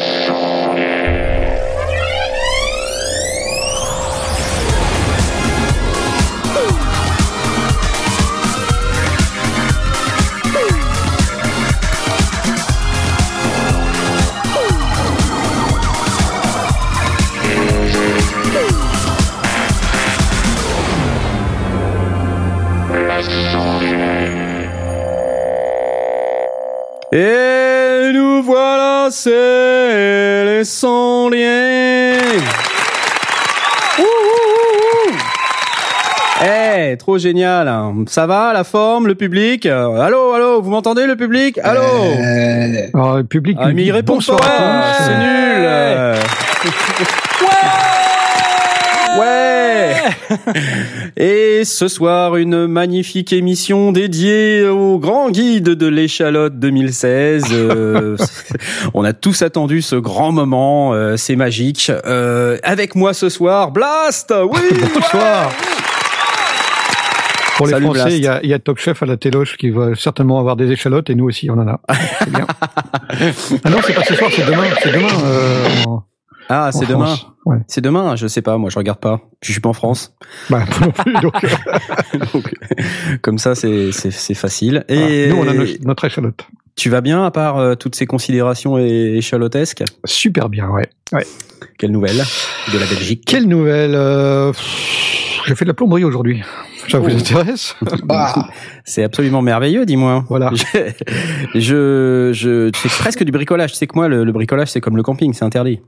Et Ouh, ouh, ouh, ouh. Eh, trop génial. hein. Ça va, la forme, le public? Euh, Allô, allô, vous m'entendez, le public? Allô? Euh, Alors, le public Ah, mais il répond pas. C'est nul. euh. Ouais. Et ce soir, une magnifique émission dédiée au grand guide de l'échalote 2016. Euh, on a tous attendu ce grand moment. euh, C'est magique. Euh, avec moi ce soir, Blast. Oui. Bonsoir. Pour les Salut, Français, il y a, il y a Top Chef à la téloche qui va certainement avoir des échalotes et nous aussi on en a. Ah non, c'est pas ce soir, c'est demain. C'est demain. Euh, en- Ah, c'est demain. Ouais. C'est demain. Je sais pas. Moi, je regarde pas. Je suis pas en France. Bah, non plus, donc, euh, Donc, comme ça, c'est c'est c'est facile. Et nous on a no- notre échalote. tu vas bien à part euh, toutes ces considérations échalotesques? Super bien, ouais. ouais. Quelle nouvelle de la Belgique? Quelle nouvelle euh, J'ai fait de la plomberie aujourd'hui. Ça vous Oh. intéresse? Ah, C'est absolument merveilleux, dis-moi. Voilà. Je, je, je c'est presque du bricolage. Tu sais que moi, le, le bricolage, c'est comme le camping, c'est interdit.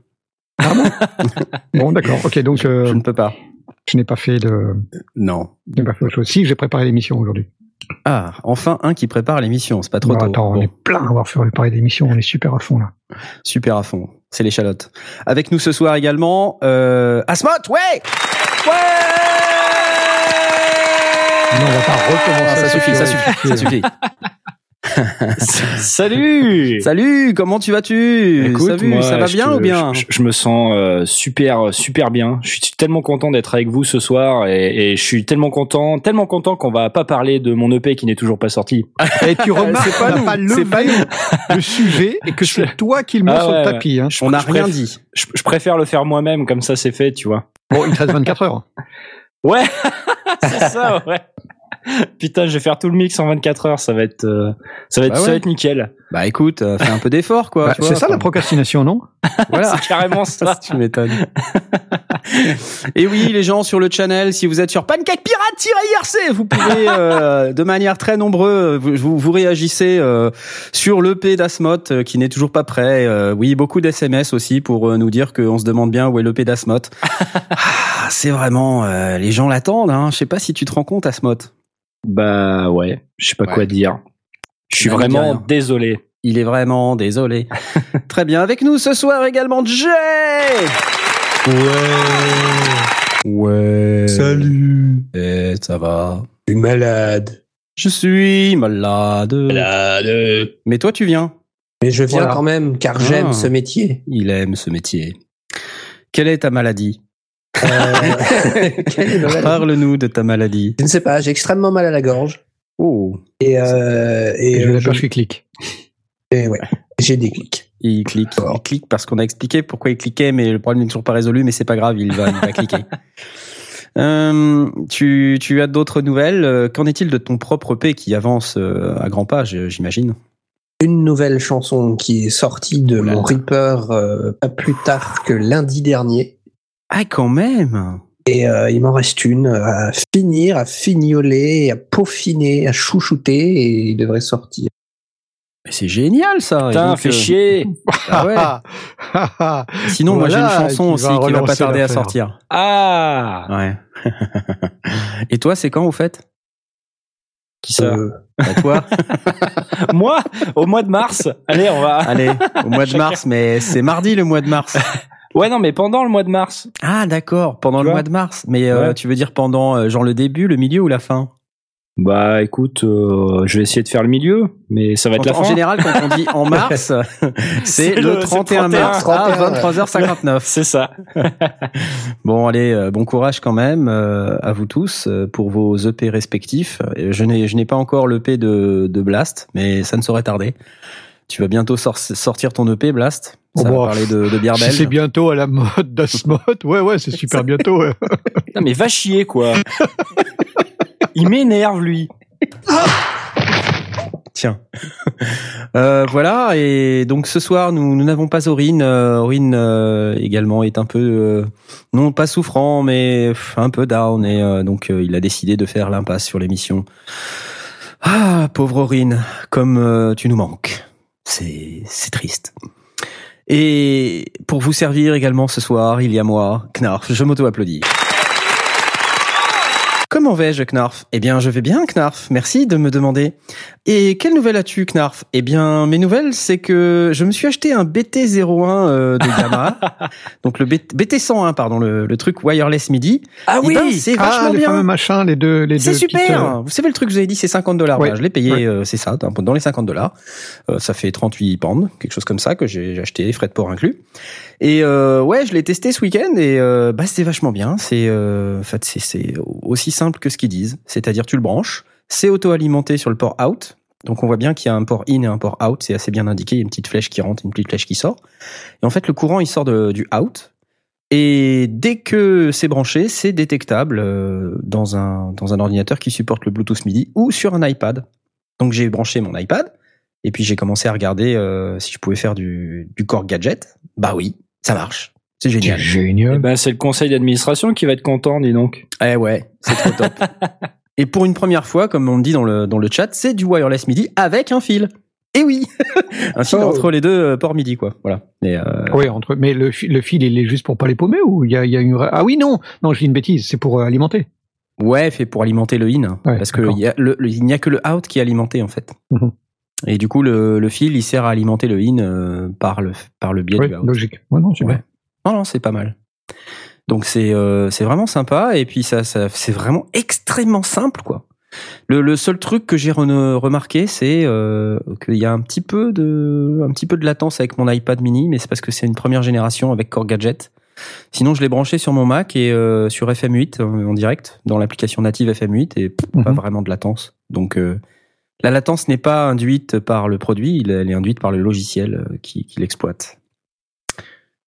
Bon, d'accord. Ok, donc euh, Je ne peux pas. je n'ai pas fait de, Non. je n'ai pas fait autre chose. Si, j'ai préparé l'émission aujourd'hui. Ah, enfin un qui prépare l'émission. C'est pas trop Bon, tôt. attends, on est plein à avoir fait préparer l'émission. On est super à fond là. super à fond. C'est l'échalote. Avec nous ce soir également, euh, Asmot, ouais, ouais. Non, on va pas recommencer. Ah, ça à suffit, ça suffit, ça suffit. Salut Salut, comment tu vas-tu? Écoute, Salut, moi, ça va je bien te- ou bien? je, je me sens euh, super super bien. Je suis tellement content d'être avec vous ce soir et, et je suis tellement content, tellement content qu'on va pas parler de mon EP qui n'est toujours pas sorti. Et tu remarques C'est pas nous, pas c'est pas le sujet et que c'est toi qui le mets Ah sur le tapis. Hein. On n'a je rien dit. Je, je préfère le faire moi-même comme ça c'est fait, tu vois. Bon, il te reste 24 heures. Ouais, c'est ça, ouais. Putain, je vais faire tout le mix en 24 heures, ça va être euh, ça va être Bah ça va être nickel. Bah écoute, euh, fais un peu d'effort, quoi. Bah, c'est ça la procrastination, non Voilà. C'est carrément ça. tu m'étonnes. Et oui, les gens sur le channel, si vous êtes sur Pancake Pirate-IRC, vous pouvez, euh, de manière très nombreuse, vous, vous, vous réagissez euh, sur l'EP d'Asmot euh, qui n'est toujours pas prêt. Euh, oui, beaucoup d'SMS aussi pour euh, nous dire qu'on se demande bien où est l'EP d'Asmot. ah, c'est vraiment, euh, les gens l'attendent. Hein. Je sais pas si tu te rends compte, Asmot. Bah ouais, je sais pas Ouais. quoi dire. Je suis vraiment désolé. Il est vraiment désolé. Très bien, avec nous ce soir également Jay. ouais. Ouais. Salut. Eh, ça va. Je suis malade. Je suis malade. Malade. Mais toi, tu viens. Mais je viens Voilà. quand même car Ah. j'aime ce métier. Il aime ce métier. Quelle est ta maladie? Euh, Parle-nous de ta maladie. Je ne sais pas, j'ai extrêmement mal à la gorge. Oh, Et, euh, et, Et je euh, je clique. et ouais, j'ai des clics. il clique. Oh. Il clique parce qu'on a expliqué pourquoi il cliquait, mais le problème n'est toujours pas résolu, mais c'est pas grave, il va, il va cliquer. Euh, tu, tu as d'autres nouvelles? Qu'en est-il de ton propre P qui avance euh, à grands pas, je- j'imagine? Une nouvelle chanson qui est sortie de Oula. mon Reaper euh, pas plus tard que lundi dernier. Ah, quand même Et euh, il m'en reste une à finir, à fignoler, à peaufiner, à chouchouter et il devrait sortir. Mais C'est génial ça Putain, euh, chier. ah ouais. Sinon, moi j'ai une chanson qui aussi va qui va pas tarder à sortir. Ah Ouais. Et toi, c'est quand au fait? Qui ça? Euh, Bah, Toi Moi, au mois de mars? Allez, on va. Allez, au mois de mars, mais c'est mardi le mois de mars. Ouais, non, mais pendant le mois de mars. Ah d'accord, pendant Tu le mois de mars. Mais euh, Ouais. tu veux dire pendant euh, genre le début, le milieu ou la fin? Bah, écoute, euh, je vais essayer de faire le milieu, mais ça va être en, la en fin. général, quand on dit en mars, c'est le le- c'est 31 31, mars à 31, 23h59. C'est ça. Bon, allez, euh, bon courage quand même euh, à vous tous euh, pour vos EP respectifs. Euh, Je n'ai, je n'ai pas encore l'EP de, de Blast, mais ça ne saurait tarder. Tu vas bientôt sor- sortir ton EP, Blast. Ça Oh, va bah, parler de, de bière Si c'est bientôt à la mode d'Asmode, ouais, ouais, c'est super bientôt. ouais. Non mais va chier quoi. Il m'énerve lui. Tiens. Euh, voilà, et donc ce soir, nous nous n'avons pas Aurine. Euh, Aurine euh, également est un peu, euh, non pas souffrant, mais un peu down, et donc il a décidé de faire l'impasse sur l'émission. Ah, pauvre Aurine, comme tu nous manques. C'est triste. Et pour vous servir également ce soir, il y a moi, Knarf, je m'auto-applaudis. Comment vais-je, Knarf? Eh bien, je vais bien, Knarf. Merci de me demander. Et quelle nouvelle as-tu, Knarf? Eh bien, mes nouvelles, c'est que je me suis acheté un BT01 euh, de Yamaha. donc le BT101, pardon, le, le truc wireless MIDI. Ah Eh ben, c'est Ah, vachement les bien. fameux machins, les deux, les C'est petites, super. Vous savez le truc que je vous avez dit, c'est 50 dollars. Ouais. je l'ai payé, Ouais. euh, c'est ça, dans les 50 dollars. Euh, ça fait 38 pounds, quelque chose comme ça que j'ai acheté, frais de port inclus. Et euh, ouais, je l'ai testé ce week-end et euh, bah c'était vachement bien. C'est euh, en fait c'est aussi simple que ce qu'ils disent, c'est-à-dire tu le branches, c'est auto-alimenté sur le port out. Donc on voit bien qu'il y a un port in et un port out, c'est assez bien indiqué. Il y a une petite flèche qui rentre, une petite flèche qui sort. Et en fait, le courant il sort de, du out. Et dès que c'est branché, c'est détectable euh, dans un dans un ordinateur qui supporte le Bluetooth MIDI ou sur un iPad. Donc j'ai branché mon iPad et puis j'ai commencé à regarder euh, si je pouvais faire du du Core Gadget. Bah oui, ça marche. C'est C'est génial. Eh génial. ben c'est le conseil d'administration qui va être content, dis donc. Eh ouais, c'est trop top. Et pour une première fois, comme on dit dans le, dans le chat, c'est du wireless MIDI avec un fil. Et oui Un fil Oh. entre les deux euh, ports MIDI, quoi. Voilà. Mais, euh, Oui, entre, mais le, le fil, il est juste pour pas les paumer ou il y a, il y a une. Ah oui, non, non, je dis une bêtise, c'est pour euh, alimenter. ouais, fait pour alimenter le in. Ouais, parce que d'accord. il y a le- le- il n'y a que le out qui est alimenté, en fait. Mhm. Et du coup, le, le fil, il sert à alimenter le in euh, par, le, par le biais Oui, du out. logique. Ouais, non, c'est Ouais. Non, non, c'est pas mal. Donc c'est euh, c'est vraiment sympa et puis ça, ça c'est vraiment extrêmement simple quoi. Le, le seul truc que j'ai re- remarqué c'est euh, qu'il y a un petit peu de un petit peu de latence avec mon iPad mini mais c'est parce que c'est une première génération avec Core Gadget. Sinon je l'ai branché sur mon Mac et euh, sur FM8 en, direct dans l'application native FM8 et pff, pas Mhm. vraiment de latence. Donc euh, la latence n'est pas induite par le produit, elle est induite par le logiciel euh, qui, qui l'exploite.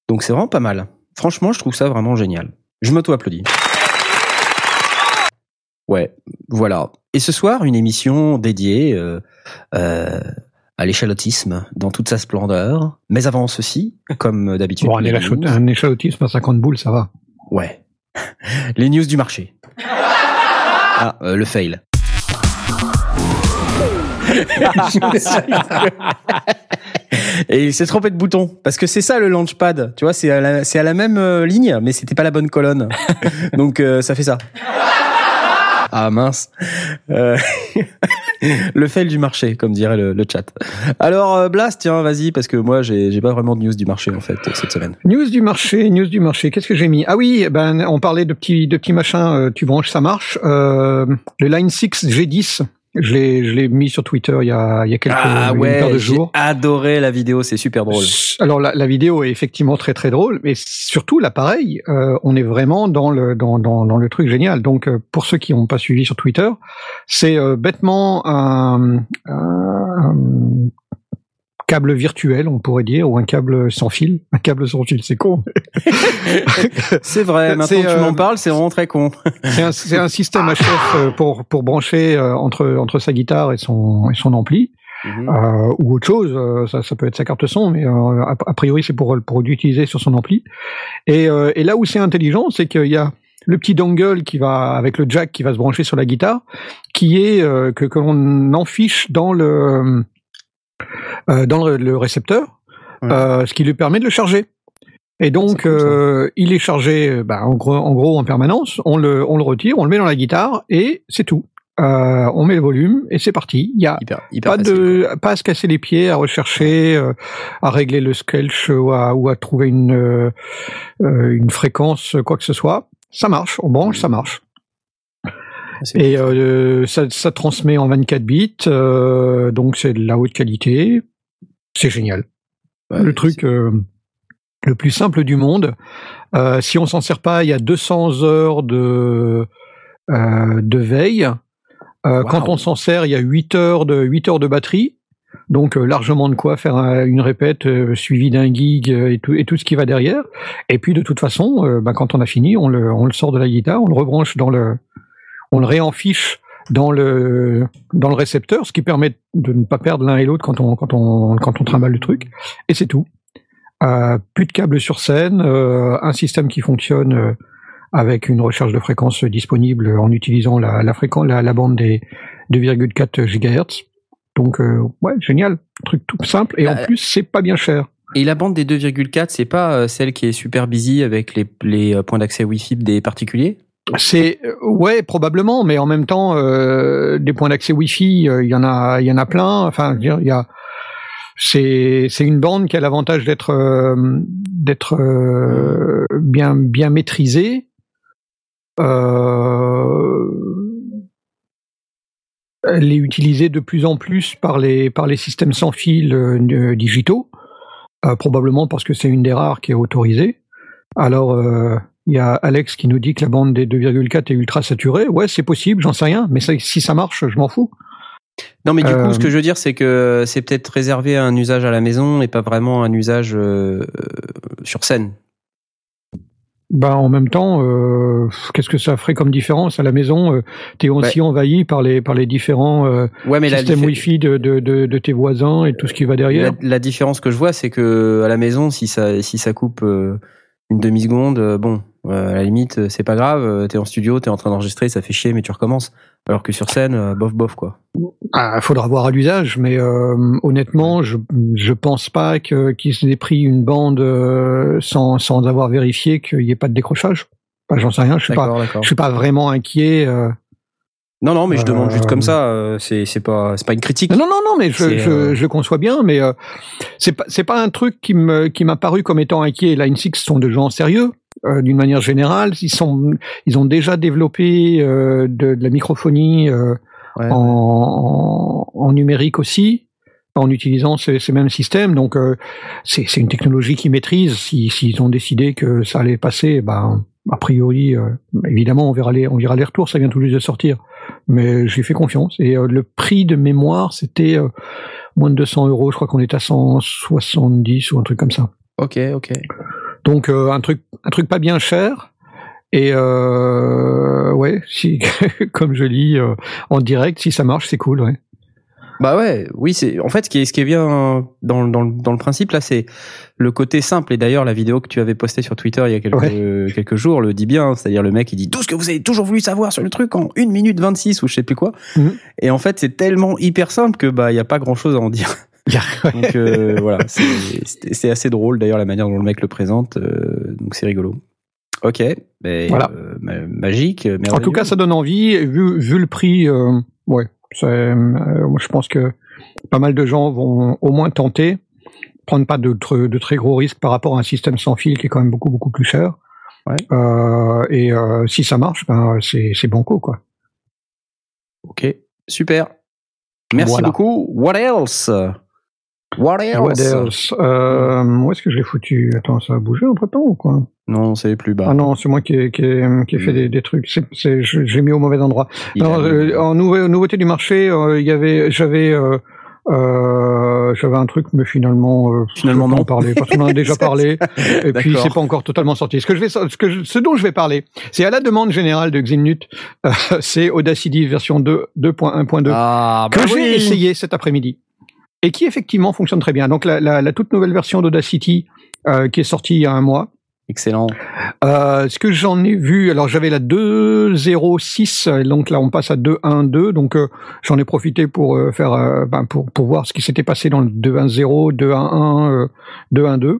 Donc c'est vraiment pas mal. Franchement, je trouve ça vraiment génial. Je m'auto-applaudis. Ouais, voilà. Et ce soir, une émission dédiée euh, euh, à l'échalotisme dans toute sa splendeur. Mais avant ceci, comme d'habitude, Bon, un, échalotisme à 50 boules, ça va. Ouais. Les news du marché. Ah, euh, le fail. Et il s'est trompé de bouton parce que c'est ça le launchpad. Tu vois, c'est à la, c'est à la même euh, ligne, mais c'était pas la bonne colonne. Donc euh, ça fait ça. Ah mince. Euh, le fail du marché, comme dirait le, le chat. Alors euh, Blast, tiens, vas-y, parce que moi j'ai j'ai pas vraiment de news du marché en fait cette semaine. News du marché, news du marché. Qu'est-ce que j'ai mis? Ah oui, ben on parlait de petits de petits machins. euh, tu branches, ça marche. Euh, le Line 6 G10, je l'ai je l'ai mis sur Twitter il y a il y a quelques Ah une paire ouais, de j'ai jours. adoré la vidéo, c'est super drôle. Alors la, la vidéo est effectivement très très drôle, mais surtout l'appareil, euh, on est vraiment dans le dans, dans, dans le truc génial. Donc euh, pour ceux qui n'ont pas suivi sur Twitter, c'est euh, bêtement un, un- un câble virtuel, on pourrait dire, ou un câble sans fil. Un câble sans fil, c'est con. C'est vrai, maintenant que tu euh, m'en parles, c'est vraiment très con. C'est un, système HF euh, pour pour brancher euh, entre entre sa guitare et son et son ampli. euh, ou autre chose. euh, ça, ça peut être sa carte son, mais euh, a, a priori c'est pour pour l'utiliser sur son ampli. Et, euh, et là où c'est intelligent, c'est qu'il y a le petit dongle qui va avec le jack qui va se brancher sur la guitare, qui est euh, que que l'on enfiche dans le euh, dans le, le récepteur, Ouais. euh, ce qui lui permet de le charger. Et donc, euh, il est chargé, bah, en, gros, en gros en permanence. On le, on le retire, on le met dans la guitare et c'est tout. Euh, on met le volume et c'est parti. Il y a Hyper, hyper pas facile, de pas à se casser les pieds à rechercher euh, à régler le squelch ou à, ou à trouver une euh, une fréquence quoi que ce soit ça marche on branche ça marche et euh, ça, ça transmet en 24 bits euh, donc c'est de la haute qualité. C'est génial. Ouais, le truc euh, le plus simple du monde. Si on s'en sert pas il y a 200 heures de de veille. Wow. quand on s'en sert il y a 8 heures de 8 heures de batterie. Donc largement de quoi faire une répète suivie d'un gig et tout, et tout ce qui va derrière. Et puis de toute façon, bah, quand on a fini, on le, on le sort de la guitare, on le rebranche dans le, on le réenfiche dans le dans le récepteur, ce qui permet de ne pas perdre l'un et l'autre quand on quand on quand on trimballe le truc. Et c'est tout. Euh, plus de câbles sur scène, euh, un système qui fonctionne euh, avec une recherche de fréquence disponible en utilisant la la, fréquence, la, la bande des 2,4 GHz. Donc ouais, génial, truc tout simple et en plus c'est pas bien cher. Et la bande des 2,4, c'est pas celle qui est super busy avec les, les points d'accès Wi-Fi des particuliers? C'est ouais probablement, mais en même temps, euh, des points d'accès Wi-Fi, euh, il y en a, il y en a plein. Enfin, il y a, c'est c'est une bande qui a l'avantage d'être euh, d'être bien bien maîtrisée. elle est utilisée de plus en plus par les par les systèmes sans fil digitaux, probablement parce que c'est une des rares qui est autorisée. Alors il y a Alex qui nous dit que la bande des 2,4 est ultra saturée. Ouais, c'est possible, j'en sais rien, mais si ça marche, je m'en fous. Non, mais du coup, ce que euh, je veux dire, c'est que c'est peut-être réservé à un usage à la maison et pas vraiment un usage euh, sur scène. Bah, en même temps, euh, qu'est-ce que ça ferait comme différence à la maison T'es aussi envahi par les par les différents systèmes Wi-Fi de, de, de, tes voisins et tout ce qui va derrière. La, la différence que je vois, c'est que à la maison, si ça si ça coupe une demi seconde, bon, euh, à la limite, euh, c'est pas grave, euh, t'es en studio, t'es en train d'enregistrer, ça fait chier, mais tu recommences. Alors que sur scène, bof bof quoi. Ah, faudra voir à l'usage, mais honnêtement, je je pense pas que qu'ils aient pris une bande sans sans avoir vérifié qu'il n'y ait pas de décrochage. J'en sais rien, je suis pas je suis pas vraiment inquiet. Non, non, mais je demande juste comme ça. c'est c'est pas c'est pas une critique. Non, non, non, mais je je, je conçois bien, mais c'est pas c'est pas un truc qui me qui m'a paru comme étant inquiet. Line 6 sont de gens sérieux. Euh, d'une manière générale. Ils sont, ils ont déjà développé euh, de, de, la microphonie euh, en, en, numérique aussi, en utilisant ces, ces mêmes systèmes. Donc, c'est une technologie qu'ils maîtrisent. S'ils si, ont décidé que ça allait passer, ben, a priori, évidemment, on verra les, on verra les retours. Ça vient tout juste de sortir, mais j'ai fait confiance. Et le prix de mémoire, c'était moins de 200 euros. Je crois qu'on est à 170 ou un truc comme ça. Ok, ok. Donc euh, un truc un truc pas bien cher. Et euh, ouais, si comme je lis euh, en direct, si ça marche, c'est cool, ouais. Bah ouais, oui, c'est en fait ce qui est ce qui est bien dans dans dans le principe là, c'est le côté simple. Et d'ailleurs, la vidéo que tu avais postée sur Twitter il y a quelques quelques jours le dit bien. C'est-à-dire le mec il dit tout ce que vous avez toujours voulu savoir sur le truc en 1 minute 26 ou je sais plus quoi. Mhm. Et en fait, c'est tellement hyper simple que bah il y a pas grand chose à en dire. donc euh, voilà, c'est assez drôle d'ailleurs la manière dont le mec le présente, euh, donc c'est rigolo. Ok, mais voilà. Euh, magique. En tout cas, ça donne envie. Vu, vu le prix, ouais, je pense que pas mal de gens vont au moins tenter, prendre pas de, de très gros risques par rapport à un système sans fil qui est quand même beaucoup beaucoup plus cher. Ouais. et si ça marche, ben c'est banco quoi. Ok, super. Merci beaucoup. What else? What else? Euh, où est-ce que je l'ai foutu? Attends, ça a bougé entre temps ou quoi? Non, c'est plus bas. Ah non, c'est moi qui ai, qui qui fait des, des trucs. C'est, j'ai mis au mauvais endroit. Alors, euh, en nouveauté du marché, euh, il y avait, j'avais, euh, euh, j'avais un truc, mais finalement, euh, finalement non. Parler, parce qu'on en a déjà parlé, et puis c'est pas encore totalement sorti. Ce que je vais, ce que ce dont je vais parler, c'est à la demande générale de Xinut, euh, c'est Audacity version 2 2.1.2 ah, bah que j'ai essayé cet après-midi et qui effectivement fonctionne très bien. Donc la, la, la toute nouvelle version d'Audacity euh, qui est sortie il y a un mois. Excellent. Euh, ce que j'en ai vu, alors j'avais la 2.0.6, donc là on passe à 2.1.2, donc euh, j'en ai profité pour faire, ben, pour pour voir ce qui s'était passé dans le 2.1.0, 2.1.1, 2.1.2.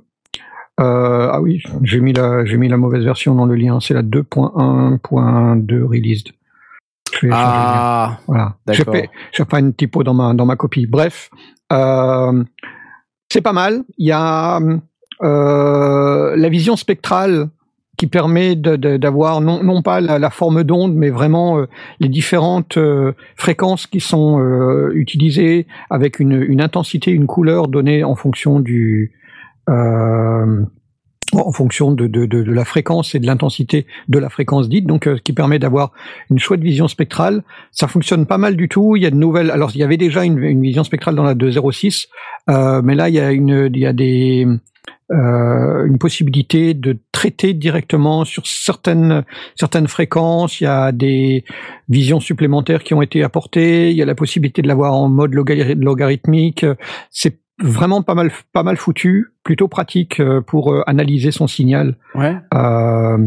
ah oui, j'ai mis la j'ai mis la mauvaise version dans le lien, c'est la 2.1.2 released. ah, voilà. J'ai fait, fait une typo dans ma dans ma copie. Bref, c'est pas mal. Il y a euh, la vision spectrale qui permet d'avoir non, non pas la, forme d'onde, mais vraiment euh, les différentes fréquences qui sont utilisées avec une, une, intensité, une couleur donnée en fonction du en fonction de, de, de, la fréquence et de l'intensité de la fréquence dite, donc ce qui permet d'avoir une chouette vision spectrale. Ça fonctionne pas mal du tout. Il y a de nouvelles. Alors il y avait déjà une, vision spectrale dans la 206, euh, mais là il y a une, il y a des euh, une possibilité de traiter directement sur certaines certaines fréquences. Il y a des visions supplémentaires qui ont été apportées. Il y a la possibilité de l'avoir en mode logarithmique. Vraiment pas mal pas mal foutu, plutôt pratique euh, pour euh, analyser son signal. Ouais. Euh,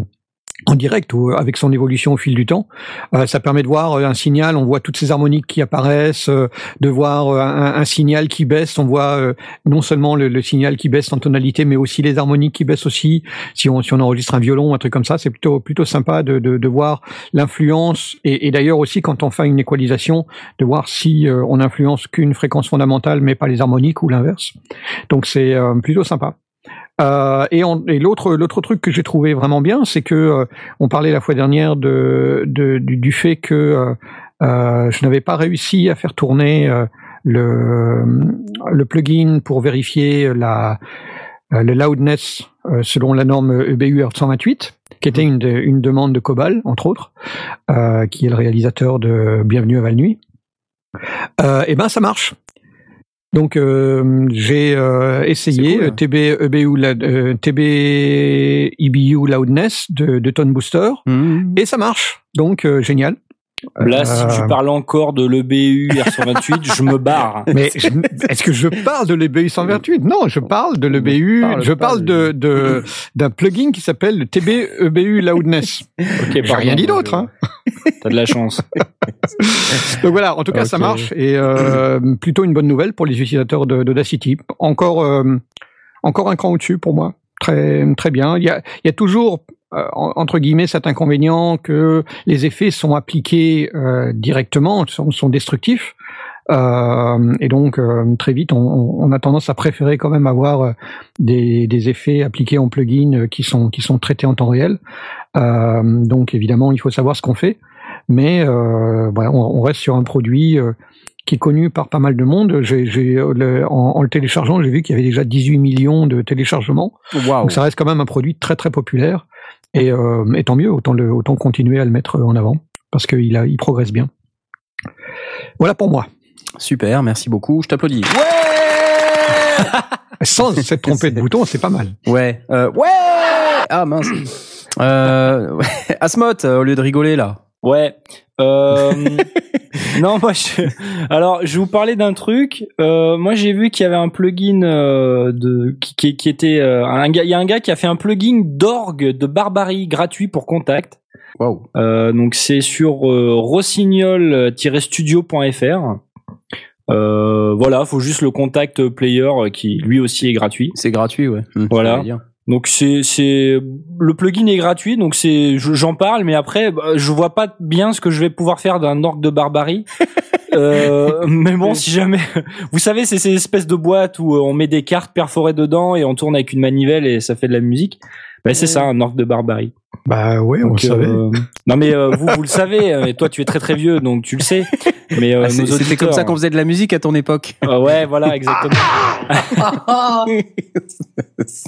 en direct ou avec son évolution au fil du temps. Euh, ça permet de voir euh, un signal, on voit toutes ces harmoniques qui apparaissent, euh, de voir un, un, signal qui baisse, on voit non seulement le, le, signal qui baisse en tonalité, mais aussi les harmoniques qui baissent aussi. Si on, si on enregistre un violon, un truc comme ça, c'est plutôt plutôt sympa de, de, de voir l'influence et, et d'ailleurs aussi quand on fait une équalisation, de voir si on influence qu'une fréquence fondamentale, mais pas les harmoniques ou l'inverse. Donc c'est plutôt sympa. Euh, et, et l'autre l'autre truc que j'ai trouvé vraiment bien, c'est que euh, on parlait la fois dernière de, de du, du, fait que euh, je n'avais pas réussi à faire tourner le le plugin pour vérifier la le loudness selon la norme EBU 128 qui était une, une demande de Cobal, entre autres, qui est le réalisateur de Bienvenue à Valnuit. Euh, et ben ça marche. Donc euh, j'ai euh, essayé cool. TB EBU euh, TB EBU loudness de, de Tone Booster mmh. et ça marche. Donc euh, génial. Là, si tu parles encore de l'EBU R128, je me barre. Mais est-ce que je parle de l'EBU 128 Non, je parle de l'EBU. Je parle de de d'un plugin qui s'appelle le TB EBU Loudness. Ok, j'ai rien dit d'autre. Hein. T'as de la chance. Donc voilà, en tout cas, okay. ça marche et euh, plutôt une bonne nouvelle pour les utilisateurs d'Audacity. Encore euh, encore un cran au-dessus pour moi. Très très bien. Il y a il y a toujours euh, entre guillemets cet inconvénient que les effets sont appliqués euh, directement, sont, sont destructifs. Euh, et donc euh, très vite, on, a tendance à préférer quand même avoir euh, des, effets appliqués en plugin qui sont qui sont traités en temps réel. donc évidemment, il faut savoir ce qu'on fait, mais on, reste sur un produit qui est connu par pas mal de monde. J'ai, en, en, le téléchargeant, j'ai vu qu'il y avait déjà 18 millions de téléchargements. Wow. Donc ça reste quand même un produit très très populaire. Et, euh, et tant mieux, autant, le, autant continuer à le mettre en avant, parce qu'il a, il progresse bien. Voilà pour moi. Super, merci beaucoup. Je t'applaudis. Ouais Sans cette trompée de bouton, c'est pas mal. Ouais. Euh, ouais Ah mince. Euh, Asmot, au lieu de rigoler là. Ouais. Euh, non, moi, je... alors je vais vous parler d'un truc. Euh, moi, j'ai vu qu'il y avait un plugin euh, de qui, qui, était euh, un gars. Il y a un gars qui a fait un plugin d'orgue de Barbarie gratuit pour Contact. Wow. Euh, donc c'est sur euh, rossignol-studio.fr. Euh, voilà, faut juste le contact player qui lui aussi est gratuit. C'est gratuit, ouais. Mmh, voilà. Donc c'est c'est le plugin est gratuit donc c'est j'en parle mais après bah, je vois pas bien ce que je vais pouvoir faire d'un orgue de barbarie. euh, mais bon si jamais vous savez c'est ces espèces de boîtes où on met des cartes perforées dedans et on tourne avec une manivelle et ça fait de la musique. Bah, c'est ça un orgue de barbarie. Bah ouais, on le savait. Euh, non mais euh, vous vous le savez et toi tu es très très vieux donc tu le sais. Mais euh, ah, c'était comme ça qu'on faisait de la musique à ton époque. ouais, voilà exactement.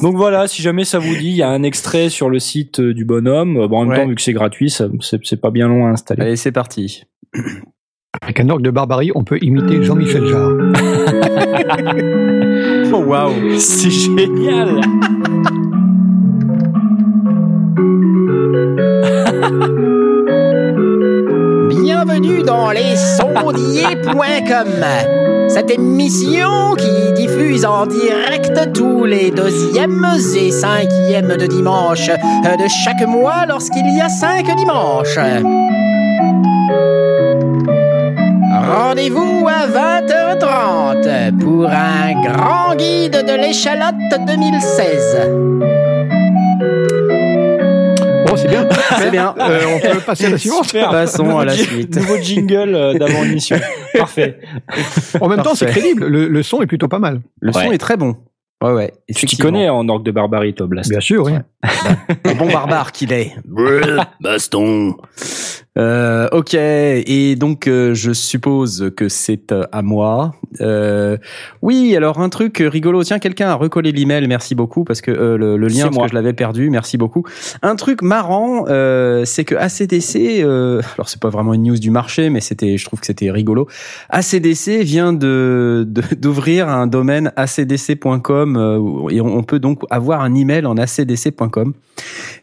donc voilà, si jamais ça vous dit, il y a un extrait sur le site du bonhomme. Bon, en même Ouais. temps vu que c'est gratuit, c'est pas bien long à installer. Allez, c'est parti. Avec un orgue de barbarie, on peut imiter Jean-Michel Jarre. Oh waouh. C'est génial. Bienvenue dans les sondiers.com. Cette émission qui diffuse en direct tous les deuxièmes et cinquièmes de dimanche de chaque mois lorsqu'il y a cinq dimanches. Rendez-vous à 20h30 pour un grand guide de l'échalote 2016. C'est bien. C'est bien. Euh, on peut passer à la suivante. Super. Passons à la suite. Nouveau jingle euh, d'avant l'émission. Parfait. En même temps, c'est crédible. Le, le son est plutôt pas mal. Le son est très bon. Ouais, ouais. Tu t'y connais en orgue de barbarie, toi, Blast. Bien sûr, oui. Le bon barbare qu'il est. Baston. Euh, ok, et donc euh, je suppose que c'est euh, à moi. Euh, oui, alors un truc rigolo. Tiens, quelqu'un a recollé l'email. Merci beaucoup parce que euh, le, le lien C'est parce moi. que je l'avais perdu. Merci beaucoup. Un truc marrant, euh, c'est que ACDC. Euh, alors c'est pas vraiment une news du marché, mais c'était, je trouve que c'était rigolo. ACDC vient de de- d'ouvrir un domaine acdc.com et on, on peut donc avoir un email en acdc.com.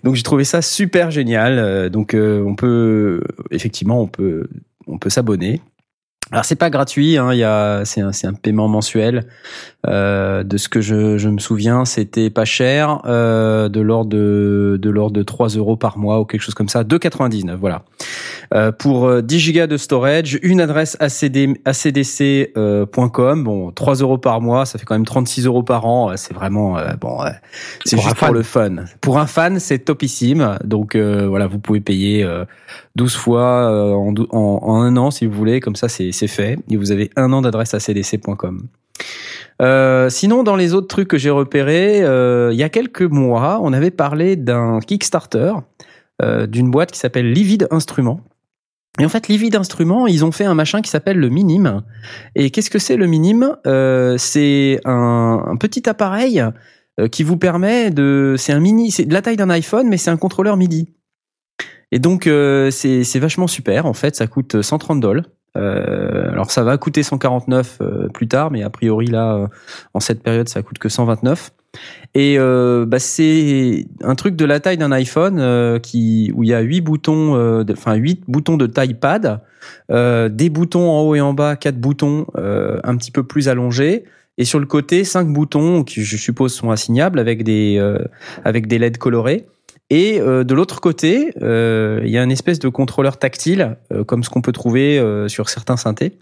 Donc j'ai trouvé ça super génial. Donc euh, on peut effectivement on peut on peut s'abonner. Alors c'est pas gratuit, hein, c'est un c'est un paiement mensuel. Euh, de ce que je, je me souviens, c'était pas cher, euh, de l'ordre de de l'ordre de 3 euros par mois ou quelque chose comme ça, 2,99 voilà. Euh, pour euh, 10 gigas de storage, une adresse ACD, acdc.com, bon 3 euros par mois, ça fait quand même 36 euros par an. euh, C'est vraiment euh, bon, euh, c'est juste pour le fun. Pour un fan, c'est topissime. Donc euh, voilà, vous pouvez payer euh, 12 fois euh, en, en, en un an si vous voulez, comme ça c'est c'est fait. Et vous avez un an d'adresse acdc.com. Euh, sinon, dans les autres trucs que j'ai repérés, euh, il y a quelques mois, on avait parlé d'un Kickstarter euh, d'une boîte qui s'appelle Livid Instruments. Et en fait, Livid Instruments, ils ont fait un machin qui s'appelle le Minime. Et qu'est-ce que c'est le Minime euh, C'est un, un petit appareil euh, qui vous permet de... C'est un mini, c'est de la taille d'un iPhone, mais c'est un contrôleur MIDI. Et donc, c'est vachement super. En fait, ça coûte 130 dollars. Euh, alors ça va coûter 149 euh, plus tard, mais a priori là, euh, en cette période, ça coûte que 129. Et bah, c'est un truc de la taille d'un iPhone qui où il y a huit boutons, de- enfin huit boutons de taille pad, des boutons en haut et en bas, quatre boutons un petit peu plus allongés. Et sur le côté, cinq boutons qui, je suppose, sont assignables avec des avec des LED colorés. Et euh, de l'autre côté, euh, il y a une espèce de contrôleur tactile, euh, comme ce qu'on peut trouver sur certains synthés.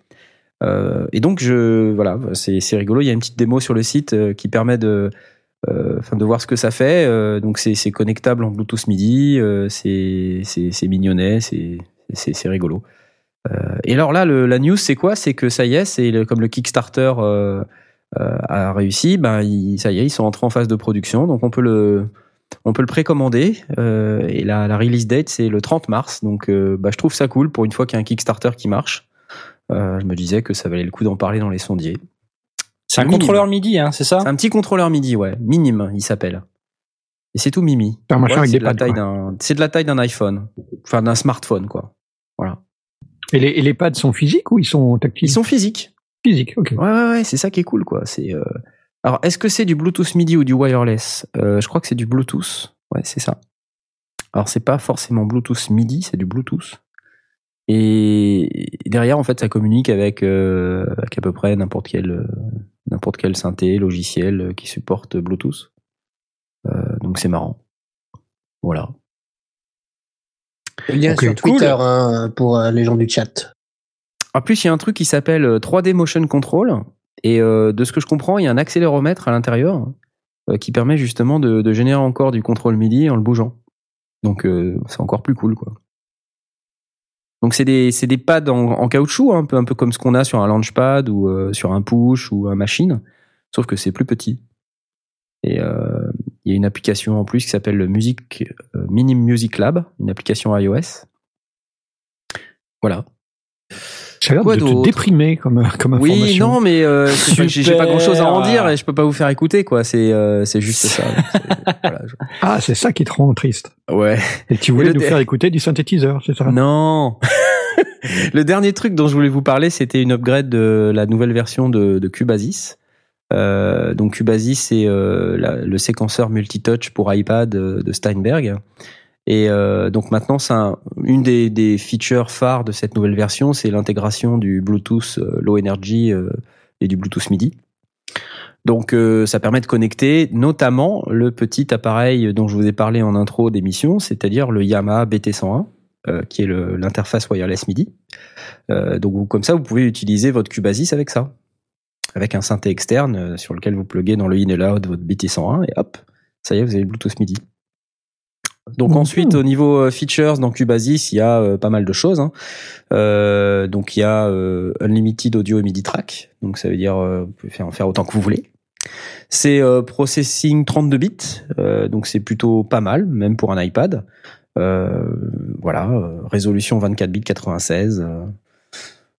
Et donc, voilà, c'est rigolo. Il y a une petite démo sur le site qui permet de, voir ce que ça fait. Donc, c'est connectable en Bluetooth MIDI. c'est mignonnet. C'est rigolo. Et alors là, la news, c'est quoi? C'est que ça y est, c'est comme le Kickstarter a réussi. Ben, il- ça y est, ils sont entrés en phase de production. Donc, on peut le on peut le précommander euh, et la, la release date c'est le 30 mars. Donc euh, bah, je trouve ça cool pour une fois qu'il y a un Kickstarter qui marche. Euh, je me disais que ça valait le coup d'en parler dans les sondiers. C'est un Minime. contrôleur MIDI, hein, c'est ça? C'est un petit contrôleur MIDI, ouais, minime, il s'appelle. Et c'est tout mimi. C'est Ouais, de la taille d'un, c'est de la taille d'un iPhone, enfin d'un smartphone quoi. Voilà. Et les, et les pads sont physiques ou ils sont tactiles? Ils sont physiques. physiques. Ok. Ouais ouais ouais, c'est ça qui est cool quoi. C'est euh, alors est-ce que c'est du Bluetooth MIDI ou du wireless? Euh, Je crois que c'est du Bluetooth. Ouais, c'est ça. Alors c'est pas forcément Bluetooth MIDI, c'est du Bluetooth. Et derrière en fait ça communique avec, euh, avec à peu près n'importe quel euh, n'importe quel synthé logiciel qui supporte Bluetooth. Euh, donc c'est marrant. Voilà. Le lien Ok, sur cool. Twitter hein, pour euh, les gens du chat. En plus, il y a un truc qui s'appelle euh, 3D Motion Control. Et euh, de ce que je comprends, il y a un accéléromètre à l'intérieur euh, qui permet justement de, de générer encore du contrôle MIDI en le bougeant. Donc euh, c'est encore plus cool, quoi. Donc c'est des des pads en, caoutchouc, hein, un peu un peu comme ce qu'on a sur un launchpad ou euh, sur un push ou un machine, sauf que c'est plus petit. Et il y a une application en plus qui s'appelle le Music euh, Minim Music Lab, une application iOS. Voilà. Ça a l'air Quoi de te déprimer comme, comme Oui, information. non, mais euh, j'ai pas grand chose à en dire et je peux pas vous faire écouter, quoi. C'est euh, c'est juste ça. Voilà, je- Ah, c'est ça qui te rend triste. Ouais. Et tu voulais nous faire écouter du synthétiseur, c'est ça? Non. le dernier truc dont je voulais vous parler, c'était une upgrade de la nouvelle version de, de Cubasis. Euh, donc Cubasis, c'est euh, le séquenceur multitouch pour iPad de Steinberg. Et euh, donc maintenant, une des, features phares de cette nouvelle version, c'est l'intégration du Bluetooth euh, Low Energy euh, et du Bluetooth MIDI. Donc ça permet de connecter notamment le petit appareil dont je vous ai parlé en intro d'émission, c'est-à-dire le Yamaha BT101 euh, qui est l'interface wireless MIDI. Donc comme ça, vous pouvez utiliser votre Cubasis avec ça, avec un synthé externe sur lequel vous pluguez dans le in et l'out votre BT101 et hop, ça y est, vous avez le Bluetooth MIDI. Donc Mhm. ensuite, au niveau euh, features dans Cubasis, il y a euh, pas mal de choses. hein. Euh, donc il y a euh, Unlimited Audio et MIDI Track, donc ça veut dire euh, vous pouvez faire en faire autant que vous voulez. C'est euh, processing 32 bits, euh, donc c'est plutôt pas mal, même pour un iPad. voilà, résolution 24 bits 96.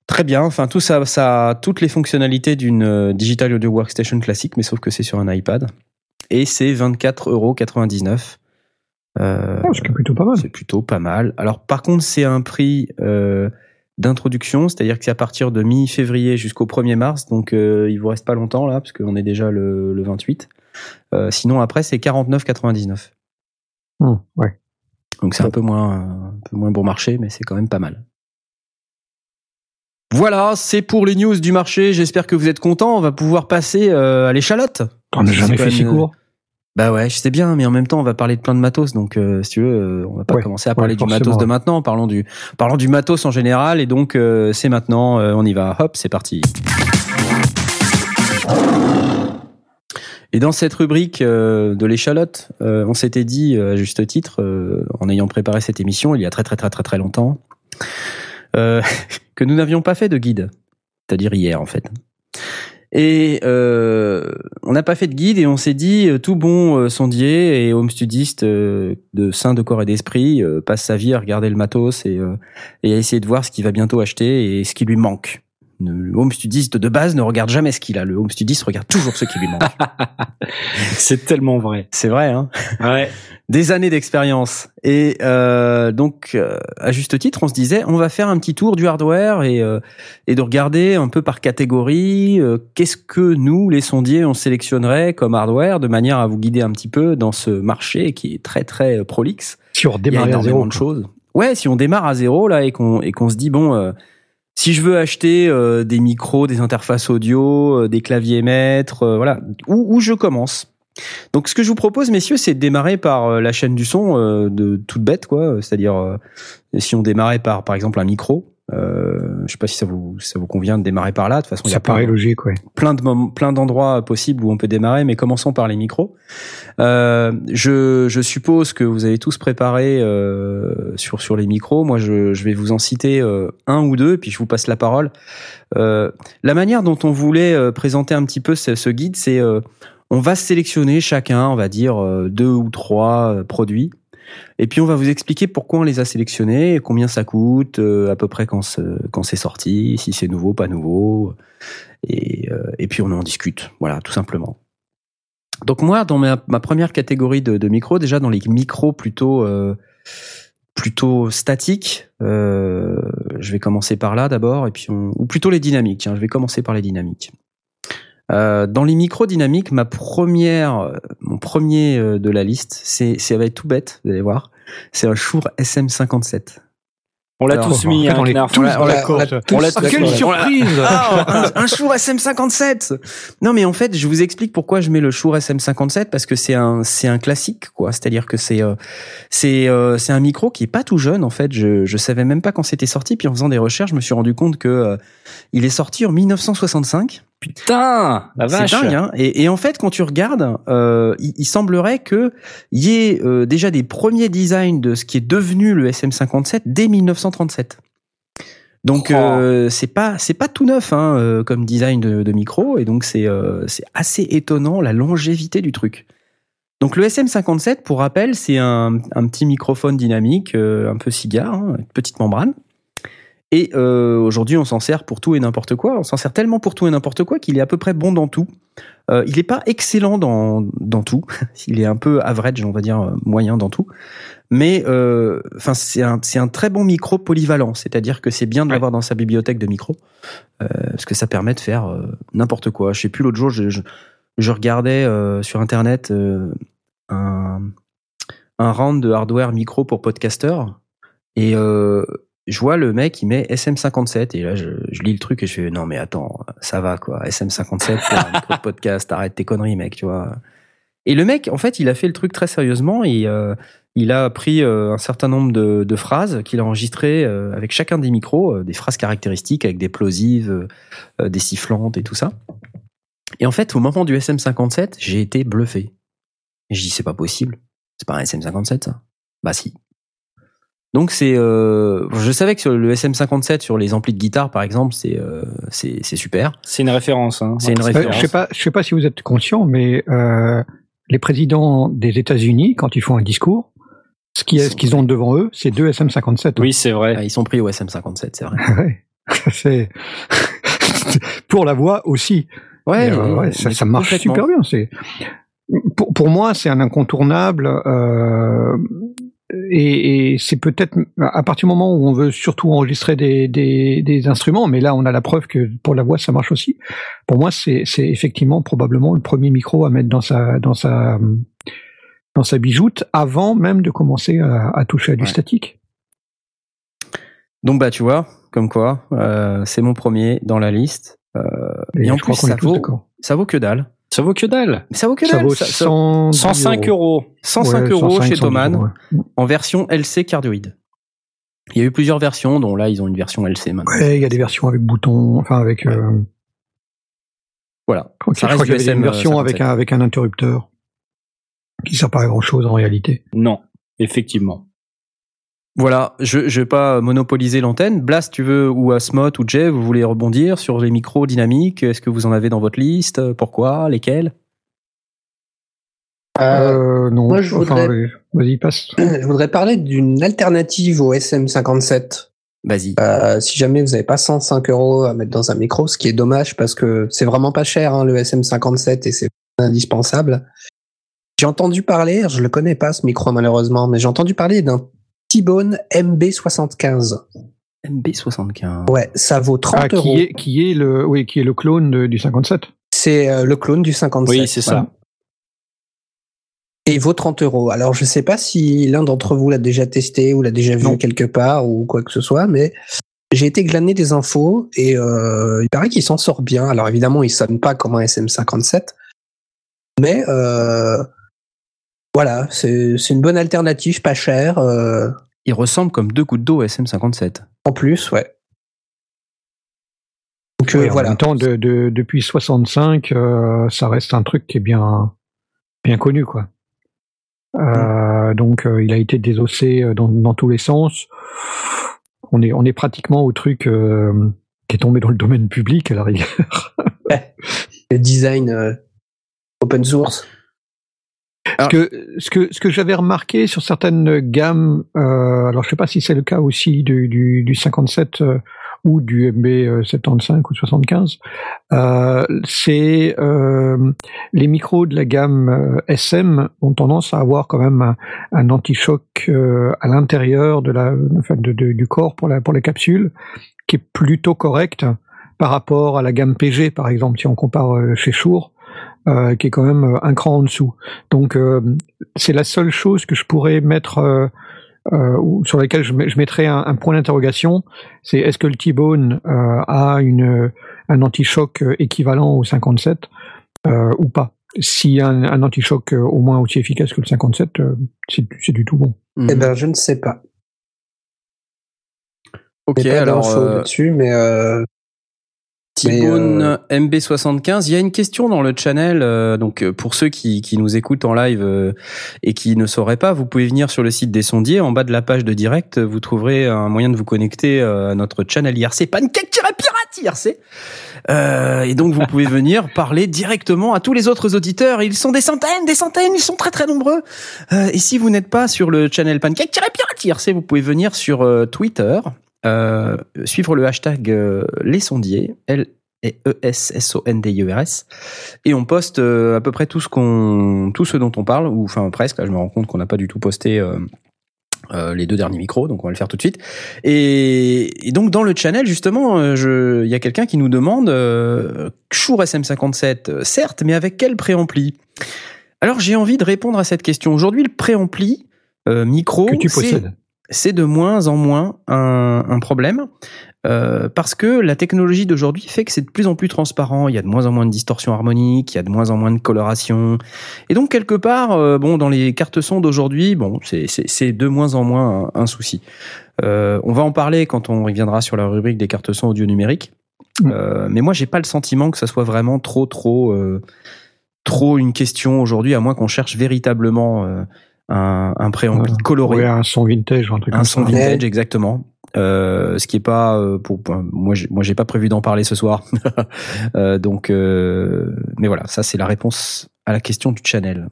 Très bien. Enfin, tout ça, ça a toutes les fonctionnalités d'une Digital Audio Workstation classique, mais sauf que c'est sur un iPad. Et c'est 24,99 euros. Euh, oh, c'est plutôt pas mal. C'est plutôt pas mal. Alors, par contre, c'est un prix euh, d'introduction, c'est-à-dire que c'est à partir de mi-février jusqu'au 1er mars, donc euh, il vous reste pas longtemps là, parce qu'on est déjà le, le 28. Euh, sinon, après, c'est 49,99. Mmh, ouais. Donc c'est un peu moins, un peu moins bon marché, mais c'est quand même pas mal. Voilà, c'est pour les news du marché. J'espère que vous êtes contents. On va pouvoir passer à l'échalote. On n'a jamais fait si court. Bah ouais, je sais bien, mais en même temps, on va parler de plein de matos, donc euh, si tu veux, euh, on va pas commencer à parler du matos de maintenant. Parlons du, parlons du matos en général, et donc euh, c'est maintenant, on y va. Hop, c'est parti. Et dans cette rubrique de l'échalote, on s'était dit à juste titre, en ayant préparé cette émission il y a très très très très très longtemps, que nous n'avions pas fait de guide, c'est-à-dire hier en fait. Et euh, on n'a pas fait de guide et on s'est dit euh, tout bon euh, sondier et home studiste euh, de sein de corps et d'esprit passe sa vie à regarder le matos et, et à essayer de voir ce qu'il va bientôt acheter et ce qui lui manque. Le home studiste de base ne regarde jamais ce qu'il a. Le home studiste regarde toujours ce qui lui manque. c'est tellement vrai. C'est vrai, hein Ouais. Des années d'expérience. Et euh, donc, euh, à juste titre, on se disait, on va faire un petit tour du hardware et, euh, et de regarder un peu par catégorie euh, qu'est-ce que nous, les sondiers, on sélectionnerait comme hardware de manière à vous guider un petit peu dans ce marché qui est très très prolixe. Si on démarre à zéro, de choses. Ouais, si on démarre à zéro là et qu'on et qu'on se dit bon si je veux acheter euh, des micros, des interfaces audio, euh, des claviers maîtres, euh, voilà, où, où, je commence. Donc ce que je vous propose, messieurs, c'est de démarrer par la chaîne du son de toute bête, quoi. C'est-à-dire si on démarrait par, par exemple, un micro. Euh, je sais pas si ça vous ça vous convient de démarrer par là. De toute façon, ça il y a paraît plein, logique, ouais. Plein de plein d'endroits possibles où on peut démarrer, mais commençons par les micros. Euh, je, je suppose que vous avez tous préparé euh, sur sur les micros. Moi, je, je vais vous en citer euh, un ou deux, puis je vous passe la parole. Euh, la manière dont on voulait euh, présenter un petit peu ce, ce guide, c'est on va sélectionner chacun, on va dire deux ou trois produits et puis on va vous expliquer pourquoi on les a sélectionnés, combien ça coûte, euh, à peu près quand c'est sorti, si c'est nouveau, pas nouveau. Et, euh, et puis on en discute, voilà, tout simplement. Donc moi, dans ma, première catégorie de, micros, déjà dans les micros plutôt euh, plutôt statiques, je vais commencer par là d'abord, et puis ou plutôt les dynamiques. Tiens, je vais commencer par les dynamiques. Euh, dans les micros dynamiques, ma première, mon premier euh, de la liste, c'est, ça va être tout bête, vous allez voir. C'est un Shure SM57. On l'a tous mis, hein, on l'a tous, on l'a Quelle surprise ah, un, un Shure SM57 Non, mais en fait, je vous explique pourquoi je mets le Shure SM57 parce que c'est un, c'est un classique, quoi. C'est-à-dire que c'est, euh, c'est, euh, c'est un micro qui est pas tout jeune, en fait. Je, je savais même pas quand c'était sorti, puis en faisant des recherches, je me suis rendu compte que euh, il est sorti en 1965. Putain, la vache. C'est dingue, hein et, et, en fait, quand tu regardes, euh, il, il, semblerait que y ait euh, déjà des premiers designs de ce qui est devenu le SM57 dès 1937. Donc oh. euh, c'est pas c'est pas tout neuf hein, comme design de, de, micro et donc c'est c'est assez étonnant la longévité du truc. Donc le SM57 pour rappel c'est un, un, petit microphone dynamique un peu cigare, hein, une petite membrane et euh, aujourd'hui, on s'en sert pour tout et n'importe quoi. On s'en sert tellement pour tout et n'importe quoi qu'il est à peu près bon dans tout. Euh, il n'est pas excellent dans, dans tout. il est un peu average, on va dire euh, moyen dans tout. Mais euh, enfin, c'est un, c'est un très bon micro polyvalent. C'est-à-dire que c'est bien de l'avoir dans sa bibliothèque de micro parce que ça permet de faire n'importe quoi. Je sais plus l'autre jour, je, je, je regardais sur internet un un round de hardware micro pour podcaster et je vois le mec, il met SM57 et là je, je, lis le truc et je fais non mais attends, ça va quoi, SM57 pour un podcast, arrête tes conneries mec, tu vois. Et le mec, en fait, il a fait le truc très sérieusement et euh, il a pris euh, un certain nombre de, de phrases qu'il a enregistrées euh, avec chacun des micros, euh, des phrases caractéristiques avec des plosives, euh, des sifflantes et tout ça. Et en fait, au moment du SM57, j'ai été bluffé. Et je dis c'est pas possible, c'est pas un SM57 ça. Bah si, donc c'est, euh, je savais que sur le SM57 sur les amplis de guitare par exemple, c'est euh, c'est super. C'est une référence. Hein. C'est une référence. Je sais pas, je sais pas si vous êtes conscient, mais euh, les présidents des États-Unis, quand ils font un discours, Ce qui est, ce qu'ils ont devant eux, c'est deux SM57. Oui, c'est vrai. Ah, ils sont pris au SM57, c'est vrai. Ouais. c'est pour la voix aussi. Ouais, euh, ouais, ça, ça marche super bien. C'est pour, pour moi, c'est un incontournable. Euh, et, et c'est peut-être à partir du moment où on veut surtout enregistrer des, des, des instruments, mais là on a la preuve que pour la voix ça marche aussi. Pour moi, c'est effectivement probablement le premier micro à mettre dans sa dans sa dans sa bijoute avant même de commencer à, à toucher à du Ouais. statique. Donc bah tu vois, comme quoi, euh, c'est mon premier dans la liste. Euh, et, en je crois plus ça vaut, ça vaut que dalle. Ça vaut que dalle. Ça vaut que Ça dalle. vaut ça- ça- 100 105 euros. 105 Ouais, euros 105, chez 110 Thomann ouais. en version LC cardioïde. Il y a eu plusieurs versions, dont là ils ont une version LC maintenant. Ouais, il y a des versions avec bouton, enfin avec. Ouais. euh, Voilà. je crois Ça qu'il y une version avec 57. un avec un interrupteur qui sert pas à grand chose en réalité. Non, effectivement. Voilà, je je vais pas monopoliser l'antenne. Blast, tu veux ou Asmot ou Jay, vous voulez rebondir sur les micros dynamiques? Est-ce que vous en avez dans votre liste? Pourquoi? Lesquels? Euh, Euh, non. moi, je enfin, voudrais- Vas-y, passe. je voudrais parler d'une alternative au SM57. Vas-y. Euh, si jamais vous n'avez pas 105 euros à mettre dans un micro, ce qui est dommage parce que c'est vraiment pas cher hein, le SM57 et c'est indispensable. J'ai entendu parler, je le connais pas ce micro malheureusement, mais j'ai entendu parler d'un T-Bone MB75. MB75. Ouais, ça vaut 30 Ah, euros. qui est qui est le oui qui est le clone de- du 57. C'est euh, le clone du 57. Oui, c'est ça. Et il vaut 30 euros. Alors, je sais pas si l'un d'entre vous l'a déjà testé ou l'a déjà vu Non. quelque part ou quoi que ce soit, mais j'ai été glaner des infos et euh, il paraît qu'il s'en sort bien. Alors, évidemment, il sonne pas comme un SM57, mais euh, voilà, c'est c'est une bonne alternative, pas chère. euh, Il ressemble comme deux gouttes d'eau au SM57. en plus, ouais. Donc euh, Oui, en voilà. même temps, de, de- depuis 65, euh, ça reste un truc qui est bien bien connu quoi. Euh, Donc, euh, il a été désossé dans, dans tous les sens. On est on est pratiquement au truc euh, qui est tombé dans le domaine public à la rigueur. Le design euh, open source. Ce que, ce que, ce que j'avais remarqué sur certaines gammes, euh, alors je sais pas si c'est le cas aussi du, du, du 57 euh, ou du MB euh, 75 ou 75, euh, c'est euh, les micros de la gamme euh, SM ont tendance à avoir quand même un, un anti-choc euh, à l'intérieur de la, enfin de, de- du corps pour la pour les capsules, qui est plutôt correct par rapport à la gamme PG par exemple si on compare euh, chez Shure. Euh, qui est quand même euh, un cran en dessous. Donc euh, c'est la seule chose que je pourrais mettre euh, euh, ou sur laquelle je, je mettrais un, un point d'interrogation, c'est est-ce que le T-Bone euh, a une, un anti-choc équivalent au 57 euh, ou pas? S'il y a un, un anti-choc euh, au moins aussi efficace que le 57, euh, c'est c'est du tout bon. Eh ben, je ne sais pas. ok, alors euh, là-dessus, mais euh, T-Bone MB75. Il y a une question dans le channel. euh, donc euh, pour ceux qui, qui nous écoutent en live euh, et qui ne sauraient pas, vous pouvez venir sur le site des sondiers. En bas de la page de direct, vous trouverez un moyen de vous connecter euh, à notre channel IRC Pancake-Pirate IRC. Euh, et donc vous pouvez venir parler directement à tous les autres auditeurs. Ils sont des centaines, des centaines, ils sont très très nombreux. Euh, et si vous n'êtes pas sur le channel Pancake-Pirate IRC, vous pouvez venir sur euh, Twitter, euh, suivre le hashtag euh, les sondiers, L et E S S O N D I E R S et on poste euh, à peu près tout ce qu'on tout ce dont on parle ou enfin presque là je me rends compte qu'on n'a pas du tout posté euh, les deux derniers micros, donc on va le faire tout de suite. Et, et donc dans le channel justement, il y a quelqu'un qui nous demande euh, Shure SM57, euh, certes, mais avec quel préampli? Alors j'ai envie de répondre à cette question. Aujourd'hui, le préampli euh, micro, que tu possèdes. C'est de moins en moins un, un problème euh, parce que la technologie d'aujourd'hui fait que c'est de plus en plus transparent. Il y a de moins en moins de distorsion harmonique, il y a de moins en moins de coloration, et donc quelque part, euh, bon, dans les cartes son d'aujourd'hui, bon, c'est de moins en moins un, un souci. Euh, on va en parler quand on reviendra sur la rubrique des cartes son audio numériques. Mm. Euh, mais moi, j'ai pas le sentiment que ça soit vraiment trop, trop, trop une question aujourd'hui, à moins qu'on cherche véritablement un, un préampli coloré. Ouais, un son vintage, un truc un comme son ça. vintage exactement. Euh, ce qui est pas euh, pour moi moi j'ai pas prévu d'en parler ce soir. Euh, donc euh, mais voilà ça c'est la réponse à la question du channel.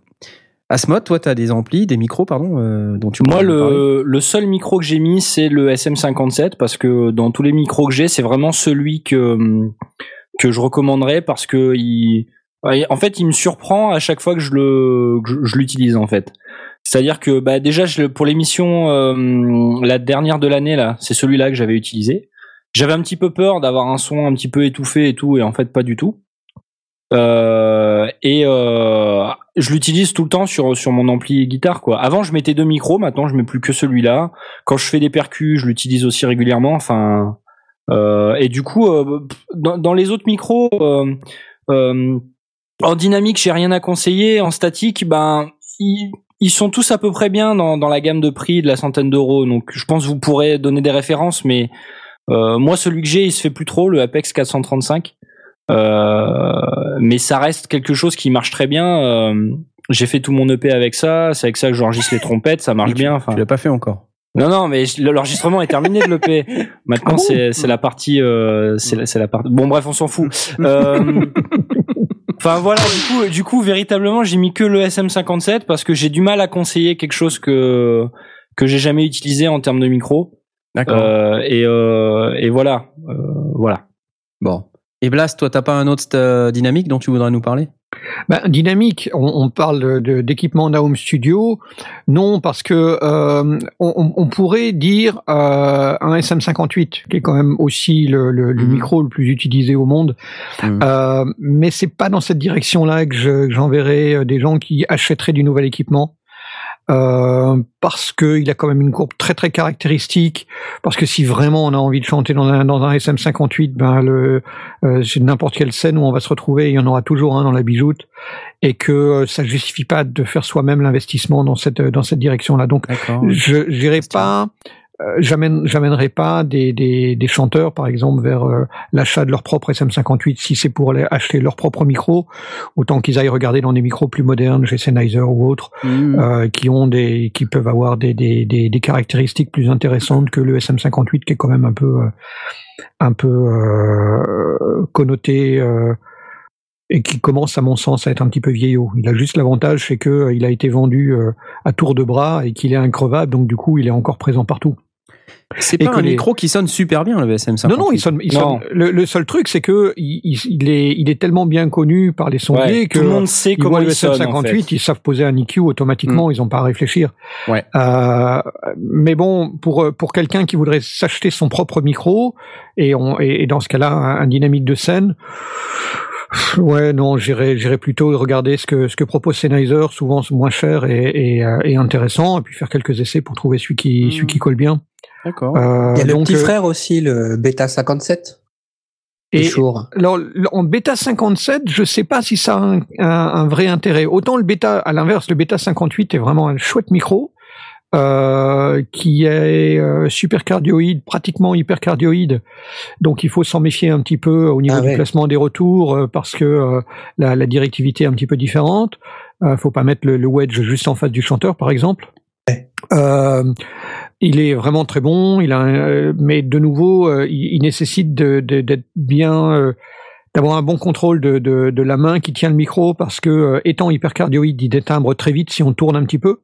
Asmod, toi, tu as des amplis, des micros, pardon, euh, dont tu Moi, le, le seul micro que j'ai mis, c'est le SM57 parce que dans tous les micros que j'ai, c'est vraiment celui que que je recommanderais parce que il, en fait, il me surprend à chaque fois que je le que je, je l'utilise en fait. C'est-à-dire que bah déjà je, pour l'émission euh, la dernière de l'année là, c'est celui-là que j'avais utilisé. J'avais un petit peu peur d'avoir un son un petit peu étouffé et tout, et en fait pas du tout. Euh, et euh, je l'utilise tout le temps sur sur mon ampli guitare quoi. Avant je mettais deux micros, maintenant je mets plus que celui-là. Quand je fais des percus, je l'utilise aussi régulièrement. Enfin euh, et du coup euh, dans, dans les autres micros euh, euh, en dynamique j'ai rien à conseiller. En statique ben ils, ils sont tous à peu près bien dans dans la gamme de prix de la centaine d'euros. Donc je pense que vous pourrez donner des références, mais euh, moi celui que j'ai il se fait plus trop le Apex 435. Euh, mais ça reste quelque chose qui marche très bien. Euh, j'ai fait tout mon EP avec ça, c'est avec ça que j'enregistre les trompettes, ça marche Tu- bien. Enfin, Tu l'as pas fait encore. non, non, mais l'enregistrement est terminé de l'EP. Maintenant, Ah bon? c'est la partie, euh, c'est la, la partie. Bon, bref, on s'en fout. Euh, Enfin voilà, du coup, du coup, véritablement, j'ai mis que le SM57 parce que j'ai du mal à conseiller quelque chose que que j'ai jamais utilisé en termes de micro. D'accord. Euh, et euh, et voilà, euh, voilà. Bon. Et Blast, toi, t'as pas un autre euh, dynamique dont tu voudrais nous parler? Ben, dynamique, on, on parle d'équipement Home Studio. Non, parce que euh, on, on pourrait dire euh, un SM58, qui est quand même aussi le, le- le Mhm. micro le plus utilisé au monde. Mhm. Euh, mais c'est pas dans cette direction-là que j'enverrai euh, des gens qui achèteraient du nouvel équipement. Euh, parce que il a quand même une courbe très très caractéristique. Parce que si vraiment on a envie de chanter dans un, dans un SM58, ben le euh, c'est n'importe quelle scène où on va se retrouver, il y en aura toujours un dans la bijoute, et que euh, ça justifie pas de faire soi-même l'investissement dans cette dans cette direction-là. Donc je Question. pas, euh, j'amène j'amènerai pas des, des des chanteurs par exemple vers euh, l'achat de leur propre SM58 si c'est pour aller acheter leur propre micro, autant qu'ils aillent regarder dans des micros plus modernes, chez Sennheiser ou autres, Mmh. euh, qui ont des qui peuvent avoir des, des, des, des caractéristiques plus intéressantes que le SM58 qui est quand même un peu un peu connoté et qui commence à mon sens à être un petit peu vieillot. Il a juste l'avantage c'est que il a été vendu à tour de bras et qu'il est increvable donc du coup il est encore présent partout. C'est pas un les- micro qui sonne super bien, le SM58. Non non, il sonne, il Non. sonne- le, le seul truc c'est que il, est il est tellement bien connu par les sondiers Ouais, que tout le monde sait comment le il sonne. en SM58, fait. ils savent poser un EQ automatiquement, ils n'ont pas à réfléchir. Ouais. Euh, mais bon, pour pour quelqu'un qui voudrait s'acheter son propre micro et, on, et, et dans ce cas-là un, un dynamique de scène, ouais non, j'irai j'irai plutôt regarder ce que ce que propose Sennheiser, souvent moins cher et, et, euh, et intéressant, et puis faire quelques essais pour trouver celui qui Mm. celui qui colle bien. D'accord. Euh, Il y a le donc, petit euh, frère aussi, le Beta 57. et. Alors, en bêta 57, je sais pas si ça a un, un- un vrai intérêt. Autant le bêta, à l'inverse, le bêta 58 est vraiment un chouette micro, euh, qui est euh, super cardioïde, pratiquement hyper cardioïde. Donc, il faut s'en méfier un petit peu au niveau Ah du ouais. placement des retours, euh, parce que euh, la, la directivité est un petit peu différente. Euh, faut pas mettre le, le wedge juste en face du chanteur, par exemple. Euh, il est vraiment très bon. Il a, un- euh, mais de nouveau, euh, il, il nécessite d'être bien, euh, d'avoir un bon contrôle de, de, de la main qui tient le micro, parce que étant hypercardioïde, il détimbre très vite si on tourne un petit peu.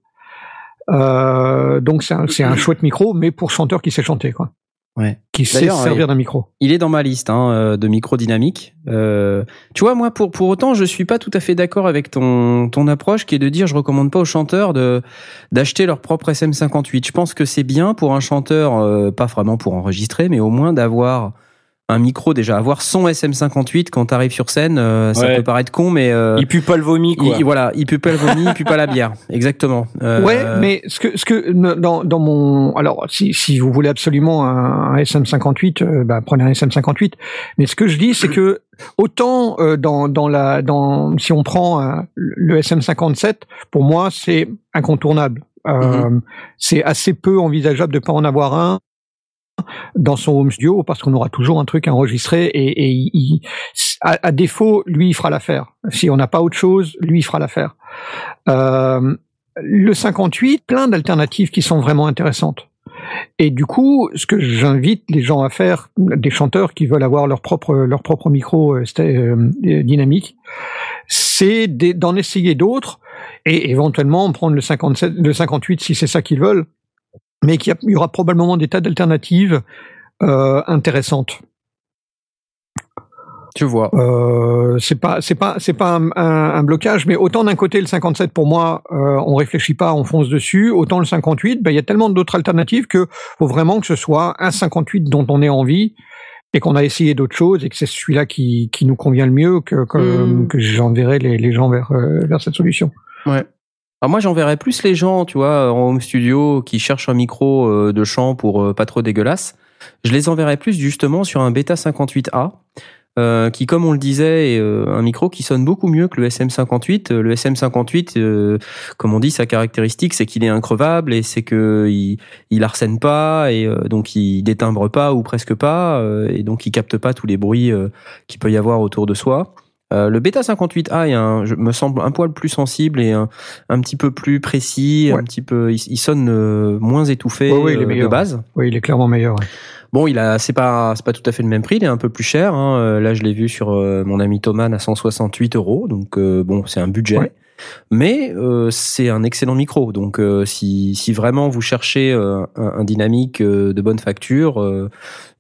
Donc c'est un, un chouette micro, mais pour chanteur qui sait chanter, quoi. Ouais. Qui sait servir d'un micro. Il est dans ma liste hein, euh, de micro dynamiques. Euh, tu vois, moi, pour pour autant, je suis pas tout à fait d'accord avec ton ton approche, qui est de dire, je recommande pas aux chanteurs de d'acheter leur propre SM58. Je pense que c'est bien pour un chanteur, euh, pas vraiment pour enregistrer, mais au moins d'avoir un micro déjà, avoir son SM58 quand t'arrives sur scène, euh, ça Ouais. peut paraître con, mais euh, Il pue pas le vomi quoi. il- voilà, il pue pas le vomi, il pue pas la bière, exactement. Euh, Ouais, mais ce que ce que dans dans mon alors si si vous voulez absolument un, un SM58, euh, bah, prenez un SM58. Mais ce que je dis, c'est que autant euh, dans dans la dans si on prend le SM57, pour moi c'est incontournable. Euh, C'est assez peu envisageable de pas en avoir un dans son home studio parce qu'on aura toujours un truc enregistré et, et à, défaut lui il fera l'affaire. Si on n'a pas autre chose, lui il fera l'affaire. Euh, le 58, plein d'alternatives qui sont vraiment intéressantes. Et du coup, ce que j'invite les gens à faire, des chanteurs qui veulent avoir leur propre leur propre micro euh, euh, dynamique, c'est d'e- d'en essayer d'autres et éventuellement prendre le 57, le 58 si c'est ça qu'ils veulent, mais qu'il y, aura probablement des tas d'alternatives euh, intéressantes. Tu vois. Euh, c'est pas c'est pas c'est pas un, un, blocage, mais autant d'un côté le 57 pour moi, euh, on réfléchit pas, on fonce dessus. Autant le 58, ben il y a tellement d'autres alternatives que faut vraiment que ce soit un 58 dont on ait envie et qu'on a essayé d'autres choses et que c'est celui-là qui, qui nous convient le mieux que que, hmm. que j'enverrai les, les gens vers euh, vers cette solution. Ouais. Alors moi j'enverrais plus les gens, tu vois, en home studio qui cherchent un micro euh, de chant pour euh, pas trop dégueulasse. Je les enverrais plus justement sur un Beta 58A euh, qui, comme on le disait, est euh, un micro qui sonne beaucoup mieux que le SM58. Euh, le SM58, comme on dit, sa caractéristique, c'est qu'il est increvable et c'est que il, il arsène pas et donc il détimbre pas ou presque pas et donc il capte pas tous les bruits qu'il peut y avoir autour de soi. Le Beta 58A est un, je, me semble un poil plus sensible et un, un petit peu plus précis, un petit peu, il, sonne moins étouffé oui, il est de base. Oui, il est clairement meilleur. Bon, il a, c'est pas, c'est pas tout à fait le même prix. Il est un peu plus cher. Hein. Euh, là, je l'ai vu sur euh, mon ami Thomas à 168 euros. Donc euh, bon, c'est un budget. Mais c'est un excellent micro. Donc si, si vraiment vous cherchez un, dynamique de bonne facture,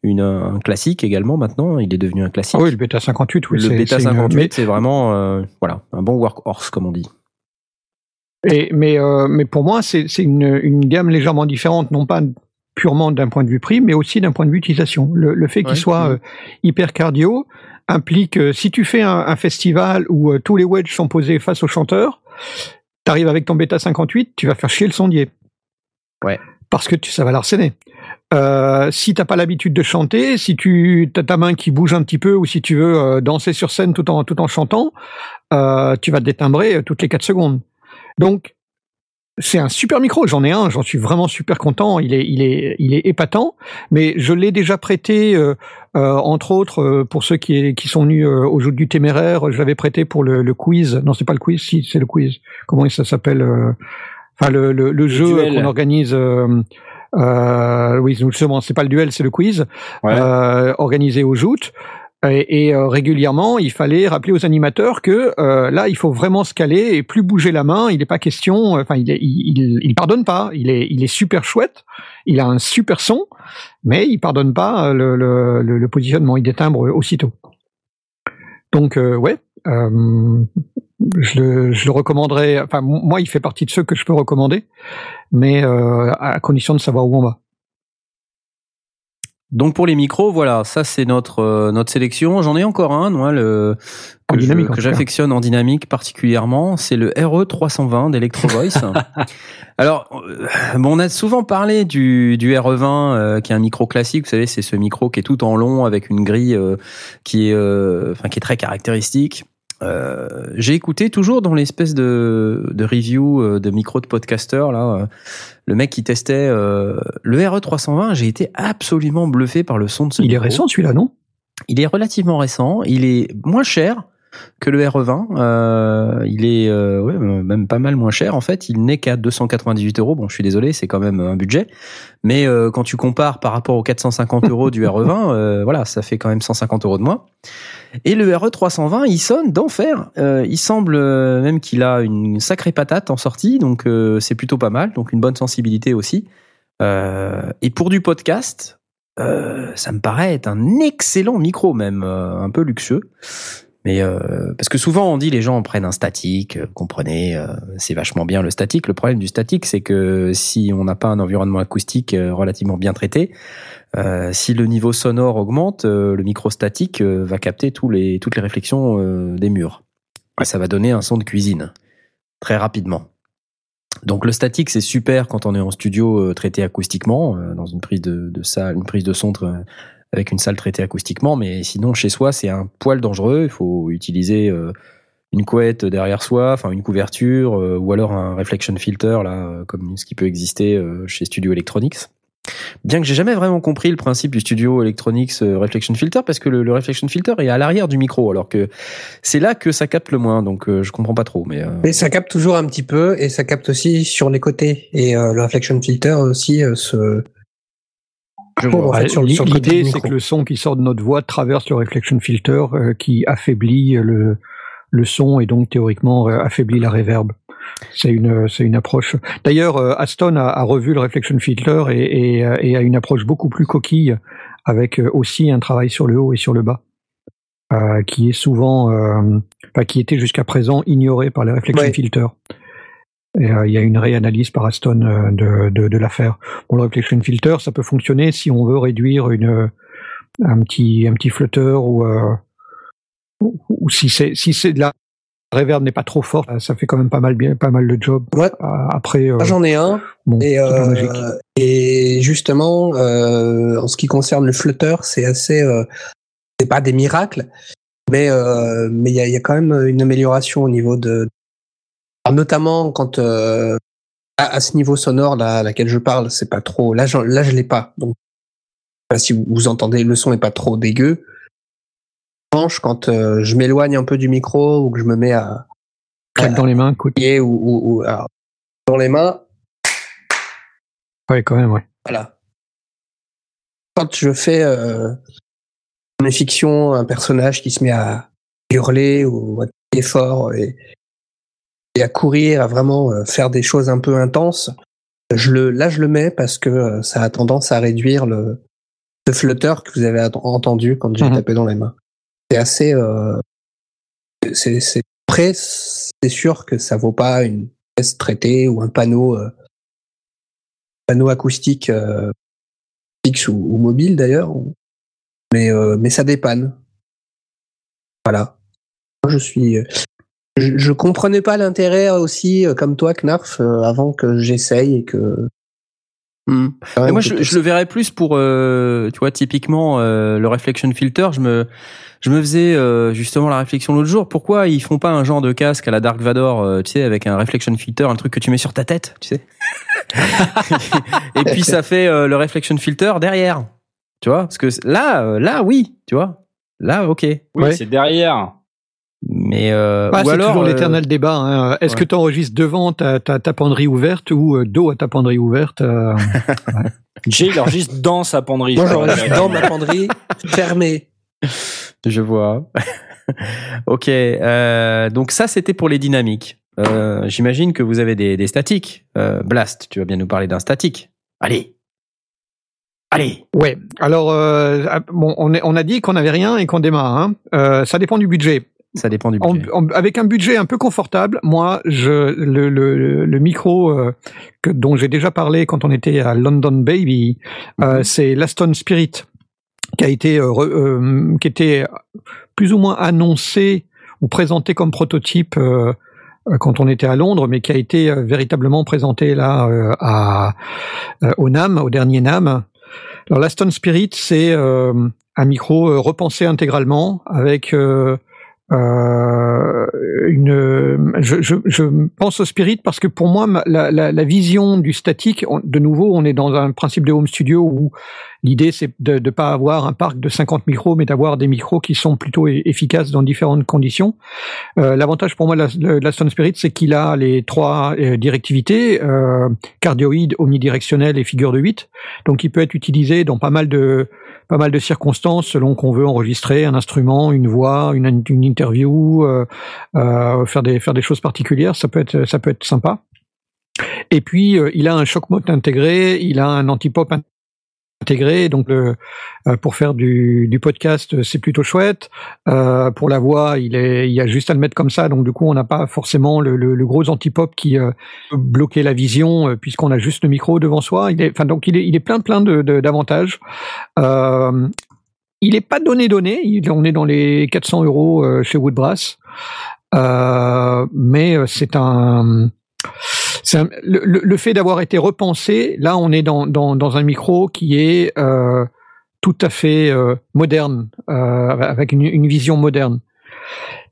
une, un classique également maintenant, il est devenu un classique. Ah oui, le Beta 58, oui. Le Beta 58, c'est vraiment voilà un bon workhorse comme on dit. Et, mais, mais pour moi, c'est une, une gamme légèrement différente, non pas purement d'un point de vue prix, mais aussi d'un point de vue utilisation. Le, fait qu'il soit euh, hyper cardio implique, euh, si tu fais un, festival où euh, tous les wedges sont posés face au chanteur, tu arrives avec ton bêta 58, tu vas faire chier le sondier. Ouais. Parce que tu, ça va l'arsener. Euh, si t'as pas l'habitude de chanter, si tu as ta main qui bouge un petit peu ou si tu veux danser sur scène tout en tout en chantant, tu vas te détimbrer toutes les 4 secondes. Donc c'est un super micro, j'en ai un, j'en suis vraiment super content, il est, il est, il est épatant, mais je l'ai déjà prêté, euh, euh, entre autres, euh, pour ceux qui, qui sont venus au jeu du téméraire, je l'avais prêté pour le, le quiz, non c'est pas le quiz, si c'est le quiz, comment ça s'appelle, enfin le, le, le, jeu qu'on organise, euh, oui, justement, c'est pas le duel, c'est le quiz, organisé au joute. Et, euh, régulièrement, il fallait rappeler aux animateurs que euh, là, il faut vraiment se caler et plus bouger la main. Il n'est pas question. Enfin, il, il, il, pardonne pas. Il est, il est super chouette. Il a un super son, mais il pardonne pas le, le, le, positionnement. Il détimbre aussitôt. Donc, euh, ouais, euh, je, je le recommanderais. Enfin, moi, il fait partie de ceux que je peux recommander, mais à condition de savoir où on va. Donc pour les micros, voilà, ça c'est notre euh, notre sélection. J'en ai encore un, moi, le que, j'affectionne en dynamique particulièrement, c'est le RE 320 d'Electro Voice. Alors, euh, bon, on a souvent parlé du, du RE20 euh, qui est un micro classique. Vous savez, c'est ce micro qui est tout en long avec une grille qui est, enfin, qui est très caractéristique. Euh, j'ai écouté toujours dans l'espèce de, de review euh, de micro de podcaster là, euh, le mec qui testait le RE320. J'ai été absolument bluffé par le son de ce. Il est récent celui-là, non? Il est relativement récent. Il est moins cher que le RE20. il est ouais, même pas mal moins cher en fait. Il n'est qu'à 298 euros. Bon, je suis désolé, c'est quand même un budget. Mais quand tu compares par rapport aux 450 euros du RE20, voilà, ça fait quand même 150 euros de moins. Et le RE320, il sonne d'enfer. Euh, il semble euh, même qu'il a une sacrée patate en sortie, donc euh, c'est plutôt pas mal, donc une bonne sensibilité aussi. et pour du podcast, ça me paraît être un excellent micro même, un peu luxueux. Mais parce que souvent on dit les gens prennent un statique, comprenez, c'est vachement bien le statique. Le problème du statique, c'est que si on n'a pas un environnement acoustique relativement bien traité, euh, si le niveau sonore augmente, euh, le micro statique euh, va capter tous les, toutes les réflexions des murs. Ça va donner un son de cuisine très rapidement. Donc le statique c'est super quand on est en studio traité acoustiquement dans une prise de, de salle, une prise de son avec une salle traitée acoustiquement, mais sinon chez soi c'est un poil dangereux. Il faut utiliser une couette derrière soi, enfin une couverture ou alors un reflection filter là comme ce qui peut exister chez Studio Electronics. Bien que j'ai jamais vraiment compris le principe du studio Electronics euh, Reflection Filter parce que le, Reflection Filter est à l'arrière du micro alors que c'est là que ça capte le moins donc euh, je comprends pas trop mais, euh... mais ça capte toujours un petit peu et ça capte aussi sur les côtés et euh, le Reflection Filter aussi se L'idée, c'est que le son qui sort de notre voix traverse le reflection filter qui affaiblit le, le son et donc théoriquement affaiblit la reverb. c'est une c'est une approche. D'ailleurs, euh, Aston a, a, revu le reflection filter et, et, euh, et, a une approche beaucoup plus coquille, avec euh, aussi un travail sur le haut et sur le bas, euh, qui est souvent, euh, enfin, qui était jusqu'à présent ignoré par les reflection Ouais. filters. Et, euh, il y a une réanalyse par Aston euh, de, de, de l'affaire. Bon, le reflection filter, ça peut fonctionner si on veut réduire une un petit un petit flutter ou euh, ou, ou si c'est si c'est de la reverb n'est pas trop forte, ça fait quand même pas mal bien pas mal de job. Ouais. Après, euh, Moi, J'en ai un. bon, Et, euh, justement, en ce qui concerne le flutter, c'est assez, c'est pas des miracles, mais mais il y a, il y a quand même une amélioration au niveau de, alors, notamment quand euh, à, à ce niveau sonore là, à laquelle je parle, c'est pas trop. Là, j'en- là, je l'ai pas. Donc, enfin, si vous, vous entendez, le son est pas trop dégueu. Quand euh, je m'éloigne un peu du micro ou que je me mets à Claque dans les mains, écoute. ou, ou- alors, dans les mains, Ouais, quand même, ouais. Voilà. Quand je fais euh, une fiction, un personnage qui se met à hurler ou à crier fort et, et à courir, à vraiment euh, faire des choses un peu intenses, je le, là je le mets parce que euh, ça a tendance à réduire le, le flutter que vous avez entendu quand j'ai Mhm. tapé dans les mains. C'est assez. Euh, c'est après, c'est sûr que ça vaut pas une pièce traitée ou un panneau, euh, panneau acoustique euh, fixe ou, ou mobile d'ailleurs. Mais, euh, mais ça dépanne. Voilà. Moi, je suis. Je, je comprenais pas l'intérêt aussi, euh, comme toi, Knarf, euh, avant que j'essaye et que. Même moi, je, je le verrais plus pour, euh, tu vois, typiquement euh, le reflection filter. Je me, je me faisais euh, justement la réflexion l'autre jour. Pourquoi ils font pas un genre de casque à la Dark Vador, euh, tu sais, avec un reflection filter, un truc que tu mets sur ta tête, tu sais? Et puis ça fait euh, le reflection filter derrière, tu vois? Parce que là, euh, là, oui, tu vois? Là, ok. Oui, Ouais. c'est derrière. Mais euh, Ah, ou c'est alors toujours euh, l'éternel débat. hein. Est-ce ouais. que tu enregistres devant ta, ta, ta penderie ouverte ou euh, dos à ta penderie ouverte euh, Jay, il enregistre dans sa penderie. Moi, j'enregistre dans ma penderie fermée. Je vois. ok. euh, donc ça, c'était pour les dynamiques. Euh, J'imagine que vous avez des, des statiques. Euh, Blast, tu vas bien nous parler d'un statique. Allez. Allez. Ouais. Alors, bon, on, est- on a dit qu'on n'avait rien et qu'on démarre. Hein. Euh, ça dépend du budget. Ça dépend du budget. en- avec un budget un peu confortable, moi, je, le, le, le micro euh, que, dont j'ai déjà parlé quand on était à London Baby, euh, Mhm. c'est l'Aston Spirit, qui a été, euh, qui était plus ou moins annoncé ou présenté comme prototype quand on était à Londres, mais qui a été véritablement présenté là à, au NAM, au dernier NAM. Alors l'Aston Spirit, c'est un micro repensé intégralement avec euh, une. Je, je, je pense au Spirit parce que pour moi, la, la, la vision du statique, de nouveau, on est dans un principe de home studio où l'idée c'est de ne pas avoir un parc de 50 micros, mais d'avoir des micros qui sont plutôt efficaces dans différentes conditions. Euh, L'avantage pour moi de la- l'Aston Spirit, c'est qu'il a les trois euh, directivités euh, cardioïde, omnidirectionnel et figure de 8. Donc il peut être utilisé dans pas mal de pas mal de circonstances selon qu'on veut enregistrer un instrument, une voix, une, interview, euh, euh, faire des faire des choses particulières, ça peut être ça peut être sympa. Et puis euh, il a un shock mode intégré, il a un anti-pop intégré, donc euh, pour faire du, podcast c'est plutôt chouette. Euh, pour la voix, il y a juste à le mettre comme ça, donc du coup on n'a pas forcément le, gros anti-pop qui euh, la vision euh, puisqu'on a juste le micro devant soi. Il est enfin donc il est plein plein de de- d'avantages. Euh, il est pas donné donné, on est dans les 400 euros euh, chez Woodbrass, euh, mais euh, c'est un, un- le, le- fait d'avoir été repensé. Là, on est dans dans, dans un micro qui est euh, tout à fait euh, moderne, euh, avec une, une vision moderne.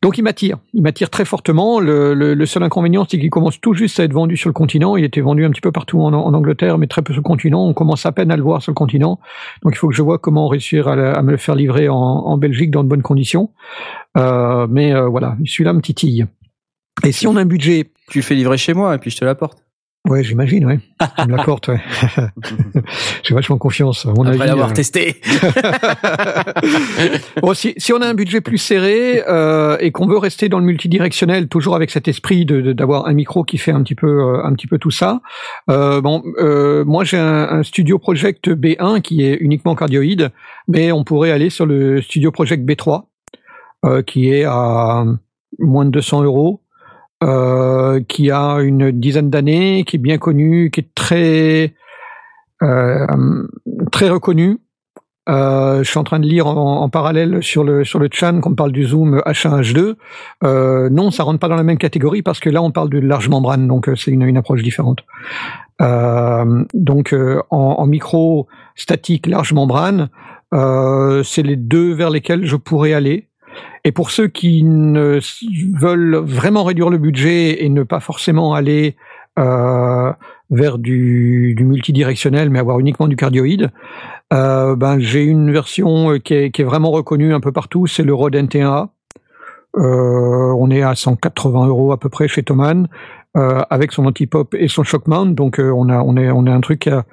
Donc il m'attire, il m'attire très fortement. Le, le, le seul inconvénient, c'est qu'il commence tout juste à être vendu sur le continent. Il était vendu un petit peu partout en, en Angleterre, mais très peu sur le continent. On commence à peine à le voir sur le continent. Donc il faut que je vois comment réussir à, à me le faire livrer en, en Belgique dans de bonnes conditions. Euh, mais euh, voilà, celui-là me titille. Et si on a un budget, Tu le fais livrer chez moi et puis je te l'apporte. Ouais, j'imagine, ouais. Comme la porte, ouais. J'ai vachement confiance. À mon Après l'avoir euh, testé. Bon, si, si on a un budget plus serré euh, et qu'on veut rester dans le multidirectionnel, toujours avec cet esprit de de- d'avoir un micro qui fait un petit peu euh, un petit peu tout ça. Euh, bon, euh, moi j'ai un, un Studio Project B1 qui est uniquement cardioïde, mais on pourrait aller sur le Studio Project B3 euh, qui est à moins de 200 euros. Euh, qui a une dizaine d'années, qui est bien connu, qui est très euh, très reconnu. Euh, je suis en train de lire en, parallèle sur le sur le chan qu'on parle du zoom H1 H2. Euh, non, ça rentre pas dans la même catégorie parce que là on parle de large membrane, donc euh, c'est une, une approche différente. Donc en, en micro statique large membrane, c'est les deux vers lesquels je pourrais aller. Et pour ceux qui veulent vraiment réduire le budget et ne pas forcément aller euh, vers du, multidirectionnel, mais avoir uniquement du cardioïde, euh, ben j'ai une version euh, qui est, vraiment reconnue un peu partout, c'est le Rode NT1A. Euh, on est à 180 euros à peu près chez Thomann, euh, avec son anti-pop et son shock mount. Donc euh, on a on est on a un truc qui a-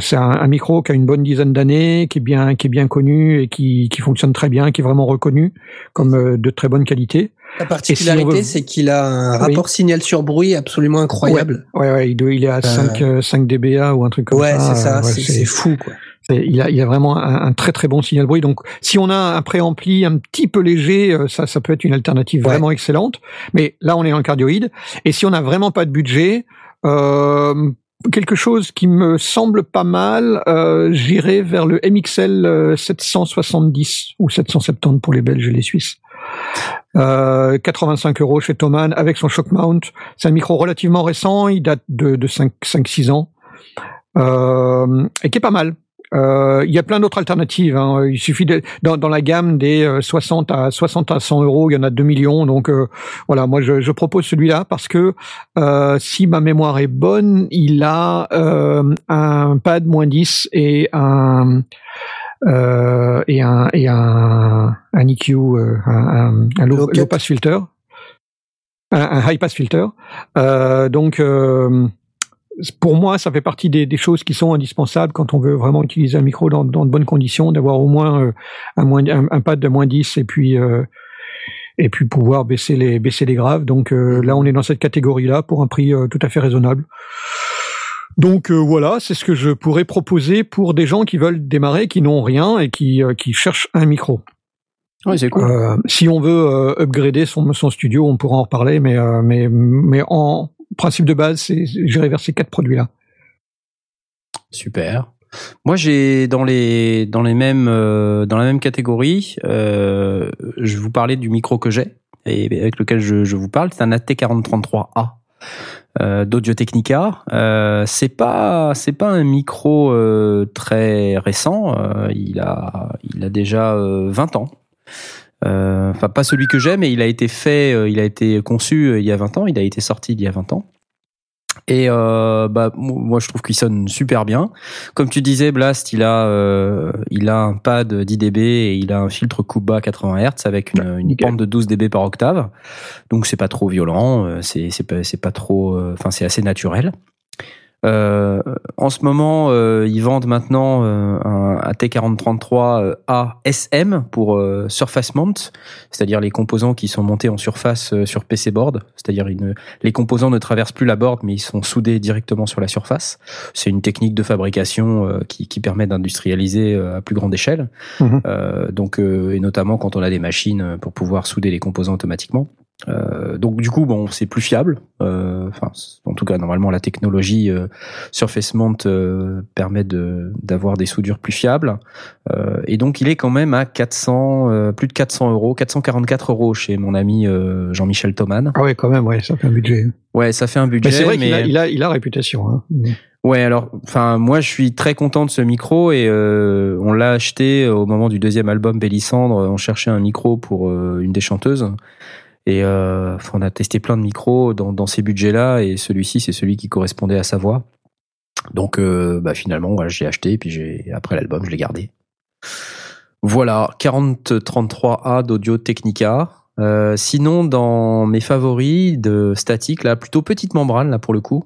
c'est un, un micro qui a une bonne dizaine d'années, qui est bien qui est bien connu et qui qui fonctionne très bien, qui est vraiment reconnu comme euh, de très bonne qualité. La particularité, si on veut- c'est qu'il a un Oui. rapport signal sur bruit absolument incroyable. Ouais ouais, il, doit- il est à 5 euh, 5 dBA ou un truc comme Ouais, ça. c'est ça, Euh, ouais, c'est c'est fou quoi. Il a, il a vraiment un, un très très bon signal bruit. Donc, si on a un préampli un petit peu léger, euh, ça, ça peut être une alternative Ouais. vraiment excellente. Mais là, on est dans le cardioïde. Et si on n'a vraiment pas de budget, euh, quelque chose qui me semble pas mal, euh, j'irai vers le MXL euh, 770 ou 770 pour les Belges et les Suisses. Euh, 85 euros chez Thomann avec son shock mount. C'est un micro relativement récent, il date de, de 5-6 ans. Euh, et qui est pas mal. Euh, Il y a plein d'autres alternatives. hein. Il suffit de dans, dans la gamme des euh, 60 à 60 à 100 euros, il y en a 2 millions. Donc euh, voilà, moi je, je propose celui-là parce que euh, si ma mémoire est bonne, il a euh, un pad moins 10 et un euh, et un et un, un EQ, euh, un, un, un low, Low pass filter, un, high pass filter. Euh, donc euh, pour moi, ça fait partie des, des choses qui sont indispensables quand on veut vraiment utiliser un micro dans, dans de bonnes conditions, d'avoir au moins euh, un, moins, un, un pad de moins 10 et puis euh, et puis pouvoir baisser les baisser les graves. Donc euh, là, on est dans cette catégorie-là pour un prix euh, tout à fait raisonnable. Donc euh, voilà, c'est ce que je pourrais proposer pour des gens qui veulent démarrer, qui n'ont rien et qui qui cherchent un micro. Ouais, c'est cool. Si on veut upgrader son, son studio, on pourra en reparler, mais mais mais en principe de base, c'est j'irai vers ces quatre produits-là. Super. Moi, j'ai dans les dans les mêmes euh, dans la même catégorie, euh, je vous parlais du micro que j'ai et avec lequel je, vous parle, c'est un AT4033A euh, d'Audio Technica. C'est pas un micro très récent. il a déjà euh, 20 ans. Euh, Enfin, pas celui que j'ai, mais il a été fait, euh, il a été conçu euh, il y a 20 ans. Il a été sorti il y a 20 ans. Et euh, bah moi je trouve qu'il sonne super bien. Comme tu disais, Blast, il a euh, il a un pad 10 dB et il a un filtre bas 80 Hz avec une, une pente de 12 dB par octave. Donc c'est pas trop violent, c'est c'est pas pas trop, euh, enfin c'est assez naturel. Euh, en ce moment, euh, ils vendent maintenant euh, un AT4033 ASM pour euh, Surface Mount, c'est-à-dire les composants qui sont montés en surface euh, sur PC board, c'est-à-dire une, les composants ne traversent plus la board mais ils sont soudés directement sur la surface. C'est une technique de fabrication euh, qui, qui permet d'industrialiser euh, à plus grande échelle. Euh, donc euh, et notamment quand on a des machines euh, pour pouvoir souder les composants automatiquement. Euh, donc du coup, bon, c'est plus fiable. Euh, Enfin, en tout cas, normalement, la technologie euh, Surface Mount euh, permet de d'avoir des soudures plus fiables. Et donc, il est quand même à 400, euh, plus de 400 euros, 444 euros chez mon ami Jean-Michel Thoman. Ah ouais, quand même, ouais, ça fait un budget. Ouais, ça fait un budget. Mais c'est vrai qu'il mais- a, il a, il a réputation. Hein. Ouais, alors, enfin, moi, je suis très content de ce micro et euh, on l'a acheté au moment du deuxième album Bélissandre. On cherchait un micro pour euh, une des chanteuses et euh, on a testé plein de micros dans, ces budgets-là et celui-ci, c'est celui qui correspondait à sa voix. Donc, euh, bah, finalement, voilà, j'ai acheté et puis après l'album, je l'ai gardé. Voilà, 4033A d'Audio Technica. Euh, sinon, dans mes favoris de statique, là, plutôt petite membrane, là, pour le coup.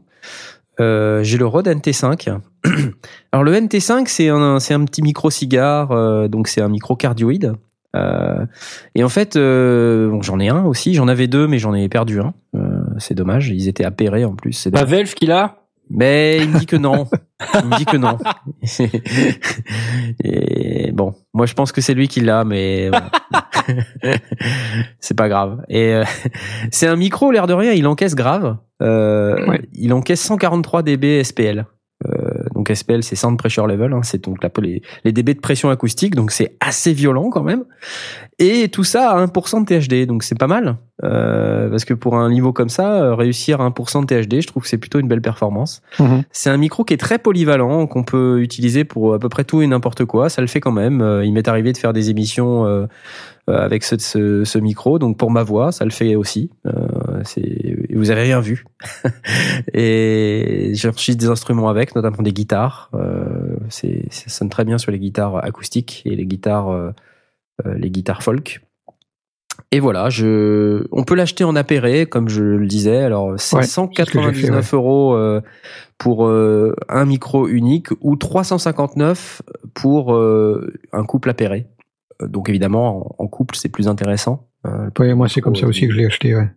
J'ai le Rode NT5. Alors le NT5, c'est un, petit micro cigare, euh, donc c'est un micro cardioïde. Euh, et en fait, euh, bon, j'en ai un aussi. J'en avais deux, mais j'en ai perdu un. Euh, c'est dommage. Ils étaient appairés en plus. C'est Pas. Velf qui l'a? Mais il me dit que non. il me dit que non. et bon, moi je pense que c'est lui qui l'a, mais bon. c'est pas grave. Et euh, c'est un micro, l'air de rien, il encaisse grave. Euh, Ouais. Il encaisse 143 dB SPL. Donc SPL, c'est Sound Pressure Level, hein, c'est donc la, les, les dB de pression acoustique, donc c'est assez violent quand même. Et tout ça à 1% de THD, donc c'est pas mal. Euh, parce que pour un niveau comme ça, euh, réussir à 1% de THD, je trouve que c'est plutôt une belle performance. Mhm. C'est un micro qui est très polyvalent, qu'on peut utiliser pour à peu près tout et n'importe quoi. Ça le fait quand même. Euh, Il m'est arrivé de faire des émissions euh, avec ce, ce, ce micro, donc pour ma voix, ça le fait aussi. Euh, c'est- vous avez rien vu. et j'enregistre des instruments avec, notamment des guitares. Euh, c'est, ça sonne très bien sur les guitares acoustiques et les guitares, euh, euh, les guitares folk. Et voilà, je, on peut l'acheter en appairé, comme je le disais. Alors, c'est Ouais, c'est ce que j'ai fait, 199 euros pour un micro unique ou 359 pour un couple appairé. Euh, Donc, évidemment, en, couple, c'est plus intéressant. Ouais, moi, c'est comme ça aussi que je l'ai acheté. Ouais.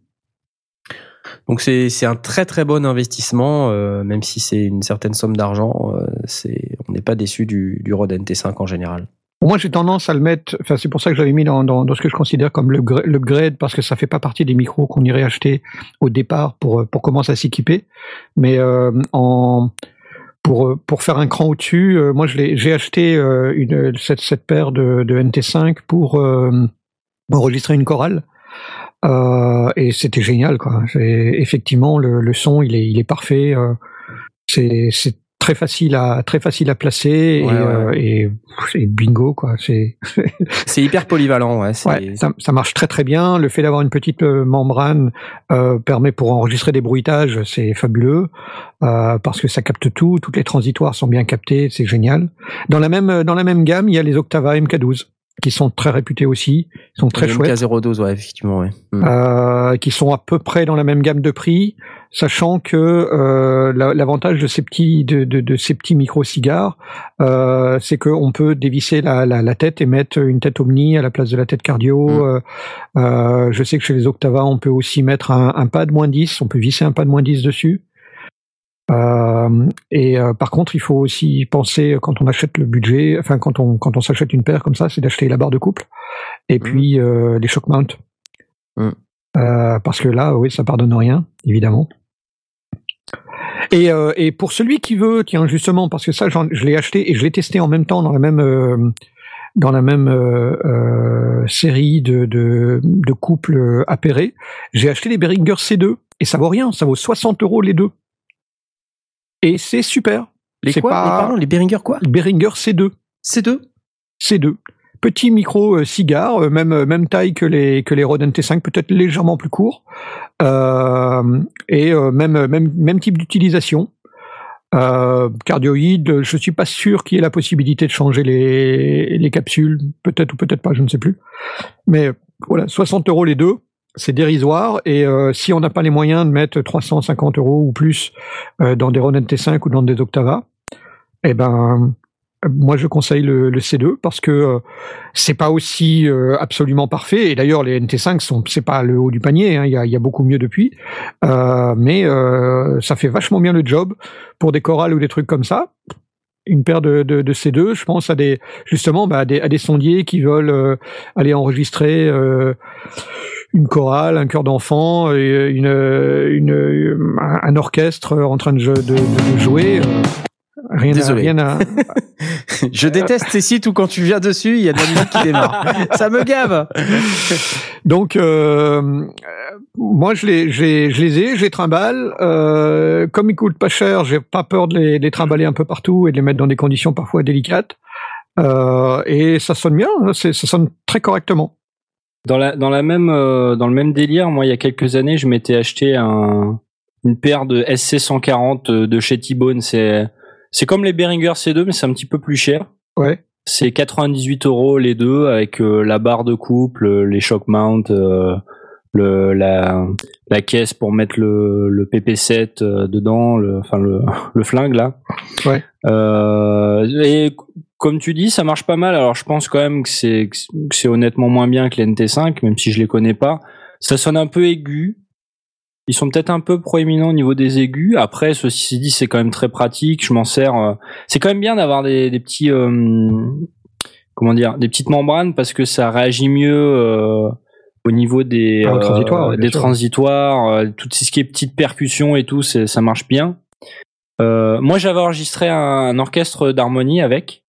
Donc, c'est c'est un très très bon investissement, euh, même si c'est une certaine somme d'argent. euh, c'est on n'est pas déçu du, du Rode NT5 en général. Moi, j'ai tendance à le mettre. Enfin, c'est pour ça que je l'avais mis dans, dans, ce que je considère comme le gra- l'upgrade, parce que ça fait pas partie des micros qu'on irait acheter au départ pour euh, pour commencer à s'équiper. Mais en pour pour faire un cran au-dessus, euh, moi, j'ai acheté une cette cette paire de, de NT5 pour enregistrer une chorale. Euh, et c'était génial, quoi. Effectivement, le, le son, il est, il est parfait. euh, c'est, très facile à, très facile à placer et, Ouais, euh, et, et bingo, quoi. C'est, C'est hyper polyvalent, ouais. ça, ça marche très très bien. Le fait d'avoir une petite membrane euh, permet pour enregistrer des bruitages, c'est fabuleux euh, parce que ça capte tout. Toutes les transitoires sont bien captées, c'est génial. Dans la même, dans la même gamme, il y a les Octava MK12 qui sont très réputés aussi, ils sont très chouettes. MK02, ouais, effectivement, ouais. Mm. euh, qui sont à peu près dans la même gamme de prix, sachant que euh, la- l'avantage de ces petits de, de, de ces petits micro cigares, euh, c'est qu'on peut dévisser la, la, la tête et mettre une tête omni à la place de la tête cardio. Mm. Euh, euh, je sais que chez les Octava, on peut aussi mettre un, un pad moins 10, on peut visser un pad moins 10 dessus. Euh, et euh, par contre, il faut aussi penser quand on achète le budget, enfin quand on quand on s'achète une paire comme ça, c'est d'acheter la barre de couple et puis euh, les shock mounts. Mm. Euh, parce que là, oui, ça pardonne rien, évidemment. Et, et pour celui qui veut, tiens justement, parce que ça, je l'ai acheté et je l'ai testé en même temps dans la même dans la même série de, de, de couples appairés, j'ai acheté les Behringer C2 et ça vaut rien, ça vaut 60 euros les deux. Et c'est super. Les quoi pas- les, pardon, les Behringer quoi Behringer C2. C2 C2. Petit micro euh, cigare, euh, même euh, même taille que les que les Rode NT5, peut-être légèrement plus court, euh, et même même même type d'utilisation. Cardioïde, je suis pas sûr qu'il y ait la possibilité de changer les les capsules, peut-être ou peut-être pas, je ne sais plus. Mais voilà, 60 euros les deux, c'est dérisoire. Et euh, si on n'a pas les moyens de mettre 350 euros ou plus euh, dans des Rode NT5 ou dans des Octava, eh ben moi, je conseille le, le C2 parce que euh, c'est pas aussi absolument parfait. Et d'ailleurs, les NT5 sont, c'est pas le haut du panier. hein, Il y, a, beaucoup mieux depuis, mais ça fait vachement bien le job pour des chorales ou des trucs comme ça. Une paire de, de, de C2, je pense à des justement bah, à, des, sondiers qui veulent aller enregistrer une chorale, un chœur d'enfant, et une, une, un, un orchestre en train de, de, de, de jouer. euh, Rien à, Désolé. rien à, Je déteste ces sites où quand tu viens dessus, il y a de la musique qui démarre. Ça me gave. Donc, euh, euh, moi, je les, je les, je les ai, je les trimballe. Euh, comme ils coûtent pas cher, j'ai pas peur de les, de les trimballer un peu partout et de les mettre dans des conditions parfois délicates. Euh, et ça sonne bien, hein, ça sonne très correctement. Dans la dans la même euh, dans le même délire, moi il y a quelques années, je m'étais acheté un une paire de SC 140 euh, de chez T-Bone. C'est c'est comme les Behringer C2, mais c'est un petit peu plus cher. Ouais. C'est 98 euros les deux avec euh, la barre de couple, euh, les shock mount, euh, le la la caisse pour mettre le le PP7 euh, dedans, le enfin le le flingue là. Ouais. Euh, et comme tu dis, ça marche pas mal. Alors je pense quand même que c'est que c'est honnêtement moins bien que les NT5, même si je les connais pas. Ça sonne un peu aigu. Ils sont peut-être un peu proéminents au niveau des aigus. Après, ceci dit, c'est quand même très pratique. Je m'en sers. euh, C'est quand même bien d'avoir des, des petits, euh, comment dire, des petites membranes parce que ça réagit mieux euh, au niveau des Ah, au transitoire, ouais, bien des sûr. transitoires, euh, tout ce qui est petites percussions et tout, ça marche bien. Euh, moi, j'avais enregistré un, un orchestre d'harmonie avec.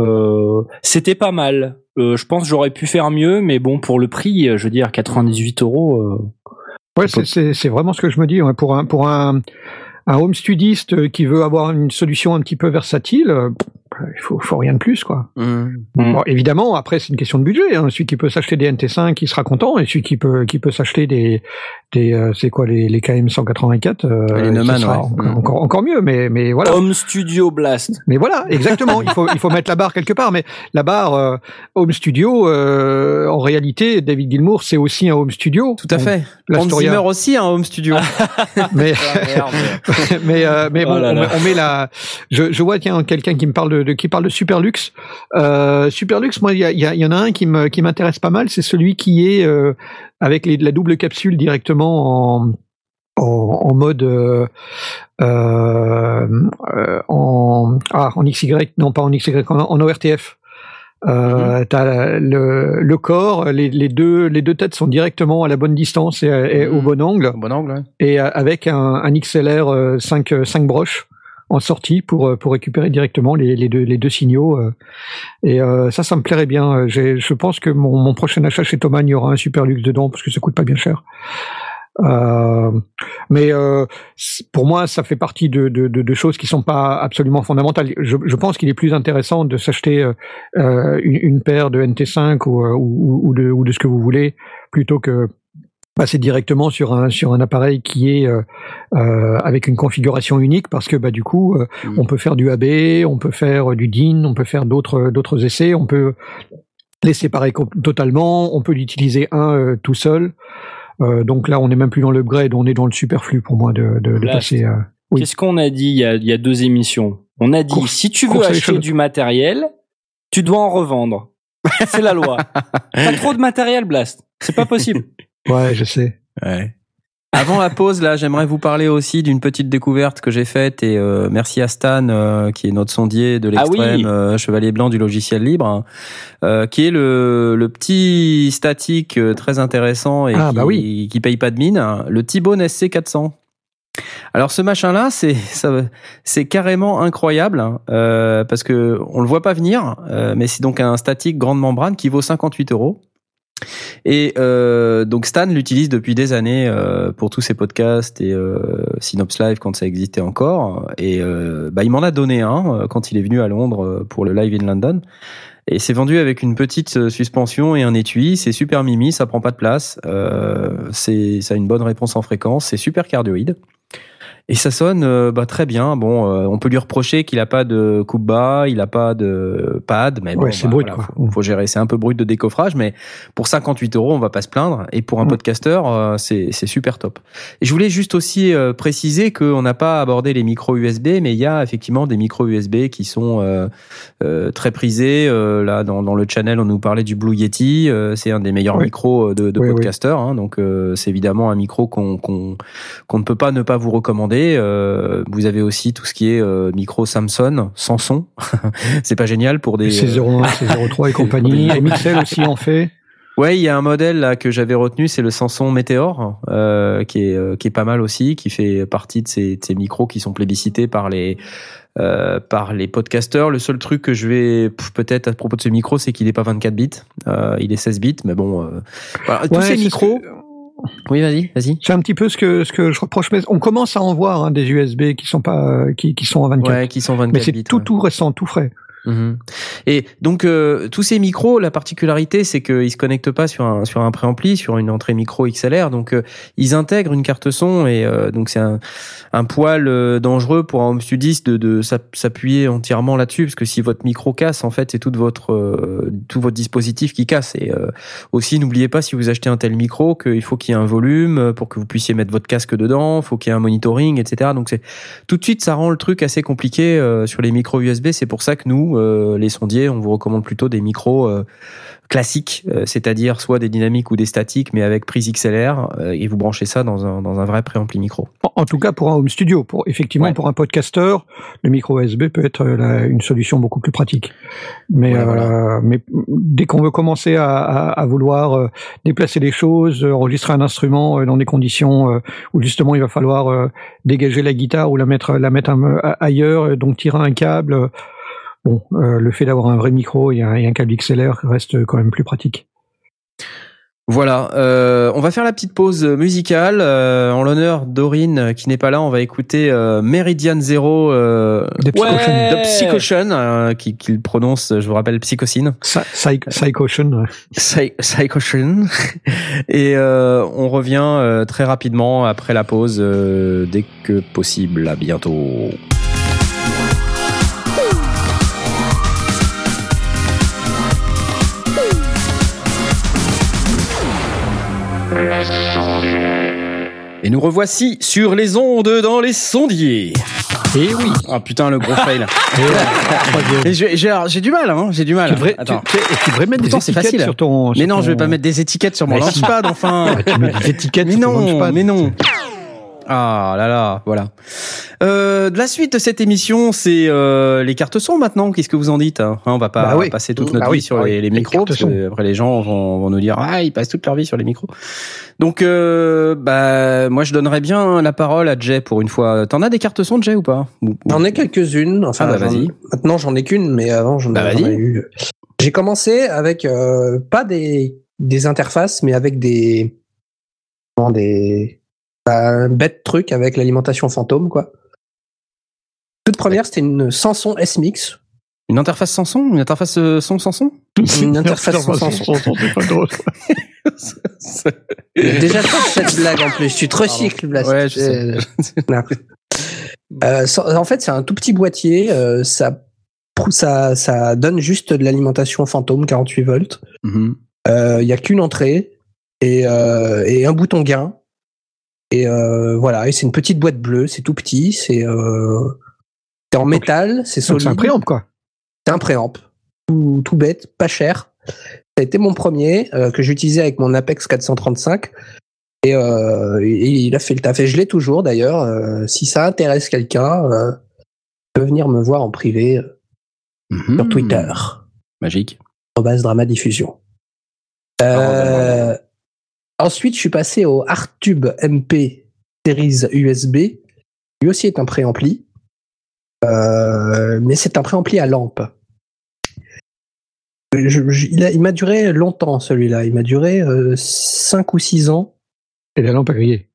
Euh, C'était pas mal. Euh, je pense j'aurais pu faire mieux, mais bon, pour le prix, euh, je veux dire, 98 euros. Ouais, c'est- vraiment ce que je me dis. ouais. Pour un pour un un home studiste qui veut avoir une solution un petit peu versatile, il faut faut rien de plus quoi. Mmh. Mm. Bon, évidemment, après c'est une question de budget. Hein. Celui qui peut s'acheter des NT5, il sera content, et celui qui peut qui peut s'acheter des des euh, c'est quoi les les KM 184, euh, Les ça Neumann, sera ouais. encore, encore encore mieux. Mais mais voilà. Home Studio Blast. Mais voilà, exactement. il faut il faut mettre la barre quelque part. Mais la barre euh, home studio, euh, en réalité, David Gilmour, c'est aussi un home studio. Tout à Bon, fait. Hans. Zimmer aussi, un home studio. Mais mais euh, mais bon, Oh là on, là. met- on met la. Je, je vois tiens quelqu'un qui me parle de, de- qui parle de Superlux. Euh, Superlux, moi il y, a- il y, a- il y en a un qui m'intéresse pas mal, c'est celui qui est euh, avec les, la double capsule directement en en, en mode euh, en ah en XY non pas en XY en, en ORTF. Euh, t'as le, le corps, les, les deux les deux têtes sont directement à la bonne distance et, et au Mhm. bon angle bon angle. ouais. et avec un, un XLR euh, 5, euh, 5 broches en sortie pour euh, pour récupérer directement les, les deux signaux euh. et euh, ça ça me plairait bien je pense que mon, mon prochain achat chez Thomann il y aura un super luxe dedans parce que ça coûte pas bien cher mais pour moi, ça fait partie de, de, choses qui sont pas absolument fondamentales. Je, je pense qu'il est plus intéressant de s'acheter une, paire de NT5 ou, ou, ou de, ou de ce que vous voulez plutôt que passer directement sur un sur un appareil qui est euh, euh, avec une configuration unique parce que bah du coup euh, Mm. on peut faire du AB, on peut faire du DIN, on peut faire d'autres d'autres essais, on peut les séparer totalement, on peut l'utiliser un euh, tout seul. Euh, donc là, on n'est même plus dans l'upgrade, on est dans le superflu pour moi de, de, de passer. euh, Oui. Qu'est-ce qu'on a dit il y a, il y a deux émissions? On a dit si tu veux acheter du matériel, tu dois en revendre. C'est la loi. T'as trop de matériel, Blast. C'est pas possible. Ouais, je sais. Ouais. Avant la pause, là, j'aimerais vous parler aussi d'une petite découverte que j'ai faite et euh, merci à Stan, euh, qui est notre sondier de Ah l'extrême, oui. euh, chevalier blanc du logiciel libre, hein, euh, qui est le, le petit statique euh, très intéressant et Ah, qui, bah oui. qui paye pas de mine, hein, le T-Bone SC400. Alors ce machin-là, c'est ça, c'est carrément incroyable hein, euh, parce que on le voit pas venir, euh, mais c'est donc un statique grande membrane qui vaut 58 euros. Et euh, donc Stan l'utilise depuis des années euh, pour tous ses podcasts et euh, Synops Live quand ça existait encore. Et euh, bah, il m'en a donné un euh, quand il est venu à Londres euh, pour le Live in London. Et c'est vendu avec une petite suspension et un étui. C'est super mimi, ça prend pas de place. C'est ça a une bonne réponse en fréquence. C'est super cardioïde. Et ça sonne euh, bah, très bien. Bon, euh, on peut lui reprocher qu'il a pas de coupe bas, il a pas de pad, mais bon, Ouais, c'est bah, brut, voilà. Faut, faut gérer. C'est un peu brut de décoffrage, mais pour 58 euros, on va pas se plaindre. Et pour un Mm. podcasteur, euh, c'est super top. Et je voulais juste aussi préciser qu'on n'a pas abordé les micros USB, mais il y a effectivement des micros USB qui sont euh, euh, très prisés. Euh, là, dans, dans le channel, on nous parlait du Blue Yeti. Euh, c'est un des meilleurs Oui. micros de, de Oui, hein. donc, euh, c'est évidemment un micro qu'on qu'on qu'on ne peut pas ne pas vous recommander. Euh, vous avez aussi tout ce qui est euh, micro Samsung sans son. c'est pas génial pour des. C'est 01, c'est 03 et compagnie. Et Mixel aussi en fait. Ouais, il y a un modèle là que j'avais retenu, c'est le Samsung Meteor, euh, qui est euh, qui est pas mal aussi, qui fait partie de ces, de ces micros qui sont plébiscités par les euh, par les podcasteurs. Le seul truc que je vais peut-être à propos de ce micro, c'est qu'il est pas 24 bits, euh, il est 16 bits, mais bon, euh, voilà. tous ces micros. Oui, vas-y, vas-y. C'est un petit peu ce que ce que je reproche. Mais on commence à en voir hein, des USB qui sont pas euh, qui, qui sont en 24. Ouais, qui sont 24 mais c'est tout ouais. tout récent, tout frais. Mhm. Et donc euh, tous ces micros, la particularité c'est qu'ils se connectent pas sur un sur un préampli, sur une entrée micro XLR. Donc euh, ils intègrent une carte son et euh, donc c'est un, un poil euh, dangereux pour un home studiste de, de s'app- s'appuyer entièrement là-dessus parce que si votre micro casse en fait c'est tout votre euh, tout votre dispositif qui casse. Et euh, aussi n'oubliez pas si vous achetez un tel micro qu'il faut qu'il y ait un volume pour que vous puissiez mettre votre casque dedans, faut qu'il y ait un monitoring, etc. Donc c'est tout de suite ça rend le truc assez compliqué sur les micros USB. C'est pour ça que nous euh, les sondiers, on vous recommande plutôt des micros euh, classiques, euh, c'est-à-dire soit des dynamiques ou des statiques, mais avec prise XLR, et vous branchez ça dans un, dans un vrai préampli micro. En, en tout cas, pour un home studio, pour effectivement Ouais. pour un podcaster, le micro USB peut être la- une solution beaucoup plus pratique. Mais, Ouais, voilà. mais dès qu'on veut commencer à, à, à vouloir déplacer les choses, enregistrer un instrument dans des conditions où justement il va falloir dégager la guitare ou la mettre la mettre ailleurs, donc tirer un câble. Bon, euh, le fait d'avoir un vrai micro et un, et un câble XLR reste quand même plus pratique. Voilà, euh, on va faire la petite pause musicale euh, en l'honneur d'Aurine qui n'est pas là. On va écouter Meridian Zero de Psychotion, qui, qu'il prononce, je vous rappelle, Psychocine. Psy- Psychotion. Psy- Psychotion. Et on revient très rapidement après la pause, dès que possible. À bientôt. Et nous revoici sur les ondes dans les sondiers. Et oui. Ah putain, le gros fail. Et j'ai du mal, hein. J'ai du mal. Tu devrais, Attends. tu- tu devrais mettre Pourtant, des étiquettes facile. sur ton. Mais non, je vais pas mettre des étiquettes sur mon launchpad, enfin. Tu mets des étiquettes mais sur non, mais non. Ah là là, voilà. Euh, de la suite de cette émission, c'est euh, les cartes son maintenant. Qu'est-ce que vous en dites hein? On va pas Bah oui. passer toute Bah notre oui, vie sur bah les, oui. les Les micros, parce que après les gens vont, vont nous dire ah ils passent toute leur vie sur les micros. Donc euh, bah moi je donnerais bien la parole à Jay pour une fois. T'en as des cartes son Jay ou pas? J'en ai quelques-unes. Enfin, Ah bah, vas-y. Maintenant, j'en ai qu'une, mais avant, j'en Bah, ai eu. J'ai commencé avec euh, pas des, des interfaces, mais avec des des un bête truc avec l'alimentation fantôme, quoi. Toute première, c'était une Samsung S-Mix. Une interface sans son Une interface euh, son sans son Une interface sans son. c'est pas drôle. Déjà fait cette blague en plus. Tu te recycles, Blast. Ouais, je sais. Euh. Euh, en fait, c'est un tout petit boîtier. euh, ça, ça, ça donne juste de l'alimentation fantôme 48 volts. Mhm. Euh, Il y a qu'une entrée et, euh, et un bouton gain. Et euh, voilà. Et c'est une petite boîte bleue. C'est tout petit. C'est euh, c'est en métal. C'est solide. C'est un préamp, quoi. C'est un préamp. Tout, tout bête, pas cher. Ça a été mon premier euh, que j'utilisais avec mon Apex 435. Et, euh, et il a fait le taf. Et je l'ai toujours d'ailleurs. Euh, si ça intéresse quelqu'un, euh, il peut venir me voir en privé Mhm. sur Twitter. Magique. Base Drama Diffusion. Euh, ensuite, je suis passé au Artube MP Series USB. Lui aussi est un préampli. Euh, mais c'est un préampli à lampe. Je- je- il a- m'a duré longtemps celui-là. Il m'a duré 5 ou 6 ans. Et la lampe à griller.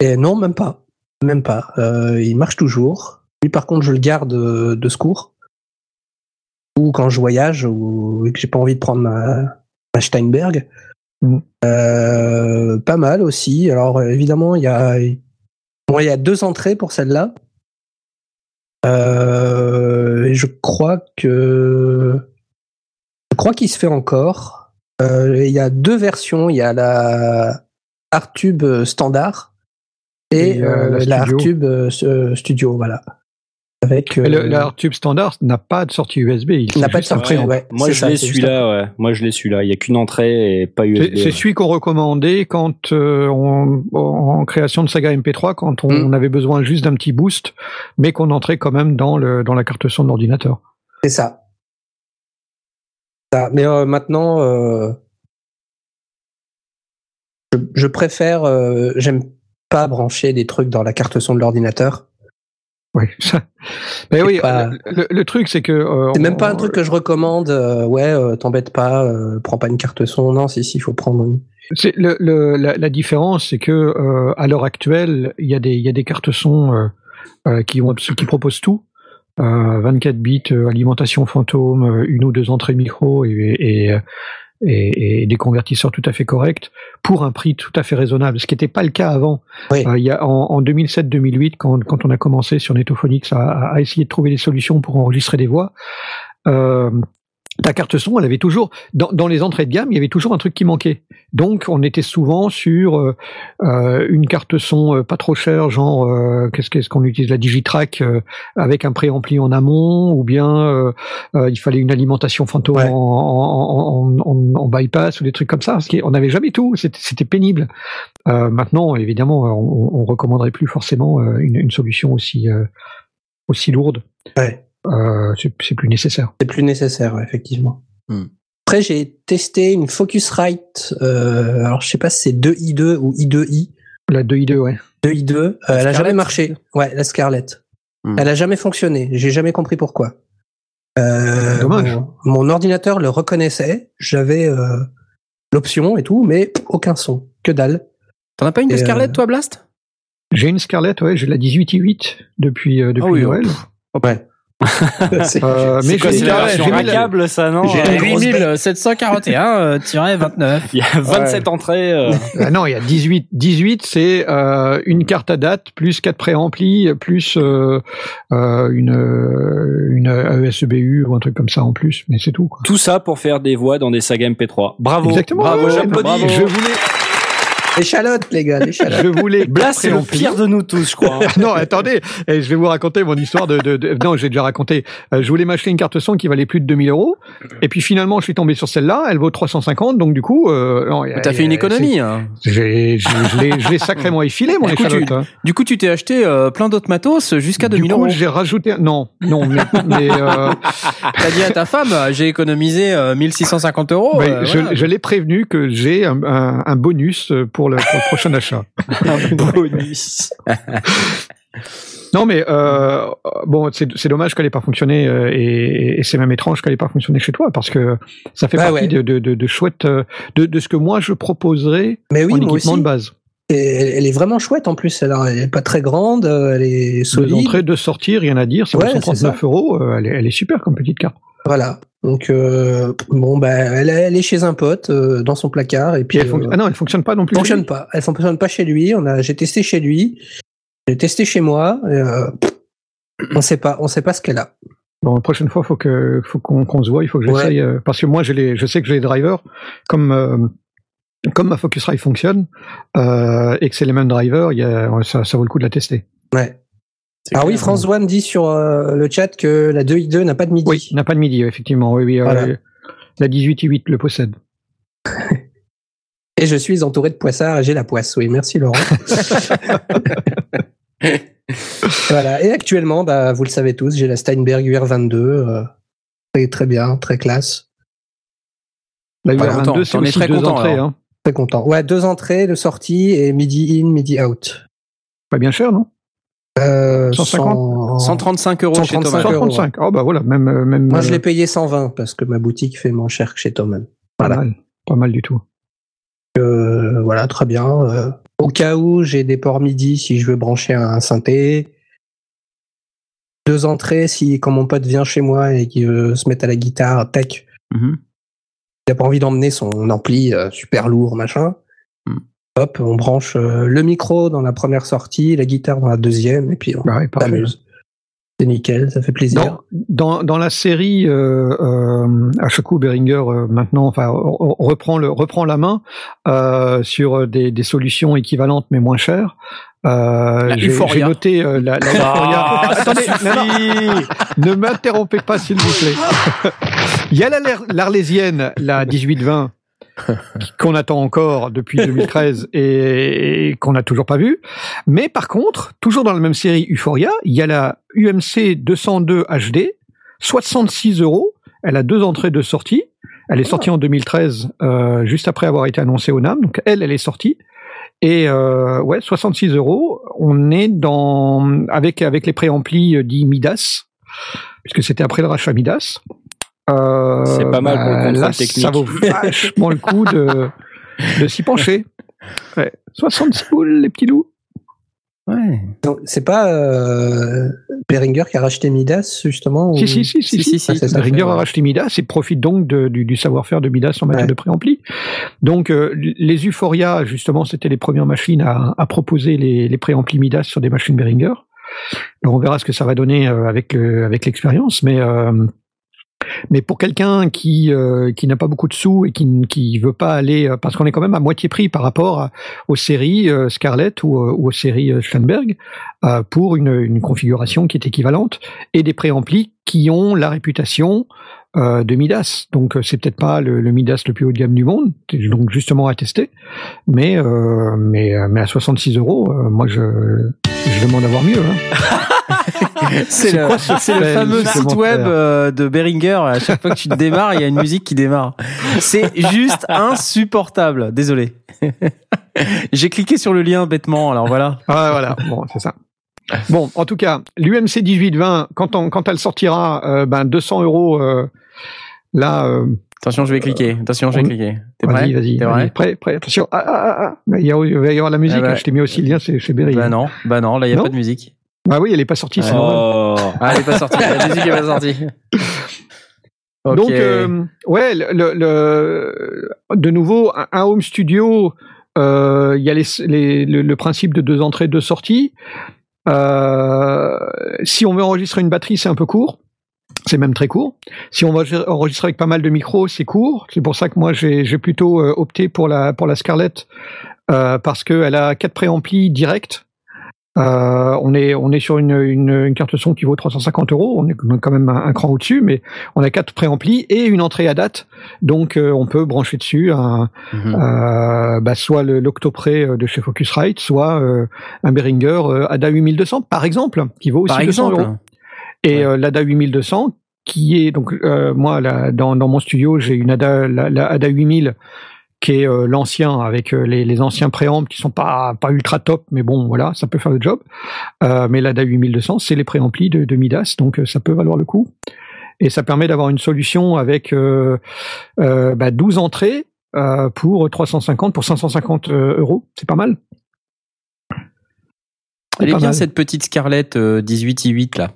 Et non, même pas. Même pas. Euh, il marche toujours. Lui, par contre, je le garde euh, de secours. Ou quand je voyage, ou que j'ai pas envie de prendre ma, ma Steinberg. Mhm. Euh, pas mal aussi. Alors, euh, évidemment, il y a, bon, il y a deux entrées pour celle-là. Euh, et je crois que. Je crois qu'il se fait encore. Euh, Il y a deux versions. Il y a la Artube standard et, Et, la la. Artube studio, voilà. Avec, le, euh, le Artube standard n'a pas de sortie USB. Il n'a pas de sortie. ouais, Moi, je l'ai celui-là, ouais. Moi, je l'ai celui-là. Il y a qu'une entrée et pas USB. c'est celui qu'on recommandait quand euh, on- en création de saga MP3, quand on, Mm. avait besoin juste d'un petit boost, mais qu'on entrait quand même dans le dans la carte son de l'ordinateur. C'est ça. Ça. Mais euh, maintenant, euh, je, je préfère, euh, j'aime pas brancher des trucs dans la carte son de l'ordinateur. Oui. Mais oui, pas- le, truc c'est que euh, C'est même pas un truc que je recommande. euh, ouais, euh, t'embête pas, euh, prends pas une carte son. Non, si, si, il faut prendre une. C'est le, le- la, la différence, c'est que à l'heure actuelle, il y a des il y a des cartes son qui ont qui proposent tout. euh, 24 bits, alimentation fantôme, une ou deux entrées micro et, et, et, et des convertisseurs tout à fait corrects pour un prix tout à fait raisonnable, ce qui n'était pas le cas avant. Oui. Euh, il y a, en, en 2007-2008, quand, quand on a commencé sur Netophonics à, à essayer de trouver des solutions pour enregistrer des voix, euh, ta carte son, elle avait toujours dans, dans les entrées de gamme, il y avait toujours un truc qui manquait. Donc, on était souvent sur euh, euh, une carte son euh, pas trop chère, genre euh, qu'est-ce qu'est-ce qu'on utilise la Digitrack avec un préampli en amont, ou bien il fallait une alimentation fantôme Ouais. en, en, en, en- en bypass ou des trucs comme ça. On n'avait jamais tout, c'était pénible. Maintenant, évidemment, on, on recommanderait plus forcément une, une solution aussi aussi lourde. Ouais. Euh, c'est plus nécessaire. C'est plus nécessaire, effectivement. Hmm. Après, j'ai testé une Focusrite. Euh, alors, je sais pas si c'est 2i2 ou i2i. La 2i2, ouais. 2i2. euh, elle a Scarlett, jamais marché. Ouais, la Scarlett. Hmm. Elle a jamais fonctionné. J'ai jamais compris pourquoi. Euh, Dommage. Mon, mon ordinateur le reconnaissait. J'avais euh, l'option et tout, mais aucun son. Que dalle. T'en as pas une de Et, euh, Scarlett, toi, Blast? J'ai une Scarlett, ouais, j'ai la 18i8 depuis, euh, depuis Ah oui, Noël. Ouais. C'est- Euh, mais quoi, c'est la version rackable, ça, non J'ai Euh, la grosse 8741-29. Il y a 27 entrées. euh, Ah non, il y a 18. 18, c'est euh, une carte à date plus quatre préamplis plus euh, euh, une euh, une AESBU ou un truc comme ça en plus, mais c'est tout. Quoi. Tout ça pour faire des voix dans des sagas MP3. Bravo. Exactement. Bravo, ouais, bravo. Je voulais, L'échalote, les gars, l'échalote. je voulais. Blas, c'est le pire de nous tous, je crois. non, attendez, eh, je vais vous raconter mon histoire de. de, de- non, j'ai déjà raconté. Euh, je voulais m'acheter une carte son qui valait plus de 2000 euros, et puis finalement, je suis tombé sur celle-là. Elle vaut 350, donc du coup, euh, T'as fait une économie. hein. J'ai, je l'ai, sacrément effilé mon Du coup, tu- échalote. hein. Du coup, tu t'es acheté euh, plein d'autres matos jusqu'à Du 2000 coup, euros. j'ai rajouté. Non, non, mais, mais, euh, T'as dit à ta femme, j'ai économisé euh, 1650 euros. mais euh, je, voilà. je l'ai prévenu que j'ai un, un, un bonus pour le, pour le prochain achat. Bonus. Non, mais euh, bon, c'est, dommage qu'elle n'ait pas fonctionné euh, et, et c'est même étrange qu'elle n'ait pas fonctionné chez toi parce que ça fait Bah partie ouais. de, de, de, de chouettes euh, de, de ce que moi je proposerais Mais oui, en équipement aussi. de base. Et elle, est vraiment chouette en plus. Elle est pas très grande, elle est Deux solide. entrées, deux sorties, rien à dire. C'est Ouais, 139 c'est ça. euros. elle, est, elle est super comme petite carte. Voilà. Donc euh, bon, bah, elle, elle est chez un pote euh, dans son placard et puis elle euh, Ah non, elle fonctionne pas non plus. fonctionne pas. Elle fonctionne pas chez lui. On a, j'ai testé chez lui, j'ai testé chez moi. et, on sait pas, on sait pas ce qu'elle a. Bon, la prochaine fois, faut que, faut qu'on, se voit. Il faut que Ouais. j'essaye parce que moi, j'ai les, je sais que j'ai les drivers comme. comme ma Focusrite fonctionne et que c'est les mêmes drivers, il y a, ça, ça vaut le coup de la tester. Ouais. Alors oui. France One dit sur euh, le chat que la 2i2 n'a pas de midi. Oui, il n'a pas de midi, effectivement. Oui, oui, euh, la 18 et 8 le possède. Et je suis entouré de poissards et j'ai la poisse. Oui, merci Laurent. voilà. Et actuellement, bah, vous le savez tous, j'ai la Steinberg UR22. euh, très, très bien, très classe. La Pas UR22, content. c'est aussi très deux content, entrées. Hein. Très content. Ouais, deux entrées de sortie et midi in, midi out. Pas bien cher, non? Euh, 150? 135 euros chez 135 Thomas. euros. 135. Oh bah voilà, même euh, même. Moi, je euh, l'ai payé 120 parce que ma boutique fait moins cher que chez Thomann. pas voilà. mal, pas mal du tout. Euh, voilà, très bien. Euh, au cas où j'ai des ports MIDI si je veux brancher un synthé. Deux entrées si quand mon pote vient chez moi et qu'il veut se mettre à la guitare, tac, Mhm. il a pas envie d'emmener son ampli euh, super lourd, machin. Hop, on branche euh, le micro dans la première sortie, la guitare dans la deuxième, et puis on Bah ouais, s'amuse. C'est nickel, ça fait plaisir. Dans, dans, dans la série, euh, euh, Ashoku Behringer euh, maintenant, enfin, reprend le reprend la main euh, sur des, des solutions équivalentes mais moins chères. Euh, La j'ai noté euh, la, la. Ah, Attendez, ne m'interrompez pas s'il vous plaît. Il y a la l'Arlésienne, la 1820 qu'on attend encore depuis 2013 et, et qu'on n'a toujours pas vu. Mais par contre, toujours dans la même série Euphoria, il y a la UMC 202 HD, 66 euros. Elle a deux entrées, deux sorties. Elle est sortie en 2013, euh, juste après avoir été annoncée au NAM. Donc elle, elle est sortie. Et euh, ouais, 66 euros. On est dans avec avec les préamplis euh, dits Midas, puisque c'était après le rachat Midas. Euh, C'est pas mal pour le contrôle là, technique. Ça vaut vachement le coup de de s'y pencher. Ouais. 66 boules, les petits loups. Ouais. C'est pas, euh, Behringer qui a racheté Midas, justement Si, ou- si, si, si, Si, si. si, Ah, fait, a racheté Midas et profite donc de- du, du savoir-faire de Midas en matière Ouais. de préampli. Donc, euh, les Euphoria, justement, c'était les premières machines à, à proposer les, les préamplis Midas sur des machines Behringer. Alors, on verra ce que ça va donner euh, avec, le- avec l'expérience, mais euh, mais pour quelqu'un qui euh, qui n'a pas beaucoup de sous et qui qui veut pas aller euh, parce qu'on est quand même à moitié prix par rapport aux séries euh, Scarlett ou, aux séries euh, pour une, une configuration qui est équivalente et des préamplis qui ont la réputation de Midas. Donc c'est peut-être pas le, Midas le plus haut de gamme du monde, donc justement à tester, mais mais mais à 66 euros, moi je je demande à voir mieux. Hein. C'est le, quoi ce c'est le fameux site web euh, de Behringer. À chaque fois que tu te démarres, il y a une musique qui démarre. C'est juste insupportable. Désolé. J'ai cliqué sur le lien bêtement. Alors voilà. Ah voilà, bon, c'est ça. Bon, en tout cas, l'UMC 1820, quand, on, quand elle sortira, euh, ben 200 euros, euh, là, euh, Attention, je vais cliquer. Attention, je vais on- cliquer. T'es prêt? vas-y, vas-y, prêt? Prêt, attention, ah, ah, ah, ah. Il, va y avoir la musique, Ah bah. hein, je t'ai mis aussi le lien, c'est chez Berry. Bah non, bah non, là il y a Non pas de musique. Bah oui, elle est pas sortie, c'est normal. Oh. Ah, elle est pas sortie. La musique est pas sortie. Ok. Donc, euh, ouais, le, le- le- de nouveau, un, home studio, euh, il y a les, les- le, le principe de deux entrées, deux sorties. Euh, si on veut enregistrer une batterie, c'est un peu court. C'est même très court. Si on va enregistrer avec pas mal de micros, c'est court. C'est pour ça que moi j'ai plutôt opté pour la pour la Scarlett euh, parce qu'elle a quatre préamplis directs. Euh, on est on est sur une, une, une carte son qui vaut 350 euros. On est quand même un, un cran au-dessus, mais on a quatre préamplis et une entrée à date. Donc euh, on peut brancher dessus un, mhm. euh, bah, soit l'Octopré euh, de chez Focusrite, soit euh, un Behringer euh, ADA 8200 par exemple, qui vaut aussi Par 200 exemple. euros. Et Ouais. euh, l'ADA 8200, qui est donc euh, moi là, dans, dans mon studio, j'ai une ADA, la, la ADA 8000 qui est euh, l'ancien avec euh, les, les anciens préampes qui sont pas pas ultra top, mais bon voilà, ça peut faire le job. Euh, mais l'ADA 8200, c'est les préamplis de, de Midas, donc ça peut valoir le coup. Et ça permet d'avoir une solution avec euh, euh, bah, 12 entrées pour 350, pour 550 euh, euros, c'est pas mal. Elle est bien mal. cette petite Scarlett euh, 18 i8 là.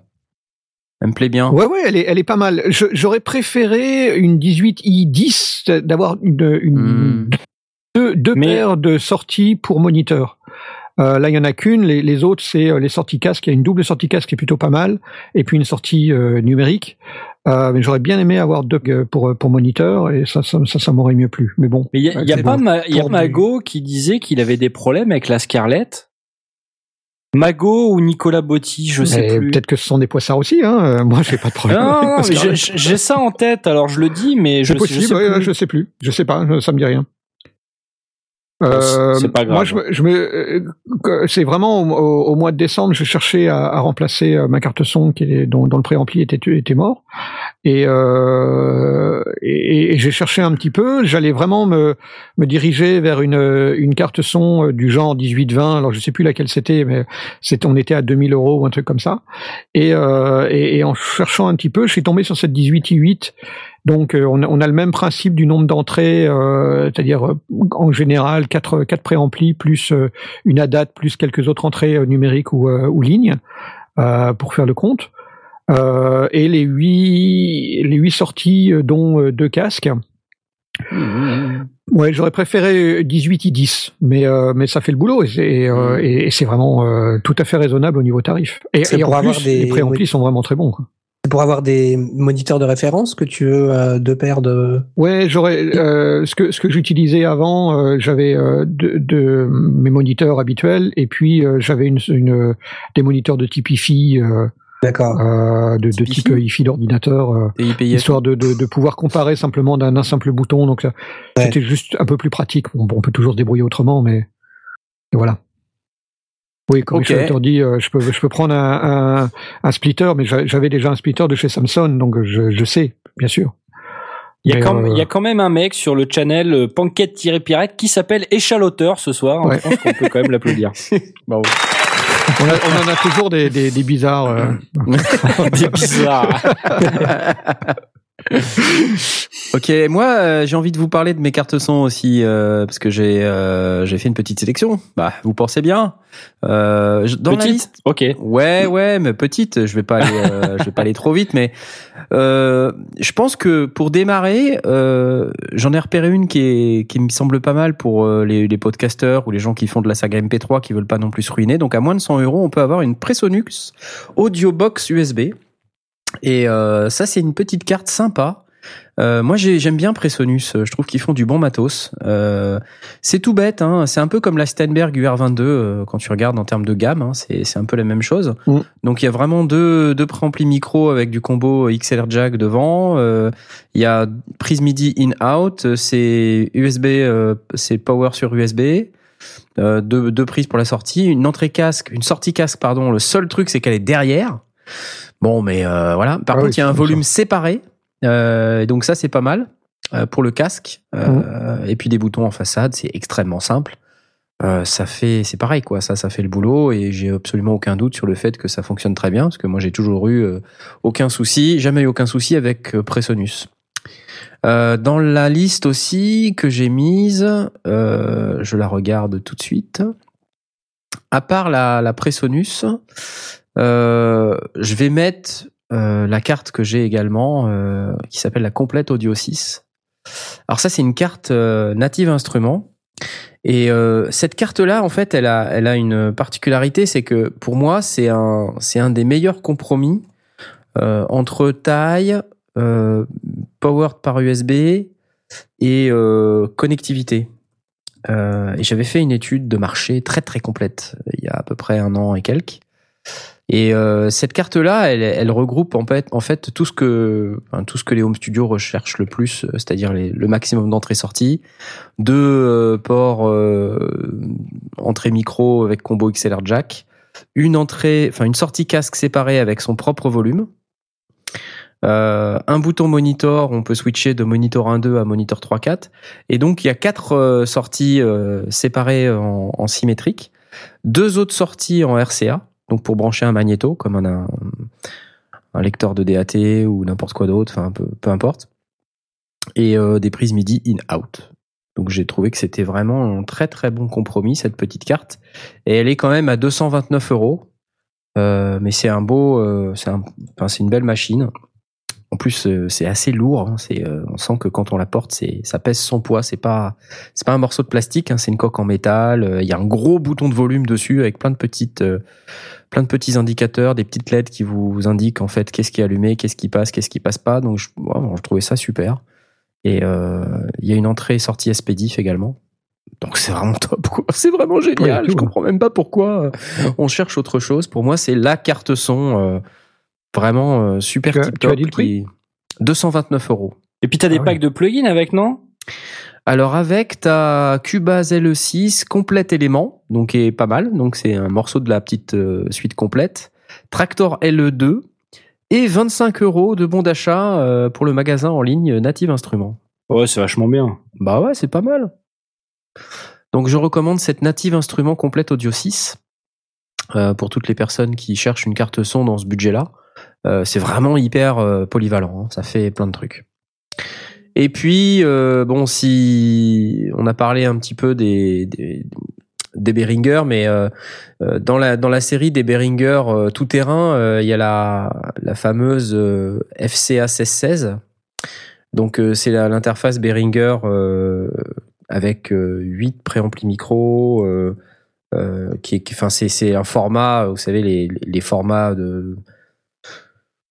Elle me plaît bien. Ouais, ouais, elle est, elle est pas mal. Je- J'aurais préféré une 18i10, d'avoir une, une Hmm. deux, deux Mais- paires de sorties pour moniteur. Euh, là, il y en a qu'une. Les, les autres, c'est euh, les sorties casque. Il y a une double sortie casque qui est plutôt pas mal, et puis une sortie euh, numérique. Euh, mais j'aurais bien aimé avoir deux euh, pour pour moniteur, et ça, ça, ça, ça m'aurait mieux plu. Mais bon. Il y a, y a C'est pas bon. Ma- y a Mago qui disait qu'il avait des problèmes avec la Scarlett. Mago ou Nicolas Botti, je sais Et plus. Peut-être que ce sont des poissards aussi. Hein. Euh, Moi, j'ai pas de problème. Non, j'ai- j'ai ça en tête, alors je le dis, mais je, C'est je possible, sais ouais, plus. je sais plus. Je sais pas, ça me dit rien. Euh, c'est pas grave. Moi, je me, je me, euh, c'est vraiment au, au- au mois de décembre, je cherchais à, à remplacer euh, ma carte son qui est, dont, dont le préampli était, était mort, et, euh, et, j'ai cherché un petit peu. J'allais vraiment me, diriger vers une, carte son euh, du genre 18-20. Alors, je sais plus laquelle c'était, mais on était à 2000 euros ou un truc comme ça. Et, euh, et, en cherchant un petit peu, je suis tombé sur cette 18i8 donc on, a, le même principe du nombre d'entrées, c'est-à-dire en général quatre quatre préamplis plus une ADAT plus quelques autres entrées numériques ou, ou lignes pour faire le compte. Euh, et les huit les huit sorties euh, dont euh, deux casques. Ouais, j'aurais préféré 18 et 10, mais euh, mais ça fait le boulot et c'est euh, c'est vraiment euh, tout à fait raisonnable au niveau tarif. Et, pour en avoir plus, des- les préamplis oui. sont vraiment très bons. C'est pour avoir des moniteurs de référence que tu veux deux paires de. Ouais, j'aurais ce que ce que j'utilisais avant, j'avais de, de mes moniteurs habituels et puis j'avais une, une des moniteurs de type IFI, D'accord. euh, de, de Type type IFI? D'ordinateur, euh, histoire de, de de pouvoir comparer simplement d'un un simple bouton. Donc Ouais. c'était juste un peu plus pratique. Bon, bon, on peut toujours se débrouiller autrement, mais et voilà. Oui, comme Ok. je euh, je peux je peux prendre un, un, un splitter, mais j'a- j'avais déjà un splitter de chez Samsung, donc je, je sais, bien sûr. Il y, a quand, euh, il y a quand même un mec sur le channel euh, Panquette-Pirate qui s'appelle Échaloteur ce soir. Ouais. Je pense qu'on peut quand même l'applaudir. Bravo. On, a- on en a toujours des, des, des bizarres. euh. Des bizarres. ok, moi euh, j'ai envie de vous parler de mes cartes son aussi euh, parce que j'ai euh, j'ai fait une petite sélection. Bah, vous pensez bien euh, je- dans la Petite liste. Ok. Ouais, ouais, mais petite. Je vais pas aller, euh, je vais pas aller trop vite, mais euh, je pense que pour démarrer, euh, j'en ai repéré une qui est qui me semble pas mal pour euh, les, les podcasteurs ou les gens qui font de la saga MP3 qui veulent pas non plus se ruiner. Donc à moins de 100 euros, on peut avoir une Presonux Audio Box USB. Et euh, ça, c'est une petite carte sympa. Euh, moi, j'ai- j'aime bien Presonus. Je trouve qu'ils font du bon matos. Euh, c'est tout bête. Hein. C'est un peu comme la Steinberg UR22 euh, quand tu regardes en termes de gamme. Hein. C'est un peu la même chose. Mm. Donc, il y a vraiment deux, deux préamplis micro avec du combo XLR jack devant. Euh, Il y a prise MIDI in-out. C'est USB, euh, c'est power sur USB. Deux, deux prises pour la sortie, une entrée casque, une sortie casque, pardon. Le seul truc, c'est qu'elle est derrière. Bon, mais voilà. Par Ah contre, oui, il y a un volume séparé. Euh, donc ça, c'est pas mal euh, pour le casque. Euh, Et puis des boutons en façade, c'est extrêmement simple. Ça fait, c'est pareil quoi. Ça, ça fait le boulot et j'ai absolument aucun doute sur le fait que ça fonctionne très bien parce que moi j'ai toujours eu aucun souci, jamais eu aucun souci avec Presonus. Euh, dans la liste aussi que j'ai mise, euh, je la regarde tout de suite. À part la, la Presonus, euh, je vais mettre euh, la carte que j'ai également, euh, qui s'appelle la complète Audio 6. Alors ça, c'est une carte euh, native instrument. Et euh, cette carte-là, en fait, elle a, elle a une particularité, c'est que pour moi, c'est un, c'est un des meilleurs compromis entre taille, powered par USB et connectivité. Et j'avais fait une étude de marché très très complète il y a à peu près un an et quelques. Et euh, cette carte-là, elle, elle regroupe en fait, tout ce que enfin, tout ce que les home studios recherchent le plus, euh, c'est-à-dire le maximum d'entrées-sorties, deux euh, ports euh, entrée micro avec combo XLR jack, une entrée, enfin une sortie casque séparée avec son propre volume, euh, un bouton monitor, on peut switcher de monitor 1.2 à monitor 3.4, et donc il y a quatre euh, sorties séparées en, en symétrique, deux autres sorties en RCA, donc pour brancher un magnéto comme un, lecteur de DAT ou n'importe quoi d'autre, enfin peu, importe, et euh, des prises MIDI in-out. Donc j'ai trouvé que c'était vraiment un très très bon compromis cette petite carte, et elle est quand même à 229 euros. Euh, mais c'est un beau, euh, c'est un, une belle machine. En plus, c'est assez lourd. hein. On sent que quand on la porte, ça pèse son poids. C'est pas, pas un morceau de plastique. hein, c'est une coque en métal. Il y a un gros bouton de volume dessus avec plein de petites, plein de petits indicateurs, des petites LED qui vous, indiquent en fait qu'est-ce qui est allumé, qu'est-ce qui passe, qu'est-ce qui passe pas. Donc, je, trouvais ça super. Et euh, il y a une entrée et sortie SPDIF également. Donc c'est vraiment top, quoi. C'est vraiment génial. Ouais, je comprends même pas pourquoi euh, on cherche autre chose. Pour moi, c'est la carte son euh, vraiment euh, super Tu as- tip tu as top. dit le prix? qui- 229 euros. Et puis t'as des Ah packs ouais. de plugins avec, non? Alors avec ta Cubase LE6 complète élément, donc qui est pas mal. Donc c'est un morceau de la petite euh, suite complète. Tractor LE2 et 25 euros de bon d'achat euh, pour le magasin en ligne Native Instruments. Ouais, c'est vachement bien. Bah ouais, c'est pas mal. Donc je recommande cette Native Instrument complète Audio 6 euh, pour toutes les personnes qui cherchent une carte son dans ce budget-là. C'est vraiment hyper polyvalent, hein, ça fait plein de trucs. Et puis euh, bon, si on a parlé un petit peu des des, Behringer, mais euh, euh, dans la dans la série des Behringer euh, tout terrain, il y a la la fameuse FCA 1616. Donc c'est l'interface Behringer euh, avec euh, 8 préamplis micro qui enfin c'est c'est un format vous savez les les formats de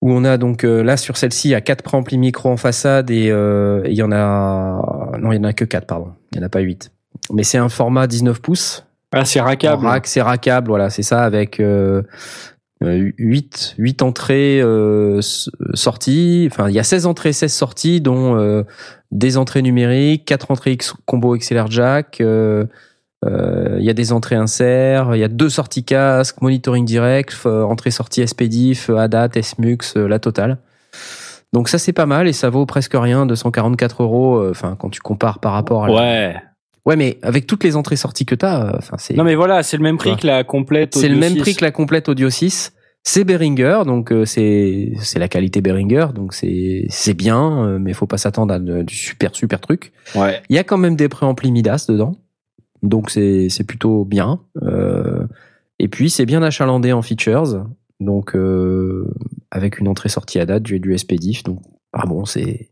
où on a donc euh, là sur celle-ci il y a quatre préamplis micro en façade et euh, il y en a non il y en a que 4 pardon il y en a pas 8 mais c'est un format 19 pouces Ah, c'est rackable. rack, c'est rackable, voilà, c'est ça, avec euh, euh, 8, 8 entrées euh, sorties. Enfin, il y a 16 entrées, 16 sorties, dont euh, des entrées numériques, 4 entrées X- combo XLR jack, euh, il y a des entrées insert, il y a deux sorties casque, monitoring direct, euh, entrée-sortie SPDIF, ADAT, SMUX, euh, la totale. Donc ça c'est pas mal et ça vaut presque rien, 244 euros. euh, Enfin quand tu compares par rapport à la- Ouais. ouais mais avec toutes les entrées sorties que t'as, euh, enfin c'est Non mais voilà, c'est le même prix Ouais. que la complète. c'est le même 6. prix que la complète Audio 6. C'est Behringer, donc euh, c'est c'est la qualité Behringer, donc c'est c'est bien, euh, mais faut pas s'attendre à du super super truc. Ouais. Il y a quand même des préamplis Midas dedans, donc c'est plutôt bien. Euh, et puis c'est bien achalandé en features, donc euh, avec une entrée-sortie à date, j'ai du SPDIF, donc ah bon c'est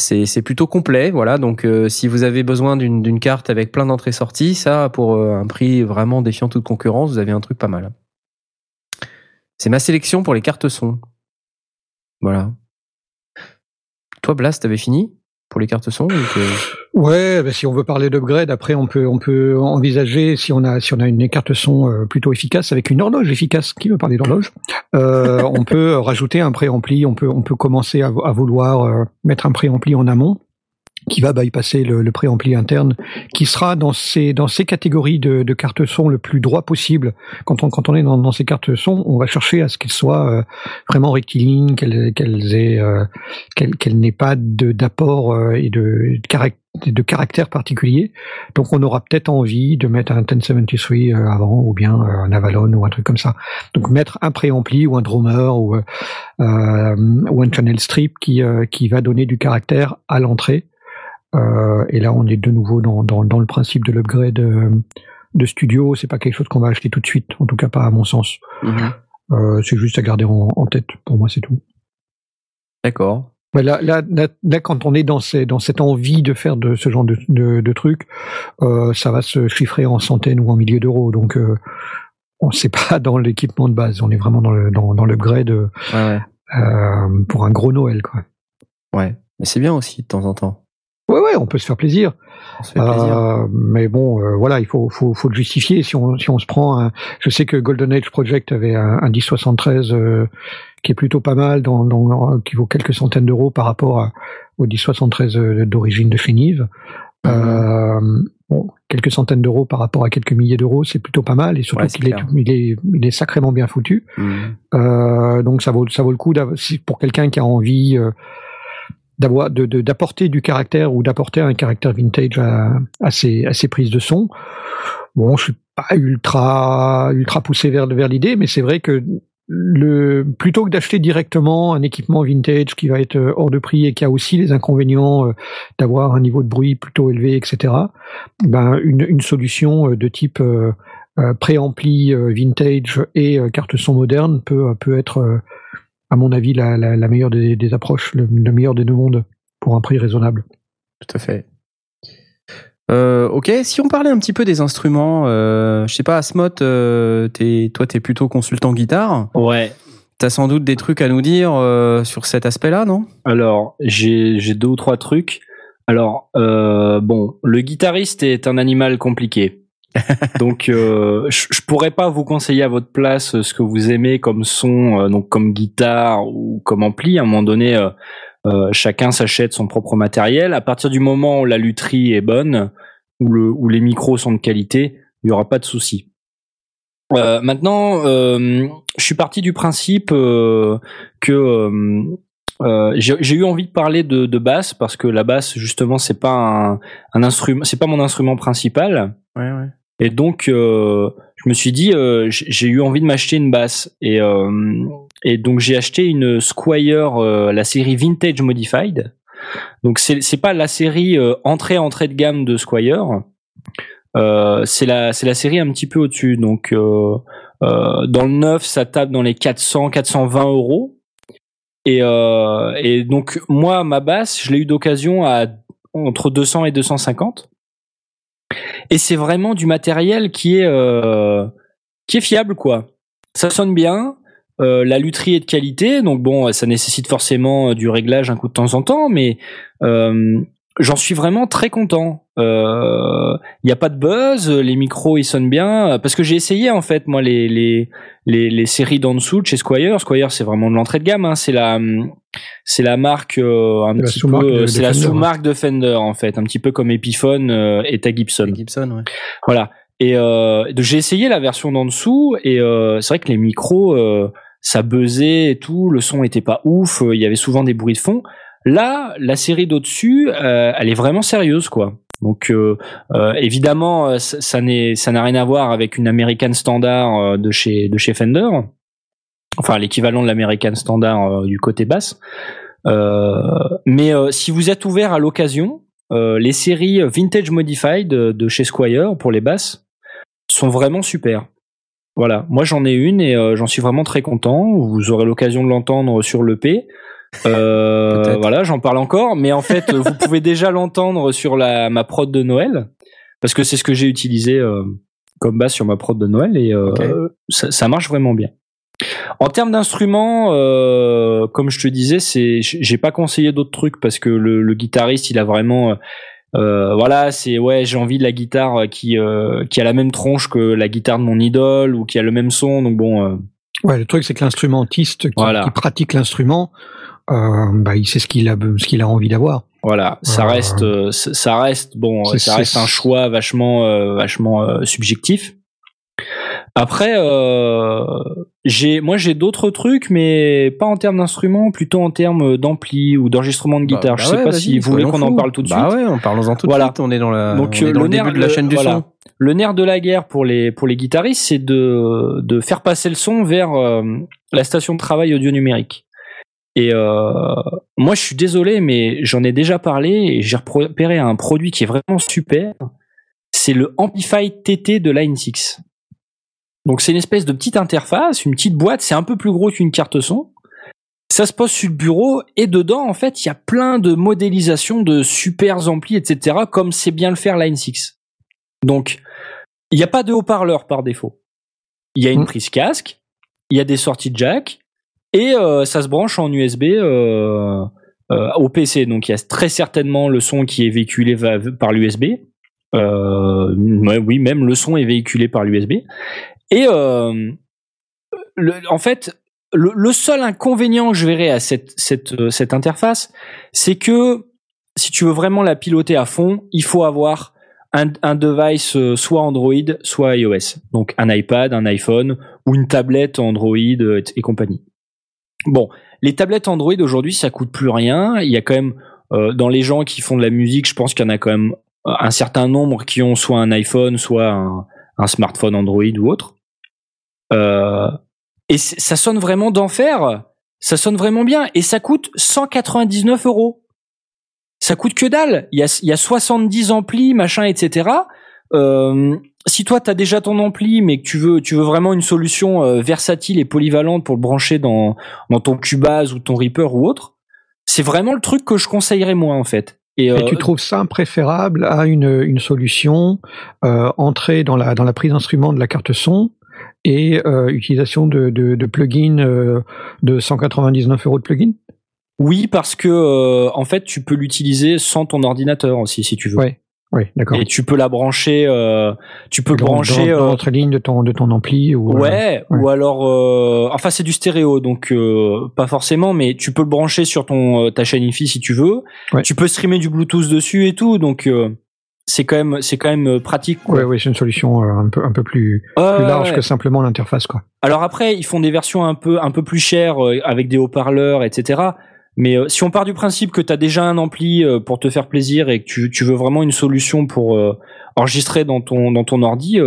c'est plutôt complet, voilà. Donc euh, si vous avez besoin d'une d'une carte avec plein d'entrées-sorties, ça pour euh, un prix vraiment défiant toute concurrence, vous avez un truc pas mal. C'est ma sélection pour les cartes son. Voilà. Toi Blast, t'avais fini? Pour les cartes son que- Ouais, bah, si on veut parler d'upgrade, après on peut on peut envisager si on a si on a une carte son euh, plutôt efficace avec une horloge efficace. Qui veut parler d'horloge euh, On peut rajouter un préampli. On peut on peut commencer à, à vouloir euh, mettre un préampli en amont qui va bypasser le, le préampli interne, qui sera dans ces dans ces catégories de, de cartes son le plus droit possible. Quand on quand on est dans, dans ces cartes son, on va chercher à ce qu'elles soient euh, vraiment rectilignes, qu'elles qu'elles aient euh, qu'elles qu'elles n'aient pas d'apport euh, et de, de, carac- de caractère particulier. Donc on aura peut-être envie de mettre un 1073 euh, avant ou bien un Avalon ou un truc comme ça. Donc mettre un préampli ou un drummer ou euh, ou un channel strip qui euh, qui va donner du caractère à l'entrée. Euh, et là on est de nouveau dans dans, dans le principe de l'upgrade euh, de studio. C'est pas quelque chose qu'on va acheter tout de suite, en tout cas pas à mon sens. Euh, c'est juste à garder en, en tête. Pour moi c'est tout. D'accord. Là, là, là, là, quand on est dans, ces, dans cette envie de faire de ce genre de, de, euh, ça va se chiffrer en centaines ou en milliers d'euros. Donc, euh, on sait pas dans l'équipement de base. On est vraiment dans le dans, dans l'upgrade Ouais, ouais. euh, pour un gros Noël, quoi. Ouais. Mais c'est bien aussi de temps en temps. Ouais, ouais, on peut se faire plaisir. On se fait plaisir. Euh, mais bon, euh, voilà, il faut, faut, faut le justifier. Si on, si on se prend, un, je sais que Golden Age Project avait un, un 1073 euh, qui est plutôt pas mal, dans, dans, qui vaut quelques centaines d'euros par rapport à, au 1073 euh, d'origine de chez Nive. Euh, bon, quelques centaines d'euros par rapport à quelques milliers d'euros, c'est plutôt pas mal, et surtout Ouais, qu'il est, il est, il est sacrément bien foutu. Mhm. Donc ça vaut ça vaut le coup pour quelqu'un qui a envie d'avoir d'apporter du caractère ou d'apporter un caractère vintage à, à ses à ses prises de son. Bon, je suis pas ultra ultra poussé vers vers l'idée, mais c'est vrai que le plutôt que d'acheter directement un équipement vintage qui va être hors de prix et qui a aussi les inconvénients euh, d'avoir un niveau de bruit plutôt élevé, etc. Ben une une solution euh, de type euh, préampli vintage et carte son moderne peut peut être à mon avis la, la, la meilleure des, des approches, le, le meilleur des deux mondes pour un prix raisonnable. Tout à fait. Euh, ok, si on parlait un petit peu des instruments, euh, je sais pas, Asmot, euh, t'es, toi t'es plutôt consultant guitare. Ouais. T'as sans doute des trucs à nous dire euh, sur cet aspect-là, non? Alors, j'ai j'ai deux ou trois trucs. Alors, euh, bon, le guitariste est un animal compliqué. donc, euh, je pourrais pas vous conseiller à votre place euh, ce que vous aimez comme son, euh, donc comme guitare ou comme ampli. À un moment donné, euh, euh, chacun s'achète son propre matériel. À partir du moment où la lutherie est bonne, où, le, où les micros sont de qualité, il y aura pas de souci. Euh, maintenant, je suis parti du principe que euh, j'ai j'ai eu envie de parler de, de basse parce que la basse justement c'est pas un, un instrument, c'est pas mon instrument principal. Et donc, euh, je me suis dit, euh, j'ai eu envie de m'acheter une basse. Et, euh, donc, j'ai acheté une Squire, la série Vintage Modified. Donc, c'est pas la série euh, entrée entrée de gamme de Squire. C'est la la série un petit peu au-dessus. Donc, dans le neuf, ça tape dans les 400 420 euros. Et, et donc, moi, ma basse, je l'ai eu d'occasion à entre 200 et 250. Et c'est vraiment du matériel qui est euh, qui est fiable quoi. Ça sonne bien. euh, la lutherie est de qualité, donc bon, ça nécessite forcément euh, du réglage un coup de temps en temps, mais j'en suis vraiment très content. Il n'y a pas de buzz, les micros ils sonnent bien, parce que j'ai essayé en fait moi les les les, les séries d'en dessous de chez Squire. Squire c'est vraiment de l'entrée de gamme, hein, c'est la c'est la marque euh, un La petit sous-marque peu, de- euh, c'est la Fender, hein. sous-marque de Fender en fait, un petit peu comme Epiphone euh, et ta Gibson. Gibson, ouais. Voilà. Et euh, j'ai essayé la version d'en dessous et euh, c'est vrai que les micros euh, ça buzzait et tout, le son était pas ouf, euh, il y avait souvent des bruits de fond. Là, la série d'au-dessus, euh, elle est vraiment sérieuse quoi. Donc euh, euh, évidemment ça n'a rien à voir avec une American standard de chez de Fender. enfin l'équivalent de l'American Standard du côté basse. mais si vous êtes ouvert à l'occasion, les séries Vintage Modified de chez Squire pour les basses sont vraiment super. Voilà, moi j'en ai une et j'en suis vraiment très content. Vous aurez l'occasion de l'entendre sur l'EP. Euh, voilà, j'en parle encore, mais en fait, vous pouvez déjà l'entendre sur la ma prod de Noël, parce que c'est ce que j'ai utilisé euh, comme base sur ma prod de Noël et euh, ça, ça, marche vraiment bien. En termes d'instruments, comme je te disais, c'est j'ai pas conseillé d'autres trucs parce que le, le, guitariste, il a vraiment voilà, c'est ouais, j'ai envie de la guitare qui qui a la même tronche que la guitare de mon idole ou qui a le même son. Donc bon. Ouais, le truc c'est que l'instrumentiste qui, qui, pratique l'instrument, bah, il sait ce qu'il a, ce qu'il a envie d'avoir. Voilà, ça euh, reste, euh, ça reste bon, ça reste un choix vachement, vachement subjectif. Après, euh, j'ai, moi j'ai d'autres trucs, mais pas en termes d'instruments, plutôt en termes d'ampli ou d'enregistrement de bah, guitare. Bah, je sais pas si vous voulez qu'on en parle tout de bah suite. ouais, on parle en tout de suite. On est dans la, Donc, le, le début de la chaîne du son. Le nerf de la guerre pour les pour les guitaristes, c'est de de faire passer le son vers la station de travail audio numérique. Et euh, moi, je suis désolé, mais j'en ai déjà parlé et j'ai repéré un produit qui est vraiment super. C'est le Amplify TT de Line 6. Donc c'est une espèce de petite interface, une petite boîte, c'est un peu plus gros qu'une carte son. Ça se pose sur le bureau et dedans, en fait, il y a plein de modélisations de super amplis, etc., comme c'est bien le faire Line 6. Donc, il n'y a pas de haut-parleur par défaut. Il y a une mmh. prise casque, il y a des sorties jack, et euh, ça se branche en USB euh, euh, au PC. Donc il y a très certainement le son qui est véhiculé par l'USB. oui, même le son est véhiculé par l'USB. Et en fait, le, seul inconvénient que je verrais à cette, cette, cette interface, c'est que si tu veux vraiment la piloter à fond, il faut avoir un, un, device soit Android, soit iOS. Donc un iPad, un iPhone ou une tablette Android et compagnie. Bon, les tablettes Android aujourd'hui, ça coûte plus rien. Il y a quand même euh, dans les gens qui font de la musique, je pense qu'il y en a quand même euh, un certain nombre qui ont soit un iPhone, soit un, smartphone Android ou autre. Euh, et ça sonne vraiment d'enfer. Ça sonne vraiment bien et ça coûte 199 euros. Ça coûte que dalle. Il y a, il y a 70 amplis, machin, etc. Euh, si toi tu as déjà ton ampli mais que tu veux tu veux vraiment une solution euh, versatile et polyvalente pour le brancher dans dans ton Cubase ou ton Reaper ou autre, c'est vraiment le truc que je conseillerais moi en fait. Et, tu euh, trouves ça préférable à une, une solution euh, entrée dans la dans la prise d'instrument de la carte son et utilisation de, de, de plugins de 199 euros de plugin? Oui, parce que en fait tu peux l'utiliser sans ton ordinateur aussi si tu veux. Ouais. Oui, d'accord. Et tu peux la brancher, euh, tu peux brancher dans, dans euh, ligne de ton de ton ampli ou euh, ouais, ou alors euh, enfin c'est du stéréo donc euh, pas forcément mais tu peux le brancher sur ton ta chaîne IFI si tu veux. Tu peux streamer du Bluetooth dessus et tout donc c'est quand même c'est quand même pratique quoi. Ouais ouais, c'est une solution un peu un peu plus, plus large que simplement l'interface quoi. Alors après, ils font des versions un peu un peu plus chères avec des haut-parleurs etc. Mais euh, si on part du principe que tu as déjà un ampli euh, pour te faire plaisir et que tu, tu veux vraiment une solution pour euh, enregistrer dans ton dans ton ordi,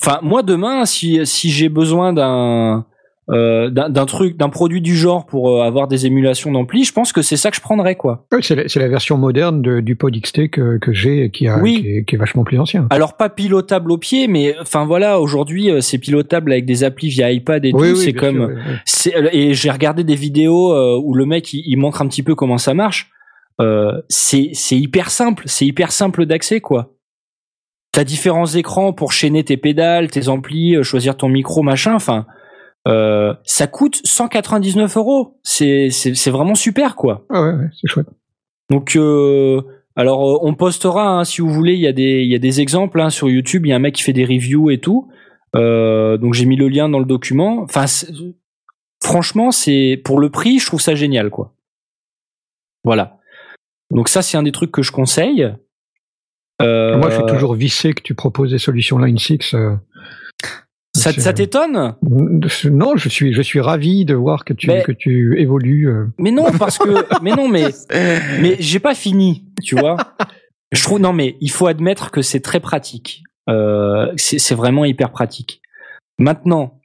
enfin moi demain si si j'ai besoin d'un euh, d'un truc, d'un produit du genre pour euh, avoir des émulations d'ampli, je pense que c'est ça que je prendrais quoi. Oui, c'est la, la, version moderne de, du Pod XT que, que j'ai qui, a, oui. qui, est, qui, est, vachement plus ancien. Alors pas pilotable au pied, mais enfin voilà, aujourd'hui euh, c'est pilotable avec des applis via iPad et tout. c'est comme, et j'ai regardé des vidéos où le mec il, il, montre un petit peu comment ça marche. c'est c'est hyper simple, c'est hyper simple d'accès quoi. T'as différents écrans pour chaîner tes pédales, tes amplis, choisir ton micro, machin. Enfin, euh, ça coûte 199 euros. C'est c'est vraiment super quoi. Ah ouais, ouais c'est chouette. Donc euh, alors euh, on postera hein, si vous voulez. Il y a des il y a des exemples hein, sur YouTube. Il y a un mec qui fait des reviews et tout. Euh, donc j'ai mis le lien dans le document. Enfin franchement c'est pour le prix je trouve ça génial quoi. Voilà. Donc ça c'est un des trucs que je conseille. Moi je suis toujours vissé que tu proposes des solutions Line 6. Ça, ça t'étonne? Non, je suis, je suis ravi de voir que tu, que tu évolues. Euh. Mais non, parce que, mais non, mais, mais j'ai pas fini, tu vois. Je trouve, non, mais il faut admettre que c'est très pratique. Euh, c'est vraiment hyper pratique. Maintenant,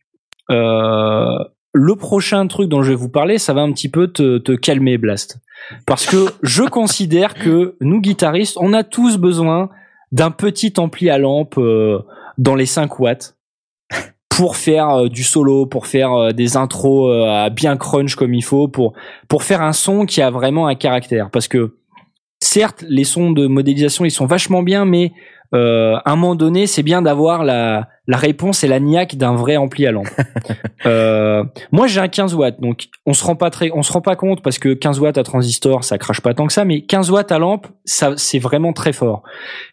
euh, le prochain truc dont je vais vous parler, ça va un petit peu te, te calmer, Blast. Parce que je considère que nous, guitaristes, on a tous besoin d'un petit ampli à lampe euh, dans les 5 watts pour faire euh, du solo, pour faire euh, des intros euh, à bien crunch comme il faut, pour pour faire un son qui a vraiment un caractère. Parce que certes, les sons de modélisation ils sont vachement bien, mais euh, à un moment donné, c'est bien d'avoir la la réponse et la niaque d'un vrai ampli à lampe. euh, moi, j'ai un 15 watts, donc on se rend pas très, on se rend pas compte parce que 15 watts à transistor, ça crache pas tant que ça, mais 15 watts à lampe, ça c'est vraiment très fort.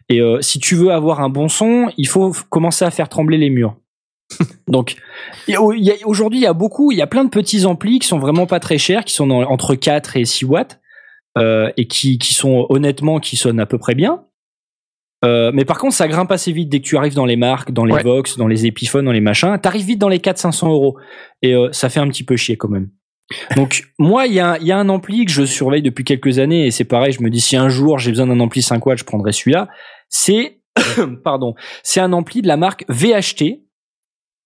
Et euh, si tu veux avoir un bon son, il faut commencer à faire trembler les murs. Donc, aujourd'hui, il y a beaucoup, il y a plein de petits amplis qui sont vraiment pas très chers, qui sont dans- entre 4 et 6 watts, euh, et qui, qui sont honnêtement, qui sonnent à peu près bien. Euh, mais par contre, ça grimpe assez vite dès que tu arrives dans les marques, dans les Ouais. Vox, dans les Epiphones, dans les machins. T'arrives vite dans les 400-500 euros. Et euh, ça fait un petit peu chier quand même. Donc, moi, il y a, il y a un ampli que je surveille depuis quelques années, et c'est pareil, je me dis, si un jour j'ai besoin d'un ampli 5 watts, je prendrai celui-là. C'est, pardon, c'est un ampli de la marque VHT.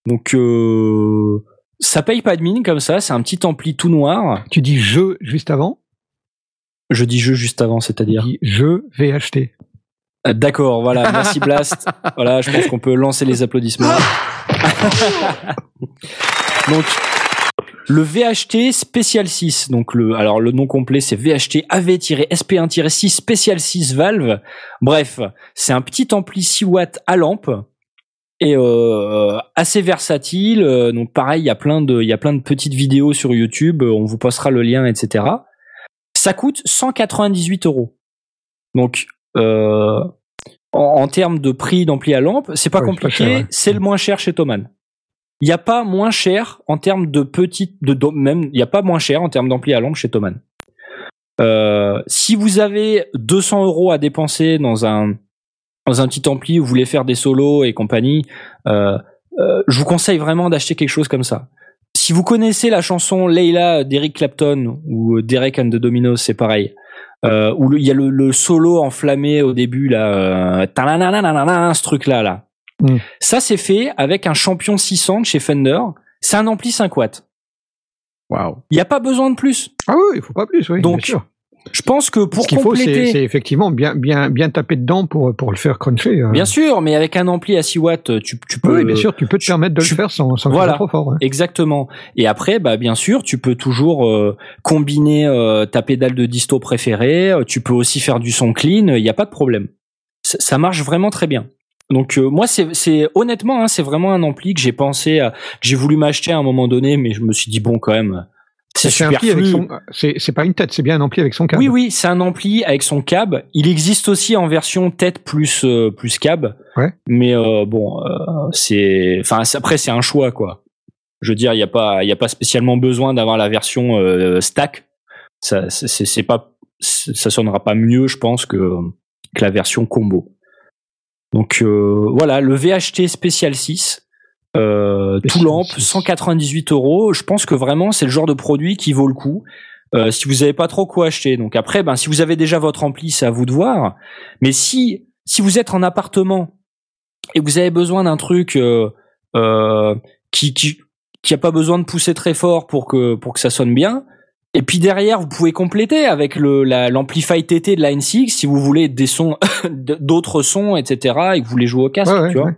Donc, euh, ça paye pas de mine comme ça, c'est un petit ampli tout noir. Tu dis je juste avant? Je dis jeu juste avant, c'est-à-dire. je vais acheter. Euh, D'accord, voilà, merci Blast. voilà, je pense qu'on peut lancer les applaudissements. donc, le VHT Special 6, donc le, alors le nom complet c'est VHT AV-SP1-6 Special 6 Valve. Bref, c'est un petit ampli 6 watts à lampe et euh, assez versatile. Euh, Donc pareil, il y a plein de, il y a plein de petites vidéos sur YouTube. euh, On vous postera le lien, etc. Ça coûte 198 euros. Donc euh, en, en termes de prix d'ampli à lampe, c'est pas Ouais, compliqué. ouais. C'est le moins cher chez Thomann. Il n'y a pas moins cher en termes de petites, de, de- même, il n'y a pas moins cher en termes d'ampli à lampe chez Thomann. Euh, si vous avez 200 euros à dépenser dans un dans un petit ampli où vous voulez faire des solos et compagnie, euh, euh, je vous conseille vraiment d'acheter quelque chose comme ça. Si vous connaissez la chanson Leila d'Eric Clapton ou Derek and the Dominos, c'est pareil. Euh, où il y a le, le solo enflammé au début là, euh, ce truc là là. Mm. Ça c'est fait avec un champion 600 de chez Fender. C'est un ampli 5 watts. Waouh. Il n'y a pas besoin de plus. Ah oui, il faut pas plus, oui. Donc, bien sûr. Je pense que pour Ce qu'il faut, c'est compléter, c'est effectivement bien, bien, bien taper dedans pour, pour le faire cruncher. euh. bien sûr, mais avec un ampli à 6 watts, tu, tu peux. Oui, bien sûr, tu peux te permettre de tu- le faire sans, sans Voilà. trop fort. ouais. Exactement. Et après, bah bien sûr, tu peux toujours euh, combiner euh, ta pédale de disto préférée. euh, Tu peux aussi faire du son clean. Il n'y a pas de problème. Ça, ça marche vraiment très bien. Donc euh, moi, c'est c'est- honnêtement, hein, c'est vraiment un ampli que j'ai pensé, à- que j'ai voulu m'acheter à un moment donné, mais je me suis dit bon quand même, c'est un ampli avec son, c'est pas une tête, c'est bien un ampli avec son câble. Oui, oui, c'est un ampli avec son cab. Il existe aussi en version tête plus euh, plus cab. Ouais. Mais euh, bon, euh, c'est, enfin après c'est un choix quoi. Je veux dire, il y a pas il a pas spécialement besoin d'avoir la version euh, stack. Ça c'est pas ça sonnera pas mieux, je pense que que la version combo. Donc euh, voilà, le VHT Special 6. Euh, tout lampe, 6. 198 euros. Je pense que vraiment c'est le genre de produit qui vaut le coup. Euh, si vous avez pas trop quoi acheter. Donc après, ben si vous avez déjà votre ampli, c'est à vous de voir. Mais si si vous êtes en appartement et que vous avez besoin d'un truc euh, euh, qui qui qui a pas besoin de pousser très fort pour que pour que ça sonne bien. Et puis derrière, vous pouvez compléter avec le la- l'amplify TT de la N6 si vous voulez des sons d'autres sons, etc. et que vous voulez jouer au casque, Ouais, ouais, tu vois. ouais.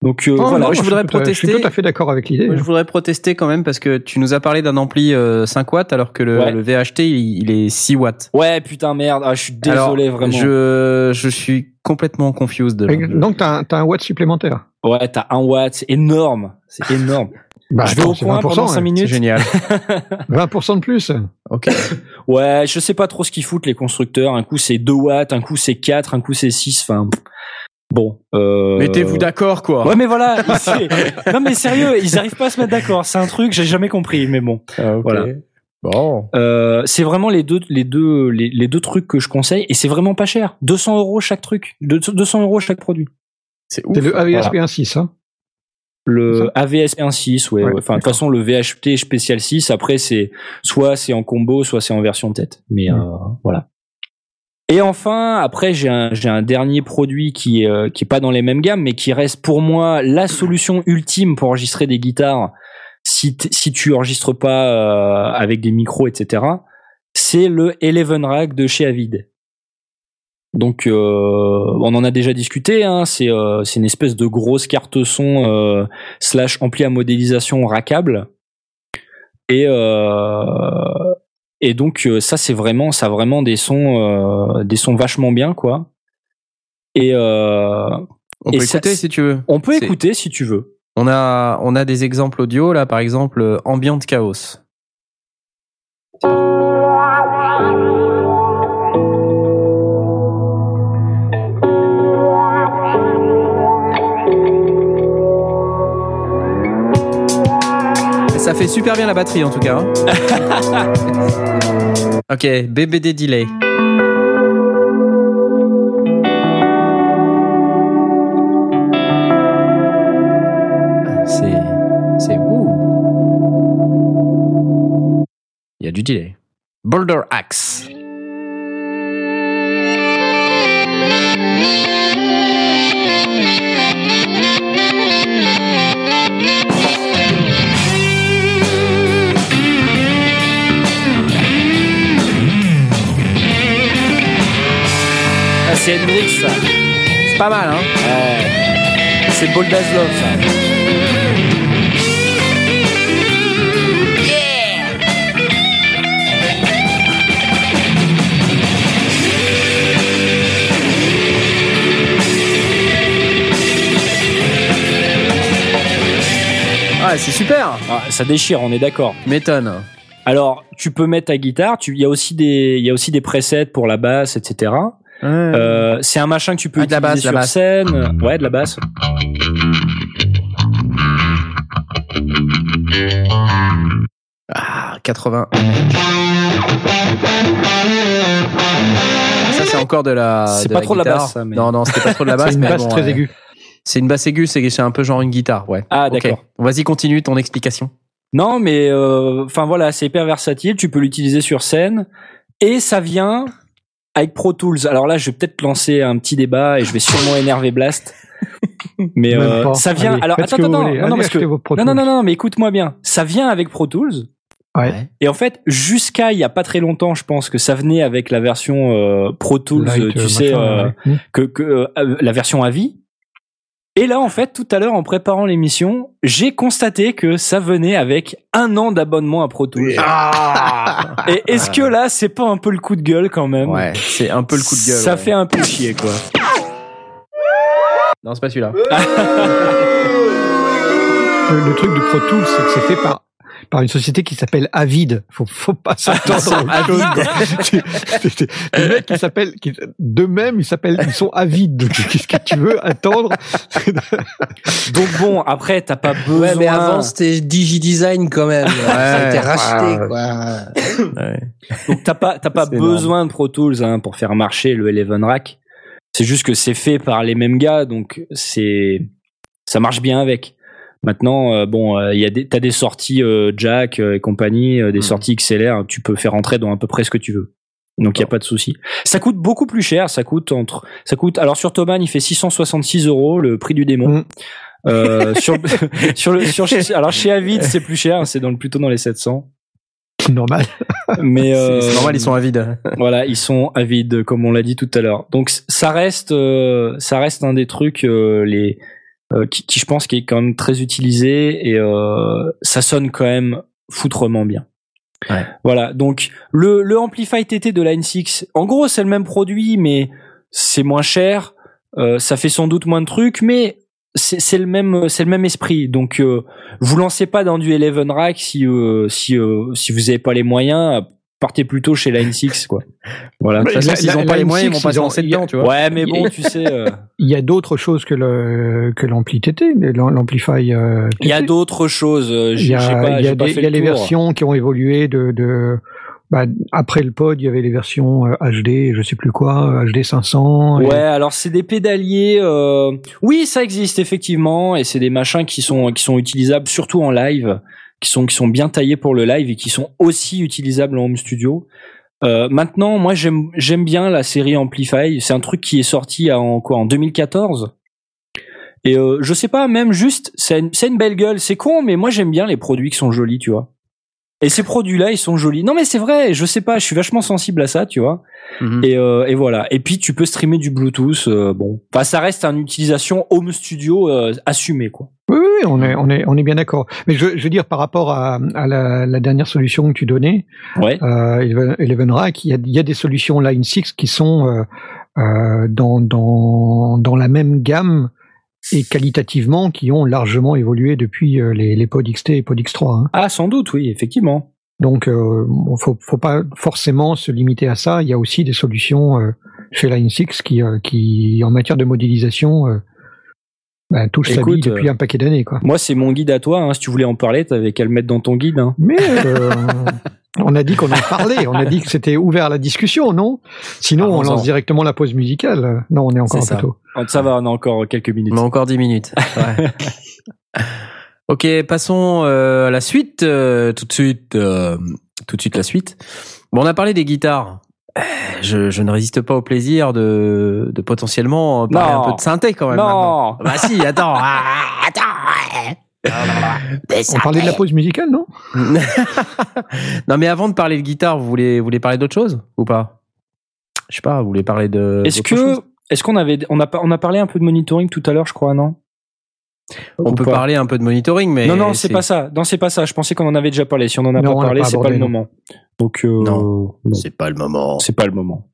Donc euh, Oh, voilà. non, je voudrais à- Je suis protester. tout à fait d'accord avec l'idée. Moi, je voudrais protester quand même parce que tu nous as parlé d'un ampli euh, 5 watts alors que le, Ouais. le VHT il, il est 6 watts. Ouais, putain merde. Ah, je suis désolé Alors, vraiment. Je, je suis complètement confused. Donc t'as un, t'as un watt supplémentaire. Ouais, t'as un watt, c'est énorme, c'est énorme. Bah, je vais attends, au 20%, pendant 5 hein. minutes. C'est génial. 20% de plus. Ok. Ouais, je sais pas trop ce qu'ils foutent les constructeurs. Un coup c'est 2 watts, un coup c'est 4, un coup c'est 6. Enfin, bon. Euh... Mettez-vous d'accord quoi. Ouais, mais voilà. non, mais sérieux, ils arrivent pas à se mettre d'accord. C'est un truc que j'ai jamais compris. Mais bon, Ah, ok. Voilà. Bon. euh, c'est vraiment les deux, les deux, les, les deux trucs que je conseille et c'est vraiment pas cher. 200 euros chaque truc, Deux- 200 euros chaque produit. C'est ouf. C'est le Voilà. AVSP 1.6. Hein. Le AVS 1.6, ouais. Ouais, ouais. Enfin, de toute façon, le VHT spécial 6, après, c'est soit c'est en combo, soit c'est en version tête. Mais Mm. euh, voilà. Et enfin, après, j'ai un, un dernier produit qui, euh, qui est pas dans les mêmes gammes, mais qui reste pour moi la solution ultime pour enregistrer des guitares. si si tu enregistres pas euh, avec des micros, etc. C'est le Eleven Rack de chez Avid. Donc euh, on en a déjà discuté. Hein, c'est euh, une espèce de grosse carte son euh, slash ampli à modélisation rackable. Et euh, et donc euh, ça c'est vraiment ça a vraiment des sons euh, des sons vachement bien quoi. Et euh, On Et peut ça- écouter si tu veux. on peut écouter si tu veux. On a, on a des exemples audio là, par exemple, euh, Ambient Chaos. Ça fait super bien la batterie en tout cas. hein. ok, BBD delay. C'est. C'est. Ouh. Il y a du delay. Boulder Axe. C'est Hendrix ça. C'est pas mal, hein Ouais. C'est Boldazlov ça. Ah, c'est super Ah, ça déchire, on est d'accord. Tu m'étonnes. Alors, tu peux mettre ta guitare. Tu, il y a aussi des, il y a aussi des presets pour la basse, etc. Euh, c'est un machin que tu peux Ah, de la utiliser basse, sur la basse. scène. Ouais, de la basse. Ah, 80. Ça, c'est encore de la. C'est pas la trop de la basse, ça, mais- Non, non, c'était pas trop de la basse. C'est une mais basse bon, très ouais. aiguë. C'est une basse aiguë, c'est un peu genre une guitare, ouais. Ah, d'accord. Vas-y, continue ton explication. Non, mais euh, enfin voilà, c'est hyper versatile. Tu peux l'utiliser sur scène et ça vient avec Pro Tools. Alors là, je vais peut-être lancer un petit débat et je vais sûrement énerver Blast. Mais euh, ça vient. Allez, alors attends, attends, non, non, Allez, parce que non, non, Tools. non, non, mais écoute-moi bien. Ça vient avec Pro Tools. Ouais. Et en fait, jusqu'à il y a pas très longtemps, je pense que ça venait avec la version euh, Pro Tools, Light, euh, tu euh, sais, machin, euh, ouais. Que, que la version à vie. Et là, en fait, tout à l'heure, en préparant l'émission, j'ai constaté que ça venait avec un an d'abonnement à Pro Tools. Ah Et est-ce que là, c'est pas un peu le coup de gueule quand même? Ouais, c'est un peu le coup de gueule. Ça ouais. fait un peu chier, quoi. Non, c'est pas celui-là. Le, le truc de Pro Tools, c'est que c'est fait par par une société qui s'appelle Avid. Faut, faut pas s'attendre à autre chose. quoi. C'est- c'est- Les mecs qui s'appellent, qui- d'eux-mêmes, ils s'appellent, ils sont avides. Donc, Qu'est-ce que tu veux attendre? Donc bon, après, t'as pas besoin. Ouais, mais avant c'était DigiDesign quand même. Ça a été Ouais. racheté, Ouais. quoi. Ouais. Donc t'as pas t'as pas C'est énorme. besoin de Pro Tools hein, pour faire marcher le Eleven Rack. C'est juste que c'est fait par les mêmes gars, donc c'est ça marche bien avec. Maintenant, euh, bon, euh, il y a des t'as des sorties euh, Jack et compagnie, des Mhm. sorties XLR, tu peux faire entrer dans à peu près ce que tu veux. Donc il y a pas de souci. Ça coûte beaucoup plus cher, ça coûte entre ça coûte alors sur Thomann il fait 666 euros le prix du démon. Mhm. Euh, sur sur le sur alors chez Avid c'est plus cher, c'est dans le plutôt dans les 700. Normal. Mais euh, c'est normal, ils sont avides. voilà, ils sont avides, comme on l'a dit tout à l'heure. Donc ça reste, euh, ça reste un des trucs euh, les qui, qui, je pense, qui est quand même très utilisé et euh, ça sonne quand même foutrement bien. Ouais. Voilà. Donc le le Amplify TT de Line 6, en gros, c'est le même produit, mais c'est moins cher. Euh, ça fait sans doute moins de trucs, mais c'est le même c'est le même esprit. Donc euh, vous lancez pas dans du Eleven Rack si euh, si euh, si vous avez pas les moyens. Partez plutôt chez Line 6 quoi. Voilà. De toute façon, la- s'ils la- ont pas les moyens, ils M6, vont pas se ils ont- lancer il y a- dedans, tu vois. Ouais, mais bon, tu sais, euh, Il y a d'autres choses que le que l'ampli TT, l'amplify. euh, il y a d'autres choses. euh, Il J'ai y a, j'ai pas, il y a pas des- fait il y a le les tour. versions qui ont évolué de, de bah, après le pod, il y avait les versions euh, HD, je sais plus quoi, HD 500. et- Ouais, alors c'est des pédaliers. euh, Oui, ça existe effectivement, et c'est des machins qui sont qui sont utilisables surtout en live, qui sont qui sont bien taillés pour le live et qui sont aussi utilisables en home studio. Euh, maintenant, moi j'aime j'aime bien la série Amplify. C'est un truc qui est sorti en quoi en 2014. Et euh, je sais pas, même juste, c'est une, c'est une belle gueule. C'est con, mais moi j'aime bien les produits qui sont jolis, tu vois. Et ces produits-là, ils sont jolis. Non, mais c'est vrai. Je sais pas. Je suis vachement sensible à ça, tu vois. Mhm. Et, euh, et voilà. Et puis tu peux streamer du Bluetooth. euh, bon, enfin, ça reste une utilisation home studio euh, assumée, quoi. Oui, oui, on est, on est, on est bien d'accord. Mais je, je veux dire, par rapport à, à la, la dernière solution que tu donnais, Ouais. euh, Eleven, Rack, il y a, il y a des solutions Line 6 qui sont euh, euh, dans, dans, dans la même gamme et qualitativement qui ont largement évolué depuis euh, les, les Pod XT et Pod X3. hein. Ah, sans doute, oui, effectivement. Donc, euh, faut, faut pas forcément se limiter à ça. Il y a aussi des solutions euh, chez Line 6 qui, euh, qui, en matière de modélisation, bah, touchent sa Écoute, bille depuis euh, un paquet d'années, quoi. Moi, c'est mon guide à toi. Hein. Si tu voulais en parler, t'avais qu'à le mettre dans ton guide. Hein. Mais euh, on a dit qu'on en parlait, on a dit que c'était ouvert à la discussion, non? Sinon, on lance directement la pause musicale. Non, on est encore un ça. peu tôt. Ça va, on a encore quelques minutes. On a encore 10 minutes. Ouais. ok, passons euh, à la suite. euh, tout de suite, euh, tout de suite la suite. Bon, on a parlé des guitares. Je, je ne résiste pas au plaisir de, de potentiellement parler Non. un peu de synthé quand même. maintenant. Non. Bah si, attends. Ah, On parlait de la pause musicale, non non mais avant de parler de guitare, vous voulez, vous voulez parler d'autre chose ou pas? Je sais pas, vous voulez parler de. Est-ce que, est-ce qu'on avait, on a, on a parlé un peu de monitoring tout à l'heure, je crois, non? On peut pas parler un peu de monitoring, mais Non, non, c'est pas ça. Non, c'est pas ça. Je pensais qu'on en avait déjà parlé. Si on en a Non, pas parlé, c'est pas le moment. Donc, euh, Non. non, C'est pas le moment. c'est pas le moment.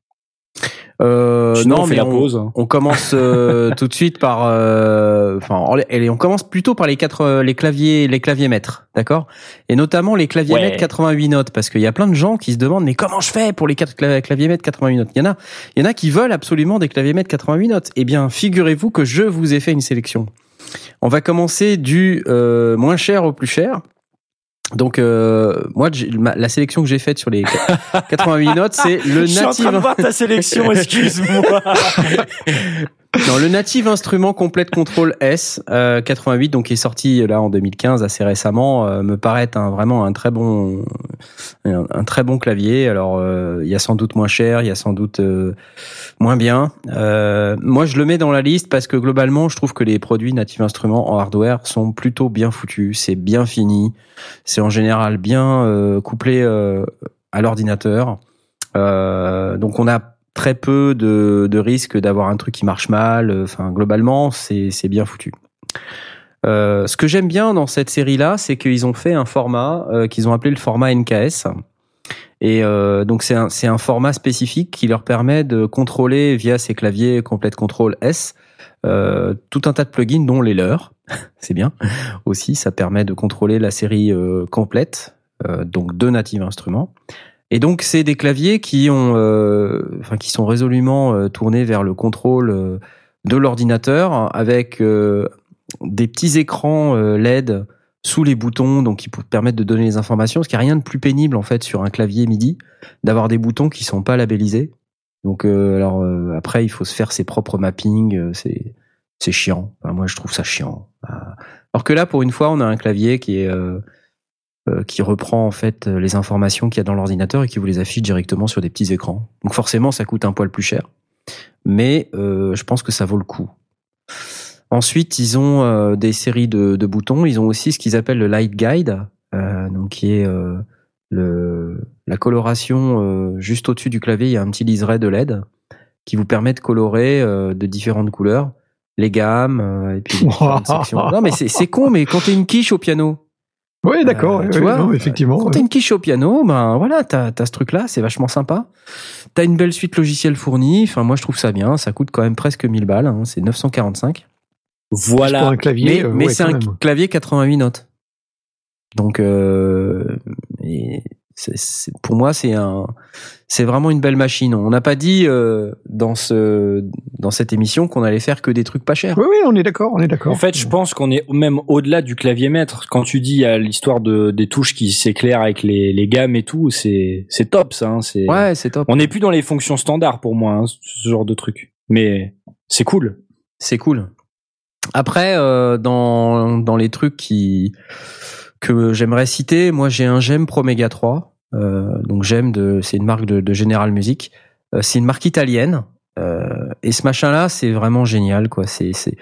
Euh, Sinon, non, on fait mais la on, pause. on commence euh, tout de suite par, euh, enfin, on commence plutôt par les quatre, euh, les claviers, les claviers maîtres, d'accord? Et notamment les claviers Ouais. maîtres 88 notes, parce qu'il y a plein de gens qui se demandent, mais comment je fais pour les quatre cla- claviers maîtres 88 notes? Il y en a, il y en a qui veulent absolument des claviers maîtres 88 notes. Eh bien, figurez-vous que je vous ai fait une sélection. On va commencer du euh, moins cher au plus cher. Donc, euh, moi, ma- la sélection que j'ai faite sur les 88 notes, c'est le Je suis en train de native. voir ta sélection. Excuse-moi. Non, le native instrument complète contrôle S euh, 88, donc qui est sorti là en 2015 assez récemment, euh, me paraît un, vraiment un très bon, un, très bon clavier. Alors euh, il y a sans doute moins cher, il y a sans doute euh, moins bien. Euh, moi je le mets dans la liste parce que globalement je trouve que les produits native instruments en hardware sont plutôt bien foutus, c'est bien fini, c'est en général bien couplé à l'ordinateur. Donc on a très peu de, de risques d'avoir un truc qui marche mal. Enfin, globalement, c'est bien foutu. Euh, ce que j'aime bien dans cette série-là, c'est qu'ils ont fait un format euh, qu'ils ont appelé le format NKS. Et euh, donc c'est un, un format spécifique qui leur permet de contrôler via ces claviers complète contrôle S euh, tout un tas de plugins dont les leurs. c'est bien. Aussi, ça permet de contrôler la série euh, complète, euh, donc deux natives instruments. Et donc c'est des claviers qui ont, euh, enfin qui sont résolument euh, tournés vers le contrôle euh, de l'ordinateur avec euh, des petits écrans LED sous les boutons, donc qui permettent de donner les informations. Parce qu'il n'y a rien de plus pénible en fait sur un clavier MIDI d'avoir des boutons qui sont pas labellisés. Donc euh, alors euh, après il faut se faire ses propres mappings, c'est c'est chiant. Moi je trouve ça chiant. Euh, Alors que là pour une fois on a un clavier qui est qui reprend en fait euh, les informations qu'il y a dans l'ordinateur et qui vous les affiche directement sur des petits écrans. Donc forcément ça coûte un poil plus cher, mais euh, je pense que ça vaut le coup. Ensuite, ils ont euh, des séries de, de boutons. Ils ont aussi ce qu'ils appellent le Light Guide, euh, donc qui est euh, le, la coloration euh, juste au-dessus du clavier. Il y a un petit liseré de LED qui vous permet de colorer euh, de différentes couleurs, les gammes euh, et puis les sections. Non, mais c'est c'est con. Mais quand t'es une quiche au piano, Oui, d'accord. Euh, oui, tu oui, vois, non, effectivement. quand t'as une quiche au piano, ben voilà, t'as as ce truc-là, c'est vachement sympa. T'as une belle suite logicielle fournie. Enfin, moi, je trouve ça bien. Ça coûte quand même presque 1000 balles. hein, c'est 945. Pour Voilà. un clavier, Mais, euh, mais ouais, c'est un même. clavier 88 notes. Donc, euh, et pour moi, c'est un, c'est vraiment une belle machine. On n'a pas dit euh, dans ce, dans cette émission qu'on allait faire que des trucs pas chers. Oui, oui, on est d'accord, on est d'accord. En fait, je pense qu'on est même au-delà du clavier maître. Quand tu dis à l'histoire de des touches qui s'éclairent avec les, les gammes et tout, c'est c'est top ça. hein, c'est Ouais, c'est top. on n'est plus dans les fonctions standards pour moi, hein, ce genre de truc. Mais c'est cool. C'est cool. Après, euh, dans, dans les trucs qui que j'aimerais citer, moi j'ai un GEM Pro Mega 3. Euh, donc GEM, de, c'est une marque de, de General Music. Euh, c'est une marque italienne. Euh, et ce machin-là, c'est vraiment génial, quoi. C'est c'est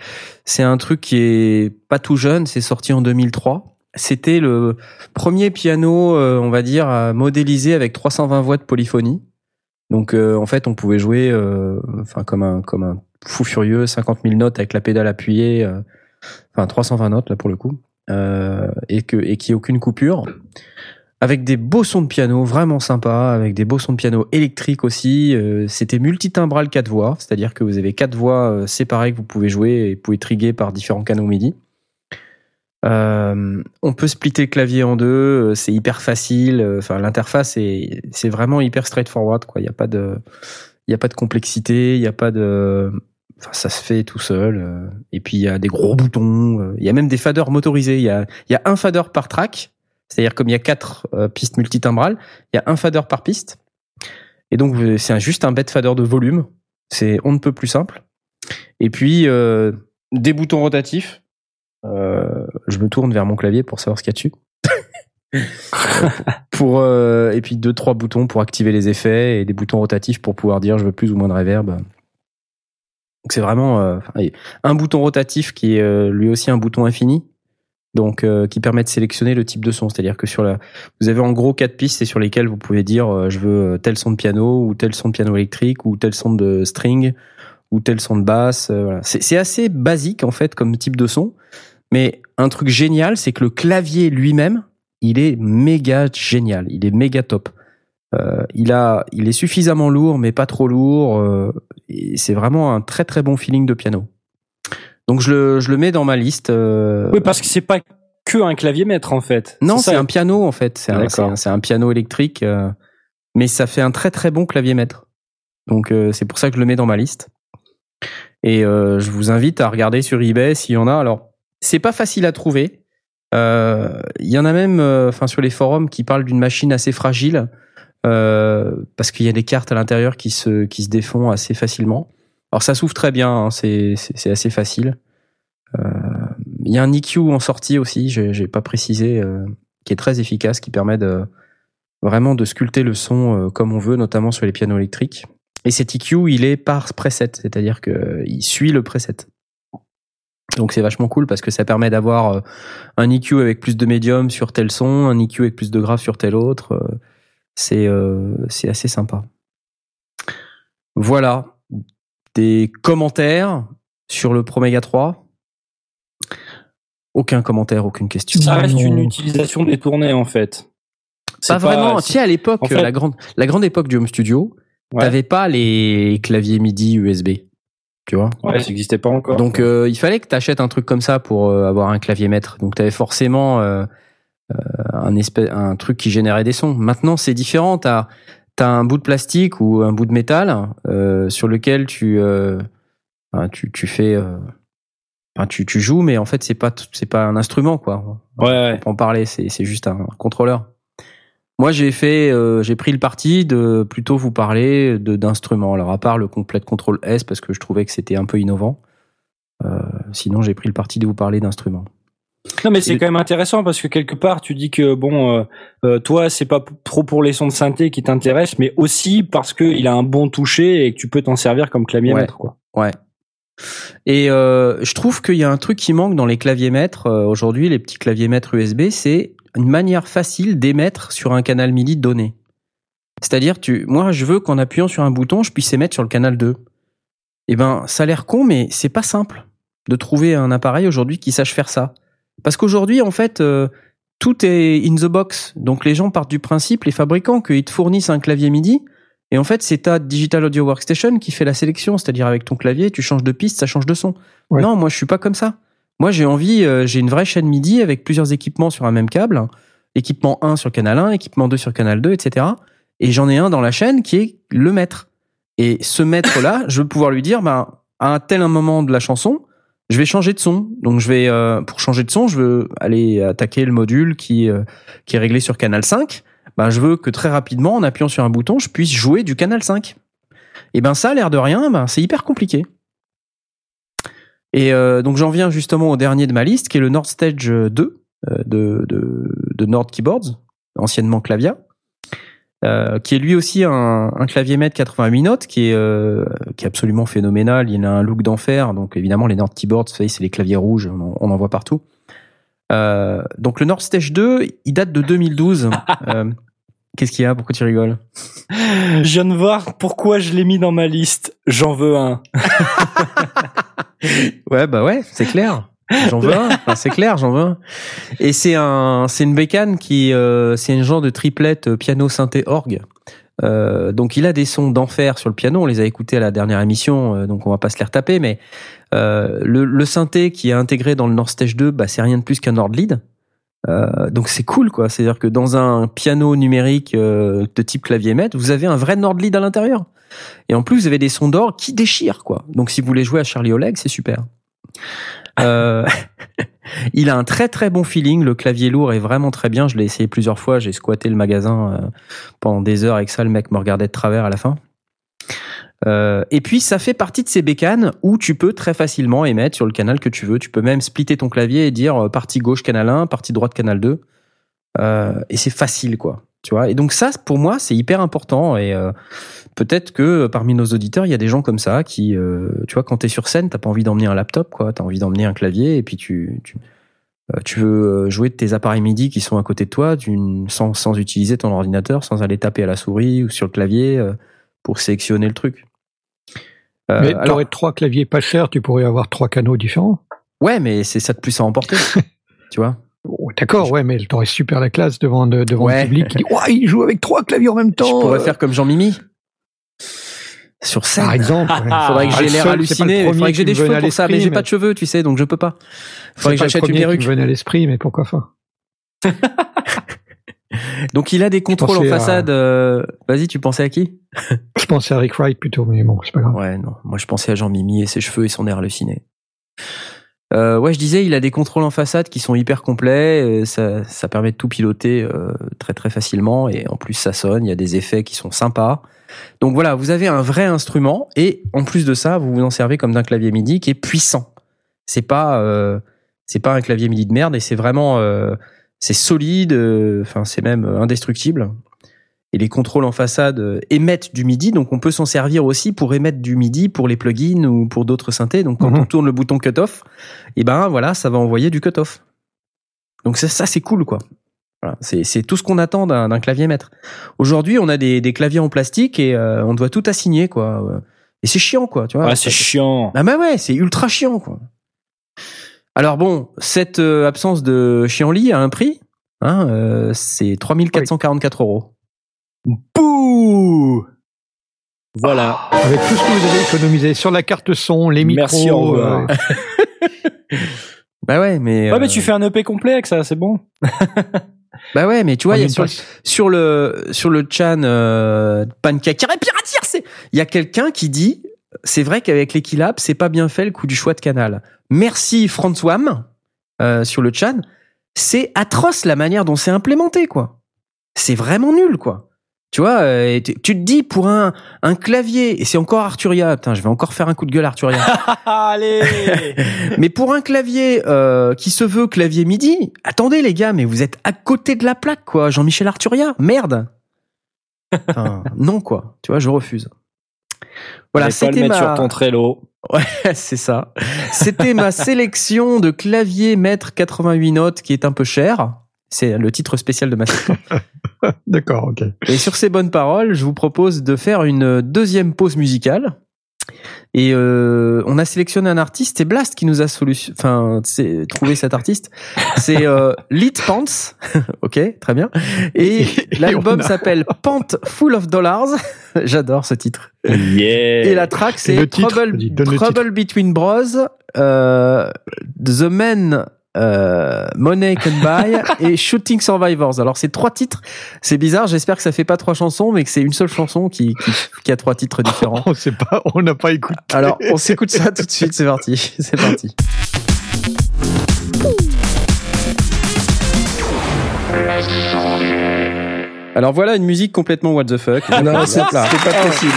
c'est un truc qui est pas tout jeune. C'est sorti en 2003. C'était le premier piano, euh, on va dire, à modéliser avec 320 voix de polyphonie. Donc euh, en fait, on pouvait jouer, euh, enfin comme un comme un fou furieux, 50 000 notes avec la pédale appuyée, enfin 320 notes là pour le coup, et que et qui ait aucune coupure, avec des beaux sons de piano vraiment sympas, avec des beaux sons de piano électriques aussi. Euh, C'était multitimbral quatre voix, c'est-à-dire que vous avez quatre voix euh, séparées que vous pouvez jouer et vous pouvez triguer par différents canaux MIDI. Euh, on peut splitter le clavier en deux, euh, c'est hyper facile. euh, Enfin, l'interface est c'est vraiment hyper straightforward quoi. Il y a pas de complexité, il y a pas de enfin ça se fait tout seul. euh, Et puis il y a des gros boutons, euh, il y a même des faders motorisés. Il y a il y a un fader par track, c'est-à-dire comme il y a quatre euh, pistes multitimbrales, il y a un fader par piste. Et donc c'est juste un bête fader de volume. C'est on ne peut plus simple. Et puis euh, des boutons rotatifs. Euh, je me tourne vers mon clavier pour savoir ce qu'il y a dessus. pour euh, et puis deux trois boutons pour activer les effets et des boutons rotatifs pour pouvoir dire je veux plus ou moins de reverb. Donc c'est vraiment euh, un bouton rotatif qui est euh, lui aussi un bouton infini. Donc euh, qui permet de sélectionner le type de son, c'est-à-dire que sur la vous avez en gros quatre pistes sur lesquelles vous pouvez dire je veux tel son de piano ou tel son de piano électrique ou tel son de string ou tel son de basse. voilà. C'est assez basique en fait comme type de son, mais un truc génial, c'est que le clavier lui-même, il est méga génial, il est méga top. Il a, il est suffisamment lourd, mais pas trop lourd. Et c'est vraiment un très très bon feeling de piano. Donc je le, je le mets dans ma liste. euh, Oui, parce que c'est pas que un clavier maître en fait. non, c'est un piano en fait. C'est un, piano électrique, euh, mais ça fait un très très bon clavier maître. Donc euh, c'est pour ça que je le mets dans ma liste. Et je vous invite à regarder sur eBay s'il y en a. Alors c'est pas facile à trouver. Il y en a même, enfin sur les forums, qui parlent d'une machine assez fragile euh, parce qu'il y a des cartes à l'intérieur qui se qui se défont assez facilement. Alors ça s'ouvre très bien, hein, c'est assez facile. Euh, Il y a un EQ en sortie aussi, j'ai pas précisé, euh, qui est très efficace, qui permet de vraiment de sculpter le son comme on veut, notamment sur les pianos électriques. Et cet EQ, il est par preset, c'est-à-dire que euh, il suit le preset. Donc c'est vachement cool parce que ça permet d'avoir un EQ avec plus de médium sur tel son, un EQ avec plus de grave sur tel autre. Euh, C'est euh, c'est assez sympa. Voilà des commentaires sur le Promega 3. Aucun commentaire, aucune question. Ça reste Non. une utilisation détournée en fait. C'est Pas vraiment. c'est- Tu sais, à l'époque, en fait- la grande, la grande époque du home studio, Ouais. t'avais pas les claviers MIDI USB. Tu vois? Ouais, ça n'existait pas encore. Donc, euh, il fallait que tu achètes un truc comme ça pour euh, avoir un clavier maître. Donc, tu avais forcément euh, un, espèce, un truc qui générait des sons. Maintenant, c'est différent. Tu as, un bout de plastique ou un bout de métal euh, sur lequel tu, euh, tu, tu fais. euh, enfin, tu, tu joues, mais en fait, c'est pas, c'est pas un instrument, quoi. ouais, ouais. Pour en parler, c'est c'est juste un contrôleur. Moi, j'ai fait, euh, j'ai pris le parti de plutôt vous parler de d'instruments. Alors, à part le complète contrôle S, parce que je trouvais que c'était un peu innovant. Euh, sinon, j'ai pris le parti de vous parler d'instruments. Non, mais c'est quand même intéressant parce que quelque part, tu dis que bon, euh, euh, toi, c'est pas trop pour les sons de synthé qui t'intéressent, mais aussi parce que il a un bon toucher et que tu peux t'en servir comme clavier Ouais. maître, quoi. Ouais. Et euh, je trouve qu'il y a un truc qui manque dans les claviers maîtres euh, aujourd'hui, les petits claviers maîtres USB, c'est une manière facile d'émettre sur un canal MIDI donné. C'est-à-dire, tu, moi, je veux qu'en appuyant sur un bouton, je puisse émettre sur le canal 2. Eh ben, ça a l'air con, mais c'est pas simple de trouver un appareil aujourd'hui qui sache faire ça. Parce qu'aujourd'hui, en fait, euh, tout est in the box. Donc les gens partent du principe, les fabricants, qu'ils te fournissent un clavier MIDI. Et en fait, c'est ta Digital Audio Workstation qui fait la sélection. C'est-à-dire avec ton clavier, tu changes de piste, ça change de son. Ouais. Non, moi, je suis pas comme ça. Moi, j'ai envie, euh, j'ai une vraie chaîne MIDI avec plusieurs équipements sur un même câble. Équipement 1 sur canal 1, équipement 2 sur canal 2, etc. Et j'en ai un dans la chaîne qui est le maître. Et ce maître-là, je veux pouvoir lui dire, ben, à un tel un moment de la chanson, je vais changer de son. Donc je vais, euh, pour changer de son, je veux aller attaquer le module qui, euh, est réglé sur canal 5. Ben, je veux que très rapidement, en appuyant sur un bouton, je puisse jouer du canal 5. Et ben ça, l'air de rien, ben, c'est hyper compliqué. Et euh, donc j'en viens justement au dernier de ma liste, qui est le Nord Stage 2 euh, de, de, de Nord Keyboards, anciennement Clavia. Euh, qui est lui aussi un, un clavier maître 88 notes, qui est euh, qui est absolument phénoménal. Il a un look d'enfer, donc évidemment les Nord Keyboards, vous savez, c'est les claviers rouges, on en, on en voit partout. Euh, donc le Nord Stage 2, il date de 2012. Euh, Qu'est-ce qu'il y a? Pourquoi tu rigoles? Je viens de voir pourquoi je l'ai mis dans ma liste. J'en veux un. Ouais, bah ouais, c'est clair. J'en veux un. Enfin, c'est clair, j'en veux un. Et c'est un, c'est une bécane qui, euh, c'est un genre de triplette euh, piano synthé orgue. Euh, donc il a des sons d'enfer sur le piano. On les a écoutés à la dernière émission, euh, donc on va pas se les retaper. Mais euh, le, le synthé qui est intégré dans le Nord Stage 2, bah c'est rien de plus qu'un Nord lead. Euh, donc c'est cool quoi. C'est-à-dire que dans un piano numérique de type clavier maître, vous avez un vrai Nord lead à l'intérieur. Et en plus vous avez des sons d'orgue qui déchirent quoi. Donc si vous voulez jouer à Charlie Oleg, c'est super. Euh, il a un très très bon feeling. Le clavier lourd est vraiment très bien. Je l'ai essayé plusieurs fois. J'ai squatté le magasin euh, pendant des heures avec ça. Le mec me regardait de travers à la fin. Euh, et puis ça fait partie de ces bécanes où tu peux très facilement émettre sur le canal que tu veux. Tu peux même splitter ton clavier et dire partie gauche canal 1, partie droite canal 2. Euh, et c'est facile quoi. Tu vois? Et donc ça, pour moi, c'est hyper important. Et peut-être que parmi nos auditeurs, il y a des gens comme ça qui, euh, tu vois, quand t'es sur scène, t'as pas envie d'emmener un laptop, quoi. T'as envie d'emmener un clavier et puis tu, tu, euh, tu veux jouer de tes appareils MIDI qui sont à côté de toi, sans, sans utiliser ton ordinateur, sans aller taper à la souris ou sur le clavier euh, pour sélectionner le truc. Euh, Mais alors- t'aurais trois claviers pas chers, tu pourrais avoir trois canaux différents. ouais, mais c'est ça de plus à emporter. tu vois. Oh, D'accord, ouais, mais t'aurais super la classe devant, de- devant Ouais. le public qui dit Ouah, il joue avec trois claviers en même temps. Je pourrais euh, faire comme Jean-Mimi. Sur scène. Par exemple. ouais. Faudrait que Ah, j'ai l'air halluciné. Faudrait que j'ai des cheveux pour ça, mais j'ai pas de cheveux, tu sais, donc je peux pas. Faudrait que j'achète une perruque. venait à l'esprit, mais pourquoi pas Donc il a des contrôles en à- façade. euh, Vas-y, tu pensais à qui? Je pensais à Rick Wright plutôt, mais bon, c'est pas grave. Ouais, non. Moi, je pensais à Jean-Mimi et ses cheveux et son air halluciné. Euh, ouais, je disais, il a des contrôles en façade qui sont hyper complets. euh, Ça, ça permet de tout piloter euh, très très facilement et en plus ça sonne. Il y a des effets qui sont sympas. Donc voilà, vous avez un vrai instrument et en plus de ça, vous vous en servez comme d'un clavier MIDI qui est puissant. C'est pas euh, c'est pas un clavier MIDI de merde et c'est vraiment euh, c'est solide. euh, Enfin, c'est même indestructible. Et les contrôles en façade émettent du MIDI, donc on peut s'en servir aussi pour émettre du MIDI pour les plugins ou pour d'autres synthés. Donc quand Mhm. on tourne le bouton cut-off, et ben voilà, ça va envoyer du cut-off. Donc ça, ça c'est cool quoi. Voilà, c'est c'est tout ce qu'on attend d'un d'un clavier maître. Aujourd'hui, on a des, des claviers en plastique et euh, on doit tout assigner quoi. Et c'est chiant quoi, tu vois. Ah, c'est chiant. Ah bah ouais, c'est ultra chiant quoi. Alors bon, cette euh, absence de chiant-lit a un prix. Hein, euh, c'est 3444 euros. Pouh Voilà. Avec tout ce que vous avez économisé sur la carte son, les micros. Merci, au revoir. euh, Bah ouais, mais Ouais, mais euh, tu fais un EP complet avec ça, c'est bon. bah ouais, mais tu vois, il y a sur, sur le sur le chan euh, pancake c'est il y a quelqu'un qui dit c'est vrai qu'avec l'Equilab, c'est pas bien fait le coup du choix de canal. Merci François euh, sur le chan, c'est atroce la manière dont c'est implémenté quoi. C'est vraiment nul quoi. Tu vois, euh, tu, te dis pour un un clavier et c'est encore Arturia, putain, je vais encore faire un coup de gueule Arturia. Allez Mais pour un clavier euh, qui se veut clavier MIDI, attendez les gars, mais vous êtes à côté de la plaque quoi, Jean-Michel Arturia, merde. Enfin, non quoi, tu vois, je refuse. Voilà, c'était mettre ma, sur ton Trello. c'est ça. C'était ma sélection de clavier maître 88 notes qui est un peu cher. C'est le titre spécial de ma sélection. D'accord, ok. Et sur ces bonnes paroles, je vous propose de faire une deuxième pause musicale. Et euh, on a sélectionné un artiste, c'est Blast qui nous a solu- enfin, c'est- trouvé cet artiste. C'est euh, Lit Pants, ok, très bien. Et, Et l'album a- s'appelle Pant Full of Dollars. J'adore ce titre. Yeah Et la track, c'est Trouble, Trouble Between Bros, euh, The Men euh, Money Can Buy et Shooting Survivors. Alors c'est trois titres. C'est bizarre. J'espère que ça fait pas trois chansons, mais que c'est une seule chanson qui, qui, qui a trois titres différents. On sait pas, on n'a pas écouté. Alors on s'écoute ça tout de suite. C'est parti. C'est parti. Alors voilà une musique complètement what the fuck. Non, c'est pas possible.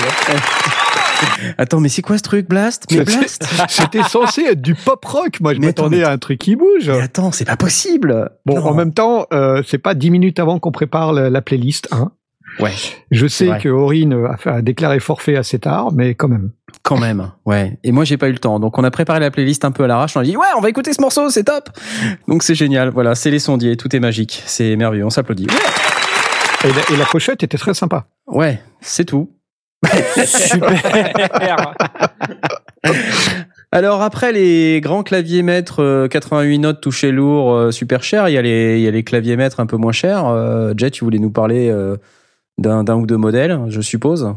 Attends, mais c'est quoi ce truc, Blast? Mais Blast? C'était censé être du pop rock. Moi, je m'attendais à un truc qui bouge. Mais attends, c'est pas possible. Bon, Non. en même temps, euh, c'est pas dix minutes avant qu'on prépare la, la playlist. Hein. Ouais. Je sais que Aurine a, déclaré forfait assez tard, mais quand même. Quand même, ouais. Et moi, j'ai pas eu le temps. Donc, on a préparé la playlist un peu à l'arrache. On a dit, ouais, on va écouter ce morceau, c'est top. Donc, c'est génial. Voilà, c'est les sondiers. Tout est magique. C'est merveilleux. On s'applaudit. Ouais, Et la, et la pochette était très sympa. Ouais, c'est tout. Super. Alors, après les grands claviers maîtres euh, 88 notes touché lourd, euh, super cher, il y a les, il y a les claviers maîtres un peu moins chers. Euh, Jet, tu voulais nous parler euh, d'un d'un ou deux modèles, je suppose.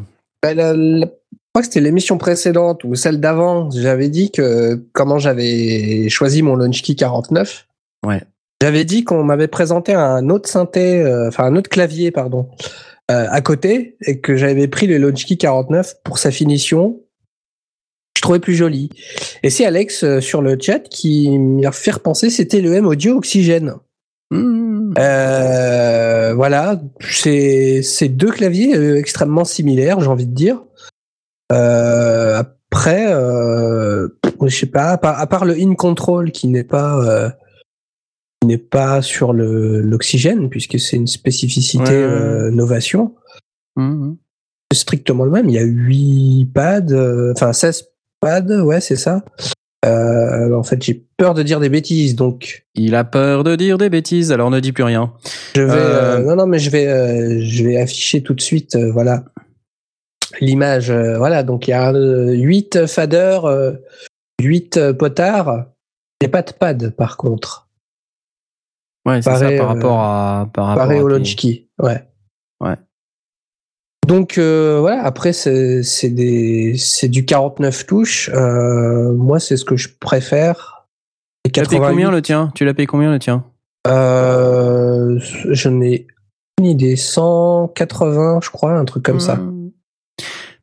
Bah, la- la- je crois que c'était l'émission précédente ou celle d'avant. J'avais dit que comment j'avais choisi mon Launchkey 49. Ouais. J'avais dit qu'on m'avait présenté un autre synthé, euh, enfin un autre clavier, pardon, euh, à côté, et que j'avais pris le Launchkey 49 pour sa finition. Je trouvais plus joli. Et c'est Alex euh, sur le chat qui m'y a fait repenser. C'était le M Audio Oxygène. Mmh. Euh, voilà, c'est deux claviers euh, extrêmement similaires, j'ai envie de dire. Euh, après, euh, je sais pas, à part, à part le in control qui n'est pas euh, n'est pas sur l'oxygène puisque c'est une spécificité Ouais, euh, Novation, Mmh. c'est strictement le même. Il y a 8 pads, euh, enfin 16 pads, ouais, c'est ça. Euh, en fait, j'ai peur de dire des bêtises, donc Il a peur de dire des bêtises, alors ne dis plus rien. Je vais, non, non, mais je vais, je vais afficher tout de suite, voilà, l'image. voilà, donc il y a 8 faders, euh, 8 potards. A pas de pad, par contre, Ouais, c'est ça par euh, rapport à par rapport à au Launchkey. Ouais. Ouais. Donc euh, voilà, après c'est du 49 touches. Euh, moi c'est ce que je préfère. Tu l'as payé 88, combien le tien? Tu l'as payé combien le tien? Euh, Je n'ai une idée, 180 je crois, un truc comme ça. Mmh.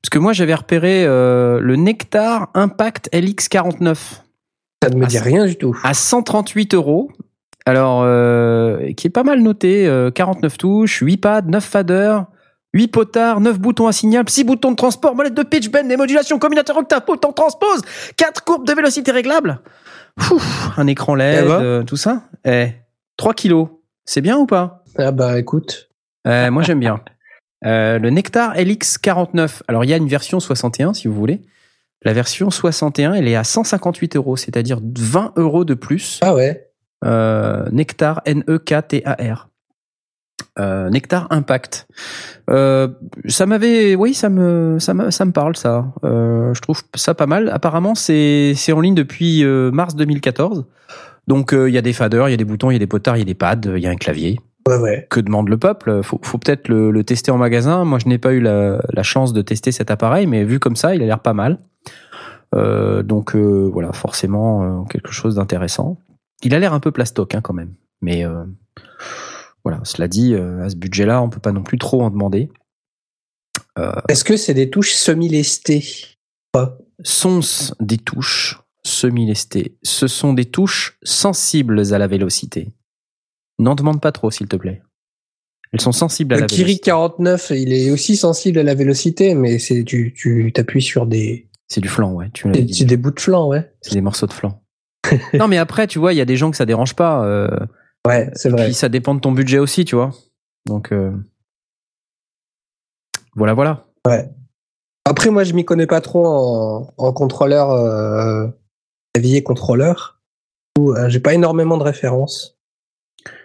Parce que moi j'avais repéré euh, le Nectar Impact LX49 Ça ne me dit rien du tout. à 138 euros. Alors, euh, qui est pas mal noté, euh, 49 touches, 8 pads, 9 faders, 8 potards, 9 boutons à signal, 6 boutons de transport, molette de pitch bend, des modulations, combinateur octave, bouton transpose, 4 courbes de vélocité réglables. Ouf, un écran LED, Eh ben. euh, tout ça. Eh, 3 kilos. C'est bien ou pas? Ah bah écoute. Euh, Moi j'aime bien. Euh, le Nectar LX49. Alors il y a une version 61 si vous voulez. La version 61, elle est à 158 euros, c'est-à-dire 20 euros de plus. Ah ouais. Euh, Nectar, N-E-K-T-A-R. Euh, Nectar Impact. Euh, ça m'avait, oui, ça me, ça me, ça me parle ça. Euh, je trouve ça pas mal. Apparemment, c'est, c'est en ligne depuis mars 2014. Donc il y a des faders, il y a des boutons, il y a des potards, il y a des pads, il y a un clavier. Ouais ouais. Que demande le peuple? Faut, faut peut-être le, le tester en magasin. Moi, je n'ai pas eu la, la chance de tester cet appareil, mais vu comme ça, il a l'air pas mal. Donc voilà, forcément quelque chose d'intéressant. Il a l'air un peu plastoc hein, quand même, mais euh, voilà. Cela dit, euh, à ce budget-là, on peut pas non plus trop en demander. Est-ce que c'est des touches semi-lestées? Sont des touches semi-lestées? Ce sont des touches sensibles à la vélocité. N'en demande pas trop, s'il te plaît. Elles sont sensibles à Le la Kiri vélocité. 49, il est aussi sensible à la vélocité, mais c'est tu tu t'appuies sur des C'est du flanc, ouais. Tu des, des bouts de flanc, ouais. C'est des morceaux de flanc. non, mais après, tu vois, il y a des gens que ça dérange pas. euh, Ouais, c'est vrai. Puis ça dépend de ton budget aussi, tu vois. Donc euh, voilà, voilà. Après, moi, je m'y connais pas trop en, en contrôleur, euh, clavier contrôleur. Ou, euh, J'ai pas énormément de références.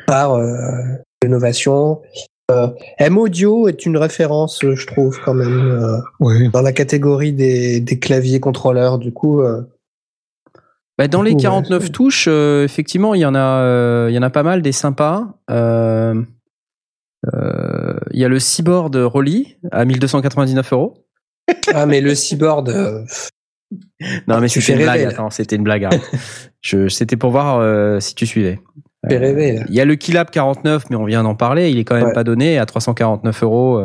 Par euh, l'innovation. Euh, M-Audio est une référence, euh, je trouve, quand même, euh, Oui. dans la catégorie des, des claviers contrôleurs. Du coup, euh, Bah, dans les Ouais, 49 c'est- touches, euh, effectivement, il y en a, euh, il y en a pas mal des sympas. Euh, euh, Il y a le Seaboard Rolly à 1299 euros. ah, mais le Seaboard, euh, Non, mais Tu c'était fais une blague. Attends, c'était une blague. arrête. Je, c'était pour voir euh, si tu suivais. fait rêver, là. Il y a le Keylab 49, mais on vient d'en parler. Il est quand même Ouais. pas donné à 349 euros.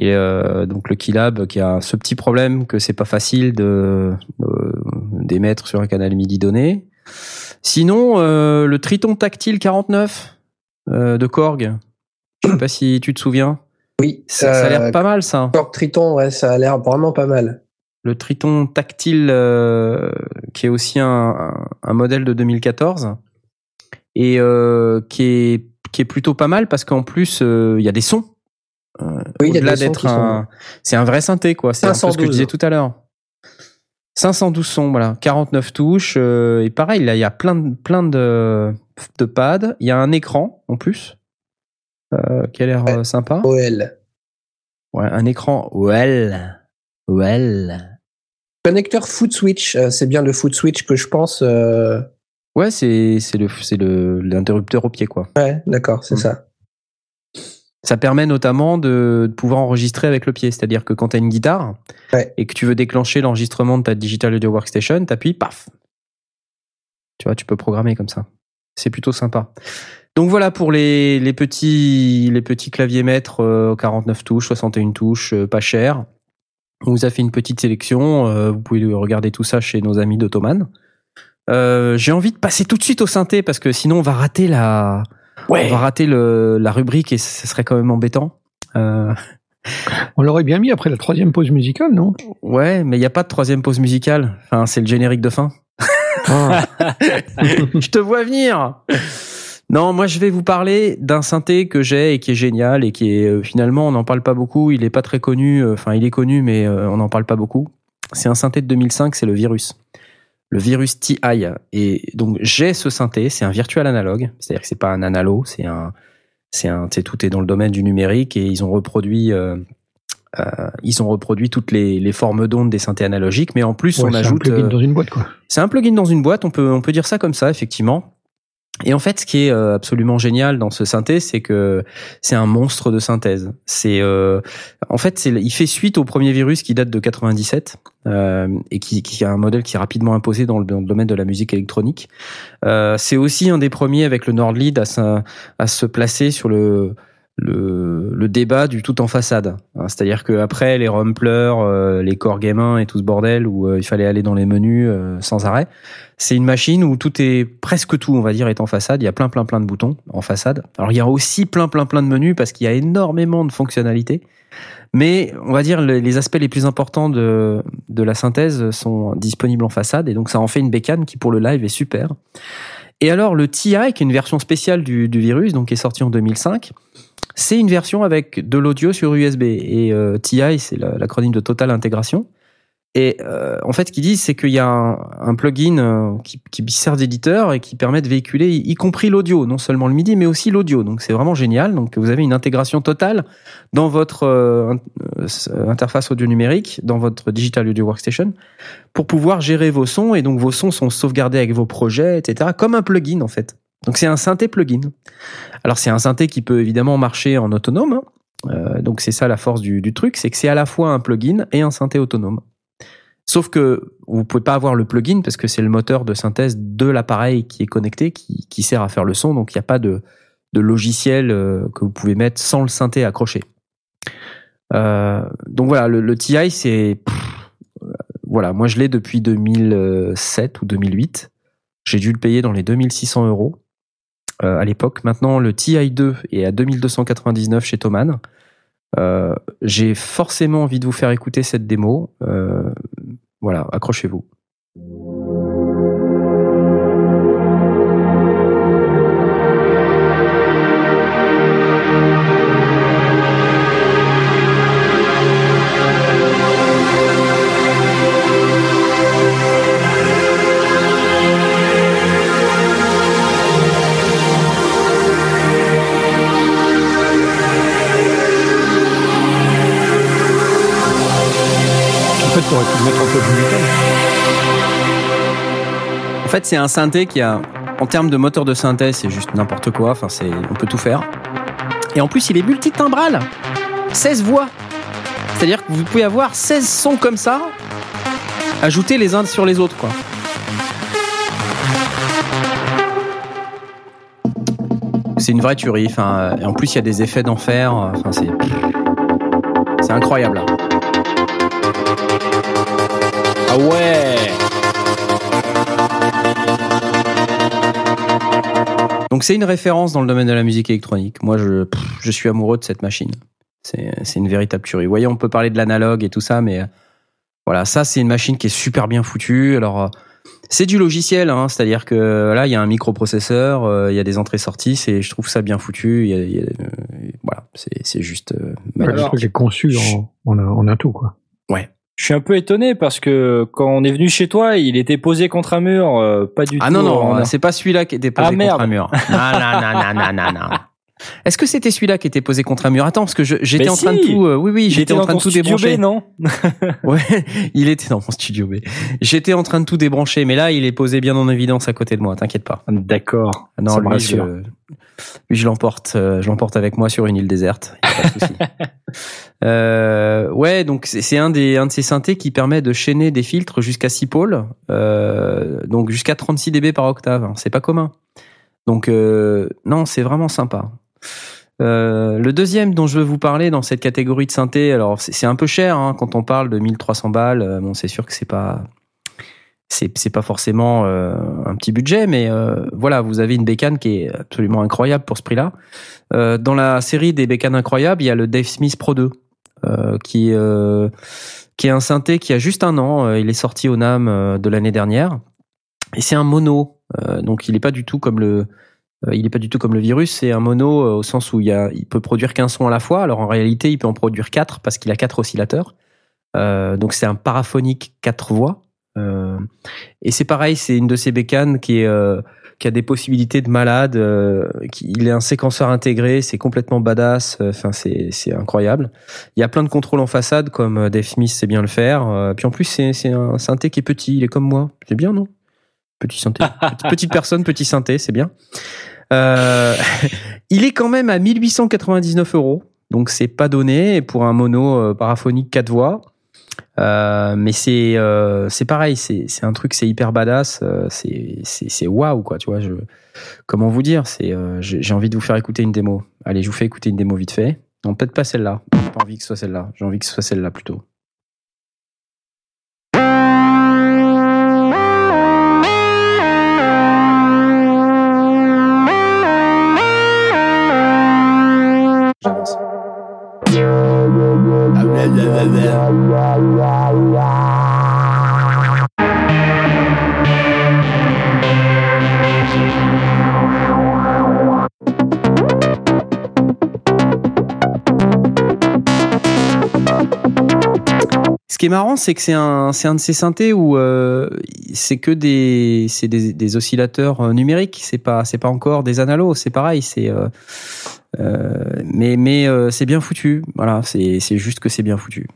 Et euh, donc le Keylab qui a ce petit problème que c'est pas facile de de- d'émettre sur un canal MIDI donné. Sinon, euh, le Triton Tactile 49 euh, de Korg. Je sais pas si tu te souviens. oui. Ça, ça a euh, l'air pas mal ça. Korg Triton, ouais, ça a l'air vraiment pas mal. Le Triton Tactile euh, qui est aussi un, un, un modèle de 2014 et euh, qui est qui est plutôt pas mal parce qu'en plus euh, il y a des sons. Euh, Oui, au-delà des sons d'être sont- un, c'est un vrai synthé quoi. C'est un peu ce que je 512. disais tout à l'heure. 512 sons, voilà, 49 touches euh, et pareil là, il y a plein de plein de de pads. Il y a un écran en plus euh, qui a l'air euh, sympa. OL. Ouais, un écran well, well. Connecteur foot switch, c'est bien le foot switch que je pense. euh, Ouais, c'est c'est le c'est le l'interrupteur au pied quoi. Ouais, d'accord, c'est Mm. ça. Ça permet notamment de, de pouvoir enregistrer avec le pied, c'est-à-dire que quand tu as une guitare Ouais. et que tu veux déclencher l'enregistrement de ta Digital Audio Workstation, t'appuies, paf. Tu vois, tu peux programmer comme ça. C'est plutôt sympa. Donc voilà pour les, les petits les petits claviers maîtres euh, 49 touches, 61 touches, euh, pas cher. On vous a fait une petite sélection. euh, vous pouvez regarder tout ça chez nos amis d'Ottoman. Euh, J'ai envie de passer tout de suite au synthé parce que sinon on va rater la on va rater le, la rubrique et ce serait quand même embêtant. Euh, On l'aurait bien mis après la troisième pause musicale, non? Ouais, mais il n'y a pas de troisième pause musicale. Enfin, c'est le générique de fin. Ah. je te vois venir. Non, moi je vais vous parler d'un synthé que j'ai et qui est génial et qui est euh, finalement on n'en parle pas beaucoup. Il est pas très connu. euh, Enfin, il est connu, mais euh, on n'en parle pas beaucoup. C'est un synthé de 2005, c'est le Virus. Le Virus TI. Et donc j'ai ce synthé, c'est un virtual analogue, c'est-à-dire que c'est pas un analo, c'est un, c'est un, tu sais, tout est dans le domaine du numérique et ils ont reproduit. euh, euh, ils ont reproduit toutes les, les formes d'ondes des synthés analogiques, mais en plus Ouais, on c'est un ajoute plugin euh, dans une boîte, quoi. c'est un plugin dans une boîte, on peut, on peut dire ça comme ça, effectivement. Et en fait, ce qui est euh, absolument génial dans ce synthé, c'est que c'est un monstre de synthèse. C'est, euh, en fait, il fait suite au premier virus qui date de 97 euh, et qui, qui a un modèle qui est rapidement imposé dans le, dans le domaine de la musique électronique. Euh, c'est aussi un des premiers avec le Nordlead à, se- à se placer sur le le, le débat du tout en façade. Hein, C'est-à-dire que après les rumplers, euh, les corps gamins et tout ce bordel où euh, il fallait aller dans les menus euh, sans arrêt, c'est une machine où tout est presque tout, on va dire, est en façade. Il y a plein plein plein de boutons en façade. Alors il y a aussi plein plein plein de menus parce qu'il y a énormément de fonctionnalités. Mais on va dire le- les aspects les plus importants de, de la synthèse sont disponibles en façade et donc ça en fait une bécane qui pour le live est super. Et alors le TI, qui est une version spéciale du, du virus, donc qui est sorti en 2005, c'est une version avec de l'audio sur USB. Et euh, TI, c'est la- l'acronyme de Total Intégration. Et euh, en fait, ce qu'ils disent, c'est qu'il y a un, plugin euh, qui, qui sert d'éditeur et qui permet de véhiculer, y, compris l'audio, non seulement le MIDI, mais aussi l'audio. Donc c'est vraiment génial. Donc vous avez une intégration totale dans votre euh, euh, interface audio numérique, dans votre Digital Audio Workstation, pour pouvoir gérer vos sons. Et donc vos sons sont sauvegardés avec vos projets, etc., comme un plugin en fait. Donc c'est un synthé plugin. Alors c'est un synthé qui peut évidemment marcher en autonome. hein. Donc c'est ça la force du, du truc, c'est que c'est à la fois un plugin et un synthé autonome. Sauf que vous pouvez pas avoir le plugin parce que c'est le moteur de synthèse de l'appareil qui est connecté, qui, sert à faire le son. Donc il n'y a pas de, logiciel euh, que vous pouvez mettre sans le synthé accroché. Euh, donc voilà, le, TI c'est pff, voilà, moi je l'ai depuis 2007 ou 2008. J'ai dû le payer dans les 2600 euros euh, à l'époque. Maintenant, le TI2 est à 2299 chez Thomann. Euh, J'ai forcément envie de vous faire écouter cette démo. Euh, voilà, accrochez-vous. En fait, c'est un synthé qui a, en termes de moteur de synthèse, c'est juste n'importe quoi. On peut tout faire. Et en plus, il est multitimbral. 16 voix. C'est-à-dire que vous pouvez avoir 16 sons comme ça, ajoutés les uns sur les autres. C'est une vraie tuerie. Et en plus, il y a des effets d'enfer. C'est, c'est incroyable. Ah ouais. Donc c'est une référence dans le domaine de la musique électronique. Moi, je, pff, je suis amoureux de cette machine. C'est c'est une véritable tuerie. Vous voyez, on peut parler de l'analogue et tout ça, mais euh, voilà, ça c'est une machine qui est super bien foutue. Alors euh, c'est du logiciel, hein, c'est-à-dire que là il y a un microprocesseur, euh, il y a des entrées-sorties, c'est je trouve ça bien foutu. Il y a- il y a, euh, voilà, c'est c'est juste euh, Ouais, magnifique. est conçu en, en, un- en un tout, quoi. Je suis un peu étonné parce que quand on est venu chez toi, il était posé contre un mur, euh, pas du Ah tout. non non, en- c'est pas celui-là qui était posé Ah, contre merde. un mur. Non non non non non non. non. Est-ce que c'était celui-là qui était posé contre un mur? Attends, parce que j'étais en train de tout. euh, oui oui, j'étais en train de tout débrancher. B, non Ouais, il était dans mon studio B. J'étais en train de tout débrancher, mais là, il est posé bien en évidence à côté de moi. T'inquiète pas. D'accord. Non, lui, rassure. je, lui, je l'emporte, euh, je l'emporte avec moi sur une île déserte. Y a pas de souci. euh, ouais, donc c'est un des un de ces synthés qui permet de chaîner des filtres jusqu'à 6 pôles, euh, donc jusqu'à 36 dB par octave. C'est pas commun. Donc euh, non, c'est vraiment sympa. Euh, le deuxième dont je veux vous parler dans cette catégorie de synthé, alors c'est un peu cher hein, quand on parle de 1300 balles. Bon, c'est sûr que c'est pas c'est pas forcément euh, un petit budget, mais euh, voilà, vous avez une bécane qui est absolument incroyable pour ce prix-là. Euh, dans la série des bécanes incroyables, il y a le Dave Smith Pro 2, euh, qui qui est un synthé qui a juste un an. Il est sorti au NAM de l'année dernière, et c'est un mono, donc il est pas du tout comme le il pas du tout comme le virus, c'est un mono au sens où il, peut produire qu'un son à la fois. Alors en réalité, il peut en produire quatre parce qu'il a quatre oscillateurs. Donc c'est un paraphonique quatre voix. Euh, et c'est pareil, c'est une de ces bécanes qui est euh, qui a des possibilités de malade. euh, qui, il est un séquenceur intégré, c'est complètement badass. Enfin, c'est c'est incroyable. Il y a plein de contrôles en façade comme euh, Dave Smith sait bien le faire. puis en plus, c'est un synthé qui est petit. Il est comme moi. C'est bien, non? Petit synthé, petite, petite personne, petit synthé, c'est bien. Il est quand même à 1899 euros, donc c'est pas donné pour un mono paraphonique 4 voix. Euh, mais c'est euh, c'est pareil, c'est c'est un truc, c'est hyper badass, euh, c'est c'est c'est waouh quoi, tu vois. Comment vous dire, c'est j'ai envie de vous faire écouter une démo. Allez, je vous fais écouter une démo vite fait. Non, peut-être pas celle-là. J'ai pas envie que ce soit celle-là. J'ai envie que ce soit celle-là plutôt. J'avance. Ce qui est marrant, c'est que c'est un, un de ces synthés où euh, c'est que des, c'est des, oscillateurs euh, numériques. C'est pas, pas encore des analogues. C'est pareil. C'est, euh, mais, mais euh, c'est bien foutu. Voilà. C'est, c'est juste que c'est bien foutu.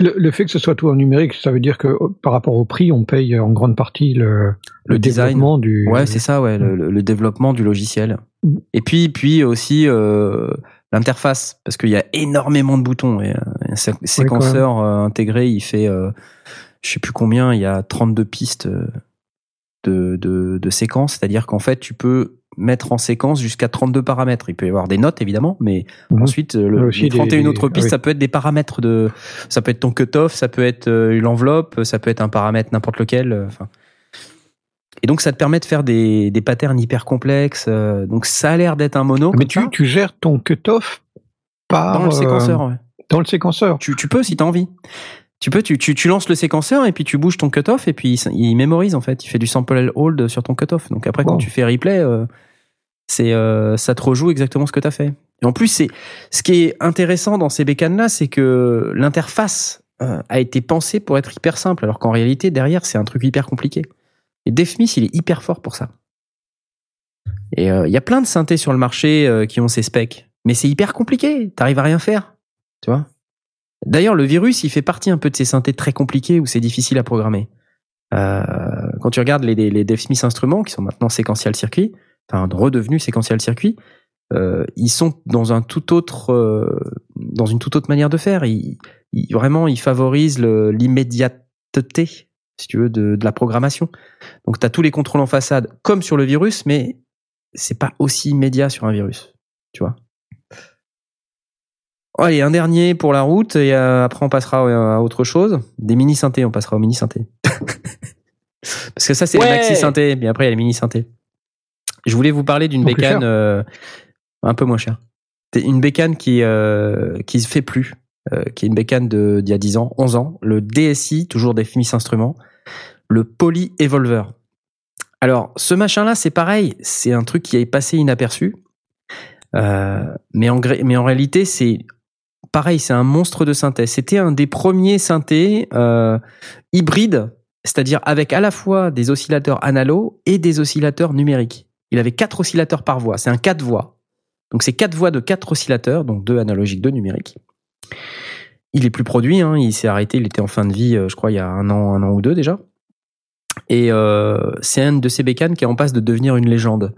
Le, le fait que ce soit tout en numérique, ça veut dire que euh, par rapport au prix, on paye en grande partie le, Le design. développement du. Ouais, c'est ça. Ouais, le, développement du logiciel. Mm. Et puis, puis aussi euh, l'interface, parce qu'il y a énormément de boutons. Et, euh, un sé- séquenceur euh, intégré, il fait, euh, je sais plus combien, il y a 32 pistes euh, de, de, de séquences. C'est-à-dire qu'en fait, tu peux mettre en séquence jusqu'à 32 paramètres. Il peut y avoir des notes évidemment, mais Mhm. ensuite euh, le, les des- 31 autres des- pistes, oui. ça peut être des paramètres de, ça peut être ton cutoff, ça peut être euh, l'enveloppe, ça peut être un paramètre n'importe lequel. euh, Enfin. Et donc ça te permet de faire des, des patterns hyper complexes. euh, donc ça a l'air d'être un mono. Mais tu, tu gères ton cutoff par, dans le euh, séquenceur. ouais. dans le séquenceur. Tu, tu peux si t'as envie. Tu peux, tu, tu, tu lances le séquenceur et puis tu bouges ton cutoff et puis il, il mémorise en fait. Il fait du sample and hold sur ton cutoff. Donc après quand tu fais replay, euh, c'est euh, ça te rejoue exactement ce que t'as fait. Et en plus c'est ce qui est intéressant dans ces bécanes là, c'est que l'interface euh, a été pensée pour être hyper simple, alors qu'en réalité derrière c'est un truc hyper compliqué. Et Smith il est hyper fort pour ça. Et il y a plein de synthés sur le marché qui ont ces specs, mais c'est hyper compliqué. T'arrives à rien faire, tu vois? D'ailleurs, le virus, il fait partie un peu de ces synthés très compliqués où c'est difficile à programmer. Euh, quand tu regardes les, les, les instruments, qui sont maintenant séquential circuit, enfin redevenus séquential circuit, euh, ils sont dans un tout autre, euh, dans une toute autre manière de faire. Ils, ils- vraiment, ils favorisent l'immédiateté, si tu veux, de, de la programmation. Donc, tu as tous les contrôles en façade, comme sur le virus, mais c'est pas aussi immédiat sur un virus, tu vois. Allez, un dernier pour la route et euh, après on passera à autre chose. Des mini synthés, on passera aux mini synthés. Parce que ça c'est les Ouais. maxi synthés, mais après il y a les mini synthés. Je voulais vous parler d'une bécane euh, un peu moins chère. C'est une bécane qui euh, qui se fait plus, euh, qui est une bécane de d'il y a 10 ans, 11 ans, le DSI, toujours des Smith Instruments, le Poly Evolver. Alors, ce machin-là, c'est pareil, c'est un truc qui est passé inaperçu. Euh, mais en mais en réalité, c'est pareil, c'est un monstre de synthèse. C'était un des premiers synthés euh, hybrides, c'est-à-dire avec à la fois des oscillateurs analo et des oscillateurs numériques. Il avait quatre oscillateurs par voix. C'est un quatre voix. Donc c'est quatre voix de quatre oscillateurs, donc deux analogiques, deux numériques. Il est plus produit, hein, il s'est arrêté, il était en fin de vie, euh, je crois, il y a un an, un an ou deux déjà. Et euh, c'est un de ces bécanes qui est en passe de devenir une légende.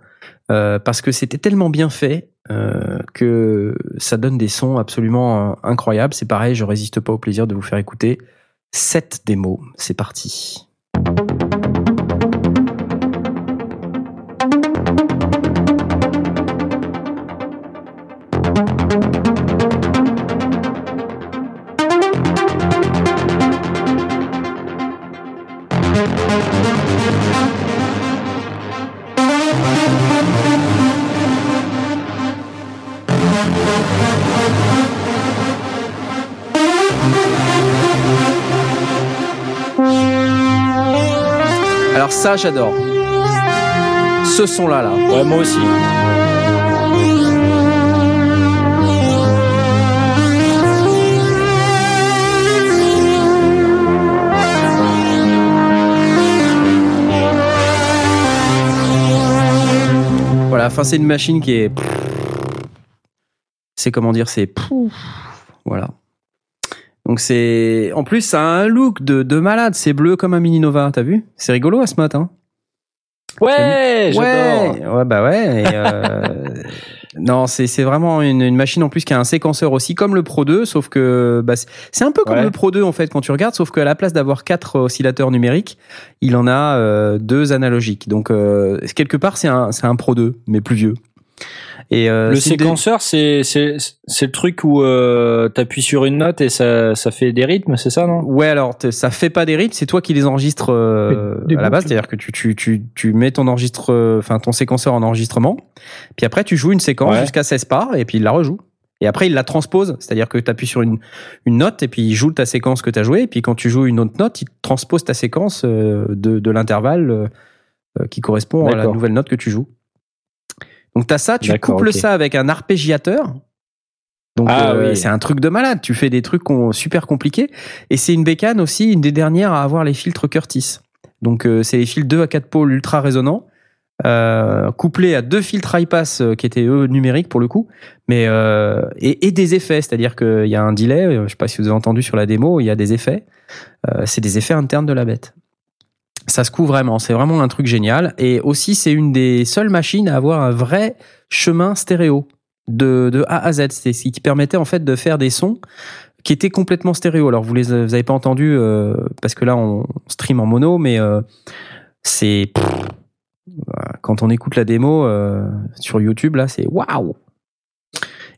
Parce que c'était tellement bien fait euh, que ça donne des sons absolument euh, incroyables. C'est pareil, je résiste pas au plaisir de vous faire écouter cette démo. C'est parti. Alors ça, j'adore. Ce son-là, là. Ouais, moi aussi. Voilà, enfin c'est une machine qui est... C'est comment dire, c'est... Voilà. Donc c'est... En plus, ça a un look de, de malade. C'est bleu comme un Mini Nova, t'as vu? C'est rigolo à ce matin. Ouais. Ouais, ouais, bah ouais. et, euh, non, c'est c'est vraiment une, une machine en plus qui a un séquenceur aussi comme le Pro 2, sauf que bah, c'est- c'est un peu comme Ouais. le Pro 2 en fait quand tu regardes, sauf qu'à la place d'avoir quatre oscillateurs numériques, il en a euh, deux analogiques. Donc euh, quelque part c'est un c'est un Pro 2 mais plus vieux. Et euh, Le une des- séquenceur, c'est c'est c'est le truc où euh, t'appuies sur une note et ça ça fait des rythmes, c'est ça, non? Ouais, alors ça fait pas des rythmes, c'est toi qui les enregistres euh, à la base, c'est-à-dire que tu, tu, tu, tu mets ton enregistre, enfin ton séquenceur en enregistrement, puis après tu joues une séquence Ouais. jusqu'à 16 parts et puis il la rejoue. Et après il la transpose, c'est-à-dire que tu appuies sur une, une note et puis il joue ta séquence que tu as jouée, et puis quand tu joues une autre note, il transpose ta séquence euh, de, de l'intervalle euh, euh, qui correspond à la nouvelle note que tu joues. Donc tu as ça, tu couples ça avec un arpégiateur. Donc Ah euh, oui. c'est un truc de malade, tu fais des trucs super compliqués. Et c'est une bécane aussi, une des dernières à avoir les filtres Curtis. Donc euh, c'est les fils 2 à 4 pôles ultra résonnants, euh, couplés à deux filtres high pass qui étaient eux numériques pour le coup, mais et, et des effets, c'est-à-dire qu'il y a un delay. Je sais pas si vous avez entendu sur la démo, il y a des effets. C'est des effets internes de la bête. Ça se couvre vraiment, c'est vraiment un truc génial. Et aussi, c'est une des seules machines à avoir un vrai chemin stéréo de, A à Z. C'est ce qui permettait en fait de faire des sons qui étaient complètement stéréo. Alors vous les avez pas entendu euh, parce que là on stream en mono, mais euh, c'est quand on écoute la démo euh, sur YouTube là, c'est waouh.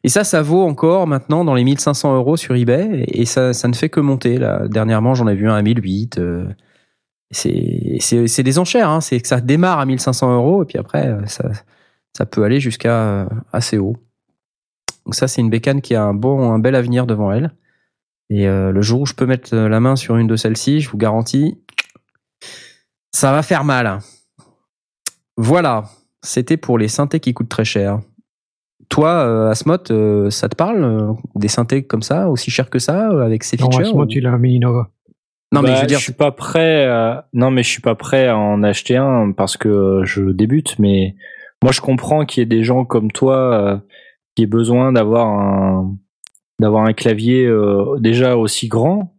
Et ça, ça vaut encore maintenant dans les 1500 euros sur eBay et ça, ça ne fait que monter. Dernièrement, j'en ai vu un à 1008. C'est des enchères, hein. c'est que ça démarre à 1500 euros et puis après euh, ça ça peut aller jusqu'à euh, assez haut. Donc ça c'est une bécane qui a un bon un bel avenir devant elle. Et euh, le jour où je peux mettre la main sur une de celles-ci, je vous garantis, ça va faire mal. Voilà, c'était pour les synthés qui coûtent très cher. Toi, euh, Asmot, euh, ça te parle des synthés comme ça, aussi cher que ça, avec ces Non, features Asmod, ou- il a un Non, mais Bah, je veux dire, suis pas prêt. à- Non, mais je suis pas prêt à en acheter un parce que je débute. Mais moi, je comprends qu'il y ait des gens comme toi euh, qui aient besoin d'avoir un d'avoir un clavier euh, déjà aussi grand.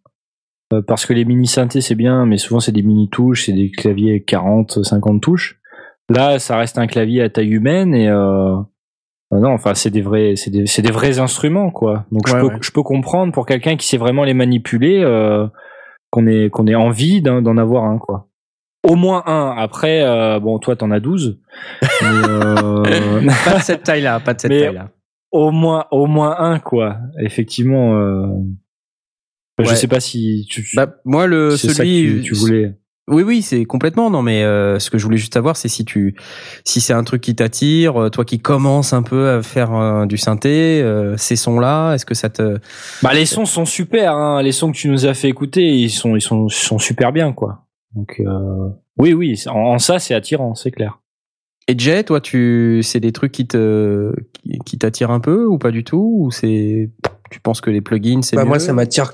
euh, parce que les mini synthés c'est bien, mais souvent c'est des mini touches, c'est des claviers 40, 50 touches. Là, ça reste un clavier à taille humaine et euh, euh, non, enfin c'est des vrais, c'est des, c'est des vrais instruments quoi. Donc je peux, ouais. je peux comprendre pour quelqu'un qui sait vraiment les manipuler. Qu'on ait qu'on ait envie d'en d'en avoir un quoi. Au moins un. Après, euh, bon, toi t'en as 12. mais, euh, pas de cette taille-là, pas de cette Mais- taille-là. au moins au moins un quoi. Effectivement. Euh, Je Ouais. sais pas si tu. Bah, moi, le c'est ça que celui, tu, tu voulais. Oui, oui, c'est complètement. Non, mais euh, ce que je voulais juste savoir, c'est si tu, si c'est un truc qui t'attire, euh, toi qui commences un peu à faire euh, du synthé, euh, ces sons-là, est-ce que ça te, Bah les sons sont super. Hein. Les sons que tu nous as fait écouter, ils sont ils sont ils sont super bien quoi. Donc euh, oui oui, en, en ça c'est attirant, c'est clair. Et Jay, toi, tu, c'est des trucs qui te, qui, qui t'attirent un peu ou pas du tout? Ou c'est, tu penses que les plugins c'est Bah, mieux? moi, ça m'attire.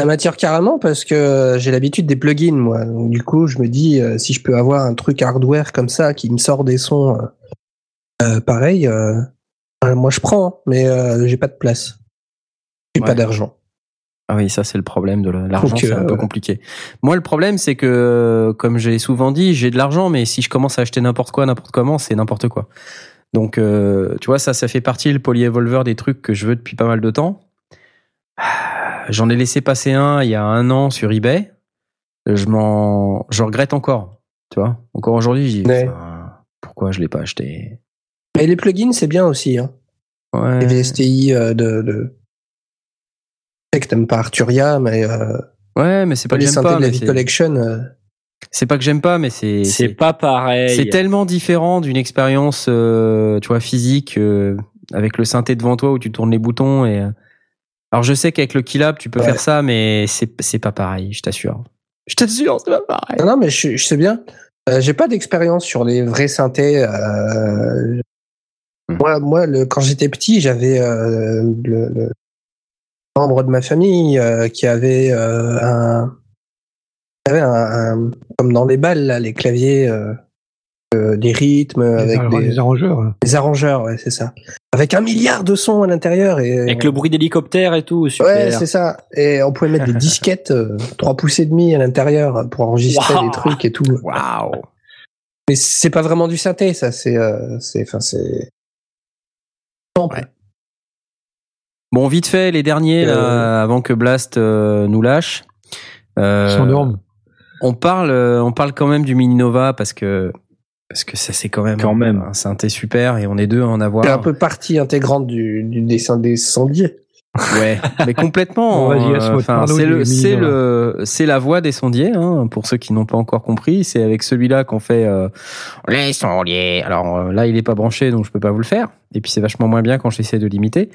Ça m'attire carrément parce que j'ai l'habitude des plugins, moi. Donc, du coup, je me dis, euh, si je peux avoir un truc hardware comme ça qui me sort des sons euh, euh, pareil, euh, euh, moi je prends, mais euh, j'ai pas de place. J'ai Ouais. pas d'argent. Ah oui, ça c'est le problème de la- l'argent, c'est un euh, peu compliqué. Moi, le problème c'est que, comme j'ai souvent dit, j'ai de l'argent, mais si je commence à acheter n'importe quoi, n'importe comment, c'est n'importe quoi. Donc, euh, tu vois, ça, ça fait partie le polyevolver des trucs que je veux depuis pas mal de temps. J'en ai laissé passer un il y a un an sur eBay. Je m'en, je regrette encore. Tu vois, encore aujourd'hui, je dis, Ouais. enfin, pourquoi je l'ai pas acheté? Mais les plugins, c'est bien aussi. Hein. Ouais. Les VSTI euh, de, de. Je sais que t'aimes pas Arturia, mais euh, Ouais, mais c'est pas que les j'aime synthés pas. de la mais V c'est- Collection. euh, C'est pas que j'aime pas, mais c'est C'est pas pareil. C'est tellement différent d'une expérience, euh, tu vois, physique euh, avec le synthé devant toi où tu tournes les boutons et. Alors je sais qu'avec le Keylab tu peux Ouais. faire ça, mais c'est pas pareil, je t'assure. Je t'assure, c'est pas pareil. Non, non, mais je, je sais bien. Euh, j'ai pas d'expérience sur les vrais synthés. euh, Hmm. Moi, moi le, quand j'étais petit, j'avais euh, le, le membre de ma famille euh, qui avait un, avait un, un- comme dans les balles là, les claviers, euh, des rythmes Les, avec des, arrangeurs. hein. des arrangeurs, ouais, c'est ça. Avec un milliard de sons à l'intérieur et Avec le bruit d'hélicoptère et tout, super. Ouais, c'est ça. Et on pouvait mettre des disquettes euh, 3 pouces et demi à l'intérieur pour enregistrer Wow. des trucs et tout. Waouh. Mais c'est pas vraiment du synthé, ça. C'est, euh, c'est, enfin, c'est. Sample. Ouais. Bon, vite fait, les derniers Euh, là, avant que Blast euh, nous lâche. Euh, Ils s'endorment. on parle, on parle quand même du Mini Nova parce que parce que ça c'est quand même, Quand même. un synthé super et on est deux à en avoir. C'est un peu partie intégrante du, du dessin des sondiers. Ouais, mais complètement. Euh, c'est le, c'est le, c'est la voix des sondiers. Hein, pour ceux qui n'ont pas encore compris, c'est avec celui-là qu'on fait euh, les sondiers. Alors euh, là, il est pas branché, donc je peux pas vous le faire. Et puis c'est vachement moins bien quand j'essaie de l'imiter.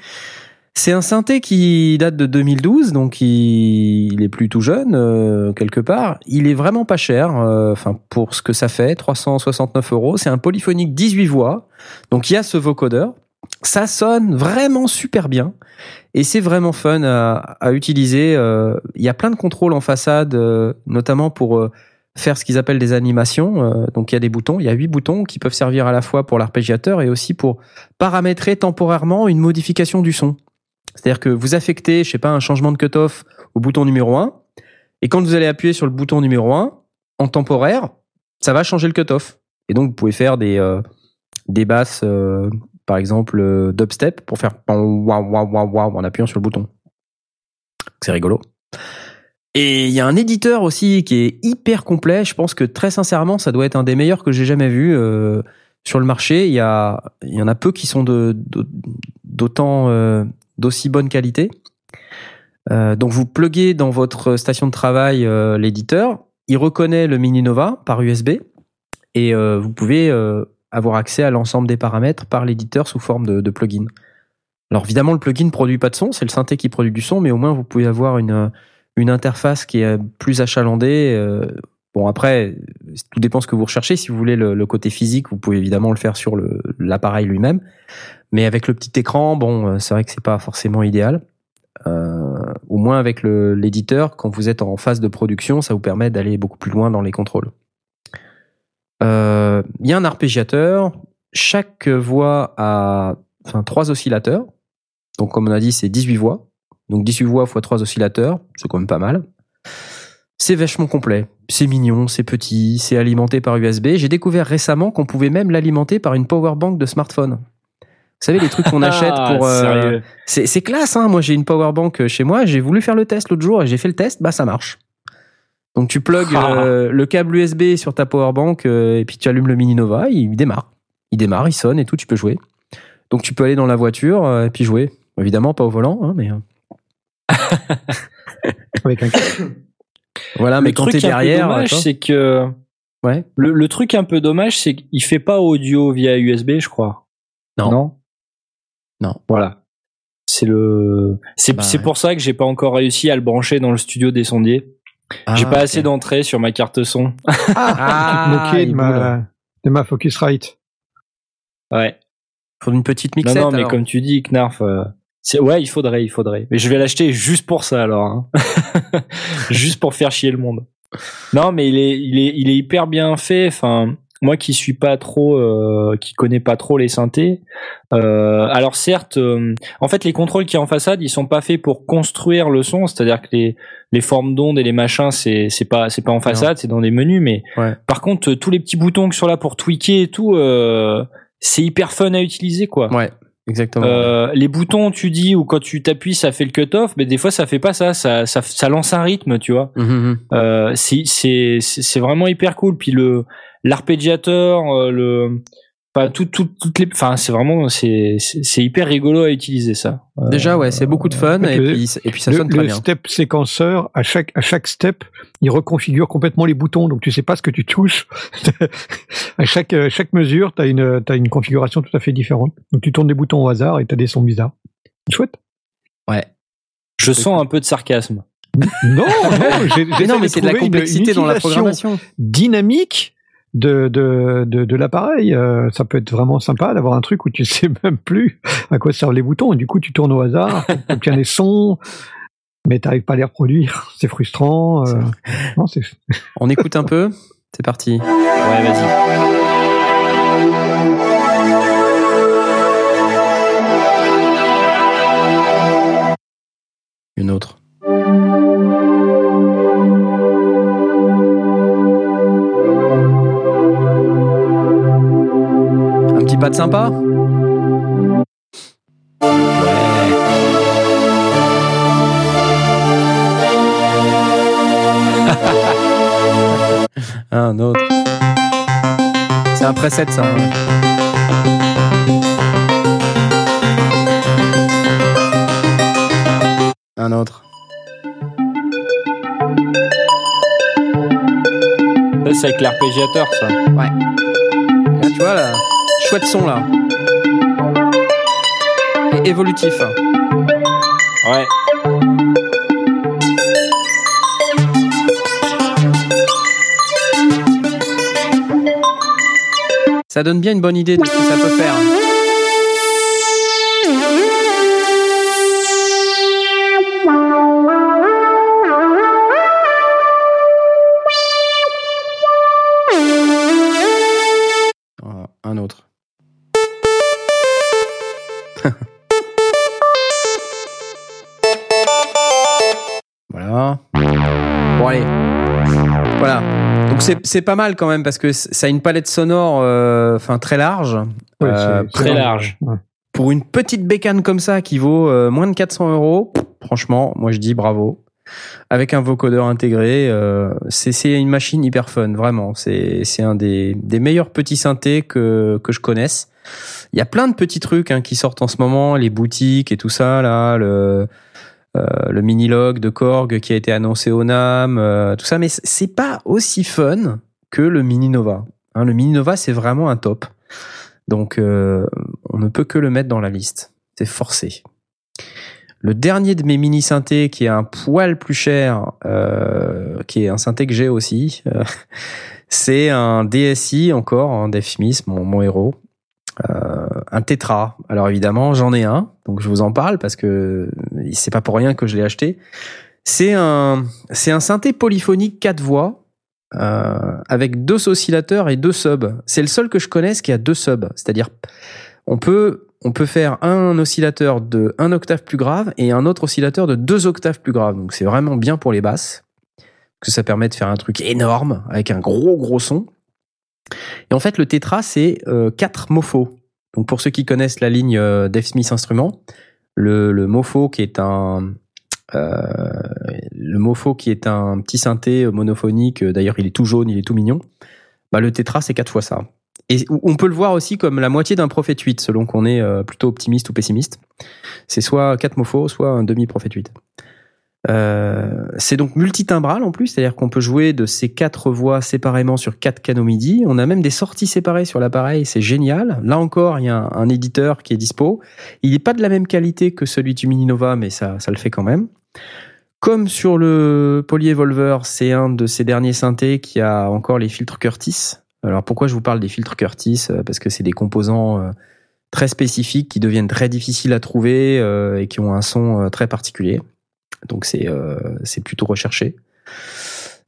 C'est un synthé qui date de 2012, donc il, est plus tout jeune euh, quelque part. Il est vraiment pas cher, euh, enfin pour ce que ça fait, 369 euros. C'est un polyphonique 18 voix, donc il y a ce vocodeur. Ça sonne vraiment super bien et c'est vraiment fun à, utiliser. euh, Il y a plein de contrôles en façade, notamment pour faire ce qu'ils appellent des animations. donc il y a des boutons, il y a huit boutons qui peuvent servir à la fois pour l'arpégiateur et aussi pour paramétrer temporairement une modification du son. C'est-à-dire que vous affectez, je sais pas, un changement de cutoff au bouton numéro 1, et quand vous allez appuyer sur le bouton numéro 1, en temporaire, ça va changer le cutoff. Et donc vous pouvez faire des, euh, des basses, euh, par exemple, euh, dubstep, pour faire en appuyant sur le bouton. C'est rigolo. Et il y a un éditeur aussi qui est hyper complet. Je pense que très sincèrement, ça doit être un des meilleurs que j'ai jamais vu euh, sur le marché. Il y il y en a peu qui sont d'autant d'aussi bonne qualité. Euh, donc vous pluguez dans votre station de travail euh, l'éditeur. Il reconnaît le Mini Nova par USB et euh, vous pouvez avoir accès à l'ensemble des paramètres par l'éditeur sous forme de, plugin. Alors évidemment, le plugin ne produit pas de son, c'est le synthé qui produit du son, mais au moins vous pouvez avoir une, interface qui est plus achalandée. Bon après, tout dépend ce que vous recherchez. Si vous voulez le, côté physique, vous pouvez évidemment le faire sur l'appareil lui-même. Mais avec le petit écran, bon, euh, c'est vrai que c'est pas forcément idéal. Euh, au moins avec l'éditeur, quand vous êtes en phase de production, ça vous permet d'aller beaucoup plus loin dans les contrôles. Euh, Il y a un arpégiateur. Chaque voix a enfin, trois oscillateurs. Donc, comme on a dit, c'est 18 voix. Donc, 18 voix x 3 oscillateurs. C'est quand même pas mal. C'est vachement complet. C'est mignon, c'est petit, c'est alimenté par USB. J'ai découvert récemment qu'on pouvait même l'alimenter par une power bank de smartphone. Vous savez, les trucs qu'on achète pour. euh, sérieux. c'est c'est classe, hein. Moi, j'ai une power bank chez moi. J'ai voulu faire le test l'autre jour et j'ai fait le test. Bah, ça marche. Donc, tu plugs Ah. euh, le câble USB sur ta power bank euh, et puis tu allumes le Mini Nova. Il démarre. Il démarre, il sonne et tout. Tu peux jouer. Donc, tu peux aller dans la voiture euh, et puis jouer. Évidemment, pas au volant, hein, mais Avec un voilà. Mais le quand truc t'es un peu derrière, c'est que ouais. le, le truc un peu dommage, c'est qu'il fait pas audio via USB, je crois. Non. Non? Non. Voilà. C'est le. C'est Bah ouais. pour ça que j'ai pas encore réussi à le brancher dans le studio des sondiers. j'ai Ah, pas ok. assez d'entrée sur ma carte son. Ah, de ma, C'est ma Focusrite. Ouais. Pour une petite Non, mixette. non, mais alors. comme tu dis, Knarf, euh, ouais, il faudrait, il faudrait. Mais je vais l'acheter juste pour ça, alors. hein. juste pour faire chier le monde. Non, mais il est, il est, il est hyper bien fait. Enfin, moi qui suis pas trop, euh, qui connais pas trop les synthés. euh, alors certes, euh, en fait, les contrôles a en façade, ils sont pas faits pour construire le son. C'est-à-dire que les, les formes d'ondes et les machins, c'est, c'est pas, c'est pas en façade, c'est dans des menus. Mais Ouais. par contre, tous les petits boutons qui sont là pour tweaker et tout, euh, c'est hyper fun à utiliser, quoi. Ouais, exactement. Euh, les boutons, tu dis, ou quand tu t'appuies, ça fait le cut-off, mais des fois, ça fait pas ça. Ça, ça, ça lance un rythme, tu vois. Mhm, mhm. Euh, c'est, c'est, c'est c'est vraiment hyper cool. Puis le, l'arpégiateur, euh, le, enfin, tout, tout, toutes les, enfin, c'est vraiment, c'est, c'est hyper rigolo à utiliser, ça. Euh, Déjà, ouais, c'est beaucoup de fun et le- puis, et puis ça le, sonne très le bien. step séquenceur, à chaque, à chaque step, il reconfigure complètement les boutons, donc tu sais pas ce que tu touches. à chaque, euh, chaque mesure, tu as une, t'as une configuration tout à fait différente. Donc tu tournes des boutons au hasard et tu as des sons bizarres. Chouette. Ouais. Je sens un peu de sarcasme. Non, non, j'ai- non, mais c'est de la une- complexité une dans la programmation. dynamique de, de, de, de l'appareil. Euh, ça peut être vraiment sympa d'avoir un truc où tu sais même plus à quoi servent les boutons et du coup tu tournes au hasard, tu obtiens des sons, mais t'arrives pas à les reproduire. C'est frustrant. euh, non, On écoute un peu. C'est parti. Ouais, vas-y. Une autre. Petit pas de sympa Un autre. C'est un preset ça. hein. Un autre. Ça, c'est avec l'arpégiateur, ça. Là, tu vois, là, chouette son, là. Et évolutif. Ouais. Ça donne bien une bonne idée de ce que ça peut faire. C'est pas mal quand même parce que ça a une palette sonore euh, enfin très large. Ouais, Euh, Très large. Ouais. Pour une petite bécane comme ça qui vaut euh, moins de 400 euros, franchement, moi je dis bravo. Avec un vocodeur intégré, euh, c'est une machine hyper fun, vraiment. C'est c'est un des, des meilleurs petits synthés que, que je connaisse. Il y a plein de petits trucs hein, qui sortent en ce moment, les boutiques et tout ça, là, le, euh, le mini-log de Korg qui a été annoncé au NAM, euh, tout ça, mais c'est pas aussi fun que le Mini Nova. Hein, le Mini Nova, c'est vraiment un top. Donc, euh, on ne peut que le mettre dans la liste. C'est forcé. Le dernier de mes mini synthés qui est un poil plus cher, euh, qui est un synthé que j'ai aussi, euh, c'est un DSI encore, un Dave Smith, mon, mon héros. Euh, un Tetra. Alors évidemment, j'en ai un, donc je vous en parle parce que c'est pas pour rien que je l'ai acheté. C'est un, c'est un synthé polyphonique 4 voix euh, avec deux oscillateurs et deux subs. C'est le seul que je connaisse qui a deux subs, c'est-à-dire on peut on peut faire un oscillateur de un octave plus grave et un autre oscillateur de deux octaves plus grave. Donc c'est vraiment bien pour les basses que ça permet de faire un truc énorme avec un gros gros son. Et en fait le Tetra c'est euh, quatre mofos. Donc pour ceux qui connaissent la ligne euh, Smith Instruments, le, le mofo qui est un euh, le mofo qui est un petit synthé monophonique, euh, d'ailleurs il est tout jaune, il est tout mignon. Bah, le Tetra c'est quatre fois ça. Et on peut le voir aussi comme la moitié d'un Prophet 8, selon qu'on est euh, plutôt optimiste ou pessimiste. C'est soit 4 mofos, soit un demi Prophet 8. Euh, c'est donc multitimbral en plus, c'est-à-dire qu'on peut jouer de ces quatre voix séparément sur quatre canaux MIDI. On a même des sorties séparées sur l'appareil, c'est génial. Là encore, il y a un, éditeur qui est dispo. Il n'est pas de la même qualité que celui du Mini Nova, mais ça, ça le fait quand même. Comme sur le Polyevolver, c'est un de ces derniers synthés qui a encore les filtres Curtis. Alors pourquoi je vous parle des filtres Curtis? Euh, Parce que c'est des composants euh, très spécifiques qui deviennent très difficiles à trouver et qui ont un son très particulier. Donc c'est euh, c'est plutôt recherché.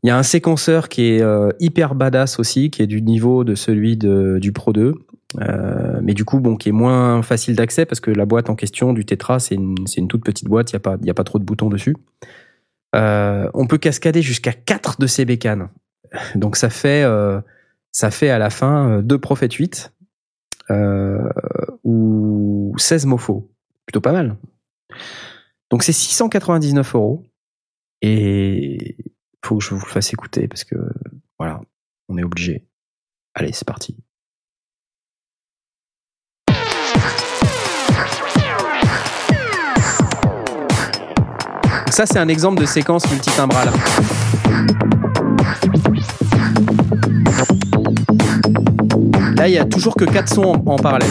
Il y a un séquenceur qui est euh, hyper badass aussi, qui est du niveau de celui de, du Pro 2, euh, mais du coup bon qui est moins facile d'accès parce que la boîte en question du Tetra c'est une, une toute petite boîte, il y a pas a pas trop de boutons dessus. On peut cascader jusqu'à 4 de ces bécanes. Donc ça fait ça fait à la fin euh, deux Prophet 8 euh, ou 16 Mofo. Plutôt pas mal. Donc c'est 699 euros et faut que je vous le fasse écouter parce que voilà, on est obligé. Allez, c'est parti. Ça, c'est un exemple de séquence multitimbrale. Là, il y a toujours que 4 sons en parallèle.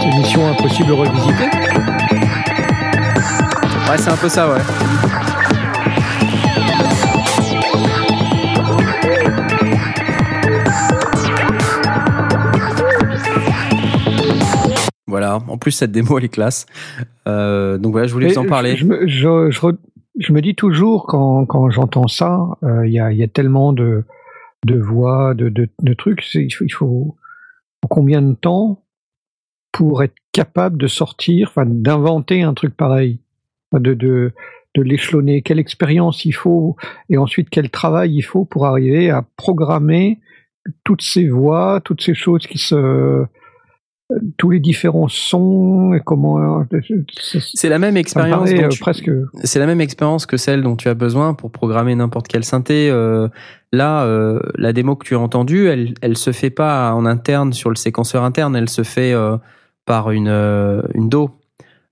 C'est Mission Impossible revisitée. Ouais, c'est un peu ça, ouais. Voilà. En plus, cette démo, elle est classe. Euh, donc voilà, je voulais Mais vous en parler. Je, me- je, je, re- je me dis toujours quand, quand j'entends ça, euh, il y, a, il y a tellement de, de voix, de, de, de trucs. Il faut, il faut combien de temps pour être capable de sortir, enfin d'inventer un truc pareil, de, de, de l'échelonner. Quelle expérience il faut et ensuite quel travail il faut pour arriver à programmer toutes ces voix, toutes ces choses qui se tous les différents sons et comment c'est- C'est la même expérience. euh, tu- presque C'est la même expérience que celle dont tu as besoin pour programmer n'importe quelle synthé. Euh, là, euh, la démo que tu as entendue, elle, elle se fait pas en interne sur le séquenceur interne, elle se fait euh, par une euh, une.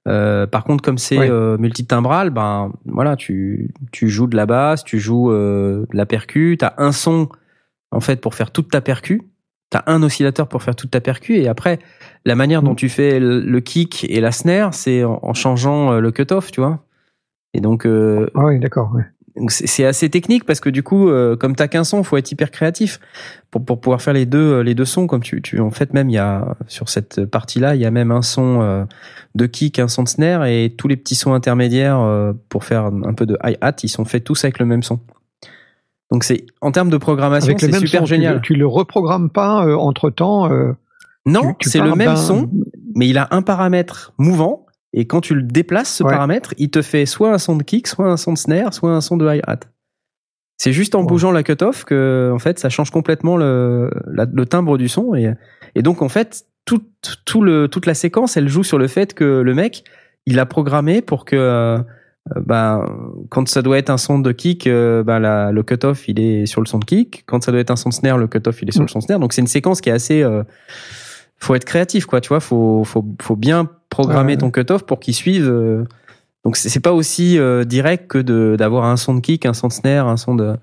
Euh, par contre, comme c'est euh, multitimbral, ben voilà, tu tu joues de la basse, tu joues euh, de la percu, t'as un son en fait pour faire toute ta percu, t'as un oscillateur pour faire toute ta percu, et après la manière dont Mm. tu fais le, le kick et la snare, c'est en, en changeant euh, le cutoff, tu vois. Et donc, euh, ah oui d'accord ouais. donc c'est assez technique parce que du coup, euh, comme t'as qu'un son, faut être hyper créatif pour, pour pouvoir faire les deux les deux sons. Comme tu, tu en fait même il y a sur cette partie-là, il y a même un son euh, de kick, un son de snare et tous les petits sons intermédiaires euh, pour faire un peu de hi hat, ils sont faits tous avec le même son. Donc c'est en termes de programmation, c'est super son, tu génial. tu, le reprogrammes pas entre temps non, c'est le même son, mais il a un paramètre mouvant. Et quand tu le déplaces, ce Ouais. paramètre, il te fait soit un son de kick, soit un son de snare, soit un son de hi-hat. C'est juste en Ouais. bougeant la cutoff que, en fait, ça change complètement le, la- le timbre du son. Et, et donc, en fait, tout, tout le, toute la séquence, elle joue sur le fait que le mec, il a programmé pour que, euh, ben, quand ça doit être un son de kick, euh, ben, la, le cutoff, il est sur le son de kick. Quand ça doit être un son de snare, le cutoff, il est sur Mm. le son de snare. Donc, c'est une séquence qui est assez, euh, faut être créatif, quoi. Tu vois, faut, faut, faut bien programmer Ouais. ton cutoff pour qu'il suive. euh, donc, c'est pas aussi euh, direct que d'avoir un son de kick, un son de snare, un son de.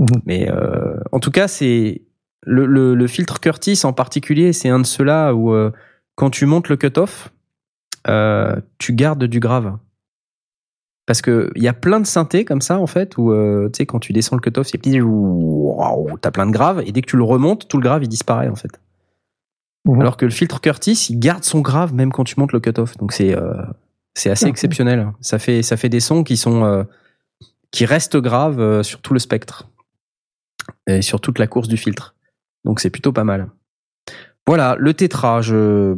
Mhm. Mais euh, en tout cas, c'est le, le, le filtre Curtis en particulier, c'est un de ceux-là où quand tu montes le cutoff, tu gardes du grave. Parce que il y a plein de synthés comme ça en fait où euh, tu sais quand tu descends le cutoff c'est petit t'as plein de graves et dès que tu le remontes tout le grave il disparaît en fait. Mhm. Alors que le filtre Curtis il garde son grave même quand tu montes le cutoff donc c'est euh, c'est assez Ok. exceptionnel. Ça fait ça fait des sons qui sont euh, qui restent graves euh, sur tout le spectre et sur toute la course du filtre. Donc c'est plutôt pas mal. Voilà le tétra je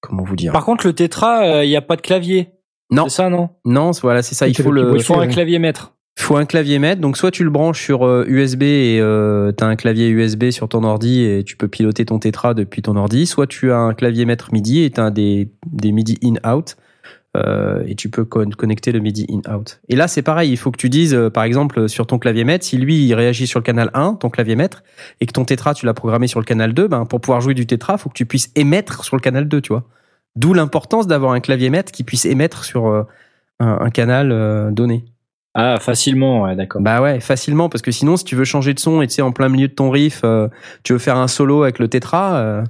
comment vous dire? Par contre, le tétra, il n'y a pas de clavier. Non. C'est ça, non? Non voilà c'est ça il C'est faut le Il faut un clavier maître. Faut un clavier maître. Donc soit tu le branches sur euh, USB et euh, tu as un clavier USB sur ton ordi et tu peux piloter ton Tetra depuis ton ordi, soit tu as un clavier maître MIDI et tu as des, des MIDI in-out euh, et tu peux con- connecter le MIDI in-out. Et là c'est pareil, il faut que tu dises euh, par exemple sur ton clavier maître, si lui il réagit sur le canal 1, ton clavier maître, et que ton Tetra tu l'as programmé sur le canal 2, ben, pour pouvoir jouer du Tetra, faut que tu puisses émettre sur le canal 2, tu vois. D'où l'importance d'avoir un clavier maître qui puisse émettre sur euh, un, canal euh, donné. Ah, facilement, ouais, d'accord. Bah ouais, facilement, parce que sinon, si tu veux changer de son et tu sais, en plein milieu de ton riff, euh, tu veux faire un solo avec le tétra, euh,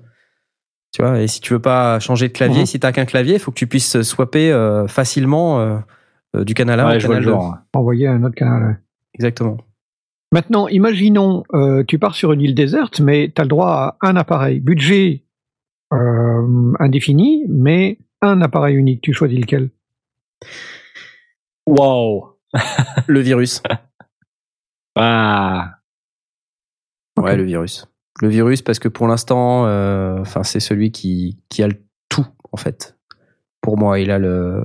tu vois, et si tu veux pas changer de clavier, Mhm. si t'as qu'un clavier, il faut que tu puisses swapper euh, facilement euh, euh, du canal 1 Ouais, au canal le 2. genre. Envoyer un autre canal. ouais. Exactement. Maintenant, imaginons, euh, tu pars sur une île déserte, mais tu as le droit à un appareil. Budget euh, indéfini, mais un appareil unique. Tu choisis lequel? Wow. Le virus. Ah. Ouais, le virus. Le virus, parce que pour l'instant, euh, enfin, c'est celui qui, qui a le tout, en fait. Pour moi, il a le,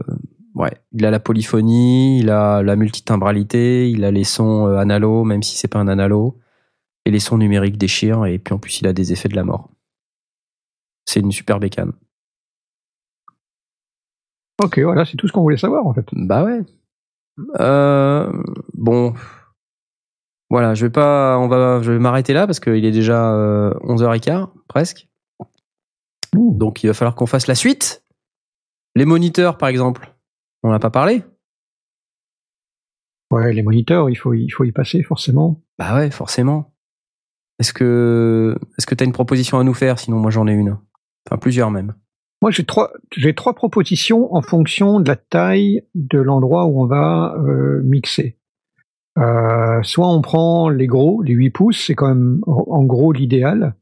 ouais, il a la polyphonie, il a la multitimbralité, il a les sons euh, analo, même si c'est pas un analo, et les sons numériques déchirent, et puis en plus, il a des effets de la mort. C'est une super bécane. Ok, voilà, c'est tout ce qu'on voulait savoir en fait. Bah ouais. Euh, bon. Voilà, je vais pas, on va, je vais m'arrêter là parce qu'il est déjà euh, 11h15, presque. Donc il va falloir qu'on fasse la suite. Les moniteurs, par exemple. On n'a pas parlé Ouais, les moniteurs, il faut, il faut y passer forcément. Bah ouais, forcément. Est-ce que, est-ce que t'as une proposition à nous faire? Sinon, moi j'en ai une. Enfin, plusieurs même. Moi, j'ai trois, j'ai trois propositions en fonction de la taille de l'endroit où on va euh, mixer. Euh, soit on prend les gros, les 8 pouces, c'est quand même en gros l'idéal.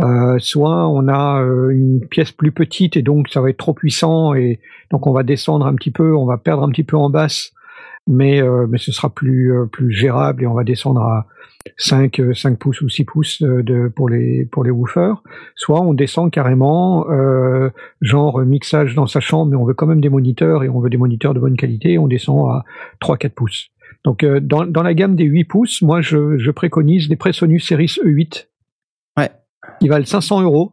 Euh, soit on a une pièce plus petite et donc ça va être trop puissant et donc on va descendre un petit peu, on va perdre un petit peu en basse, mais mais ce sera plus plus gérable et on va descendre à 5 euh, 5 pouces ou 6 pouces euh, de pour les pour les woofers. Soit on descend carrément euh, genre mixage dans sa chambre, mais on veut quand même des moniteurs et on veut des moniteurs de bonne qualité, on descend à 3-4 pouces. Donc euh, dans, dans la gamme des 8 pouces, moi je, je préconise les Presonus Series E8. Ouais. Qui valent 500 euros,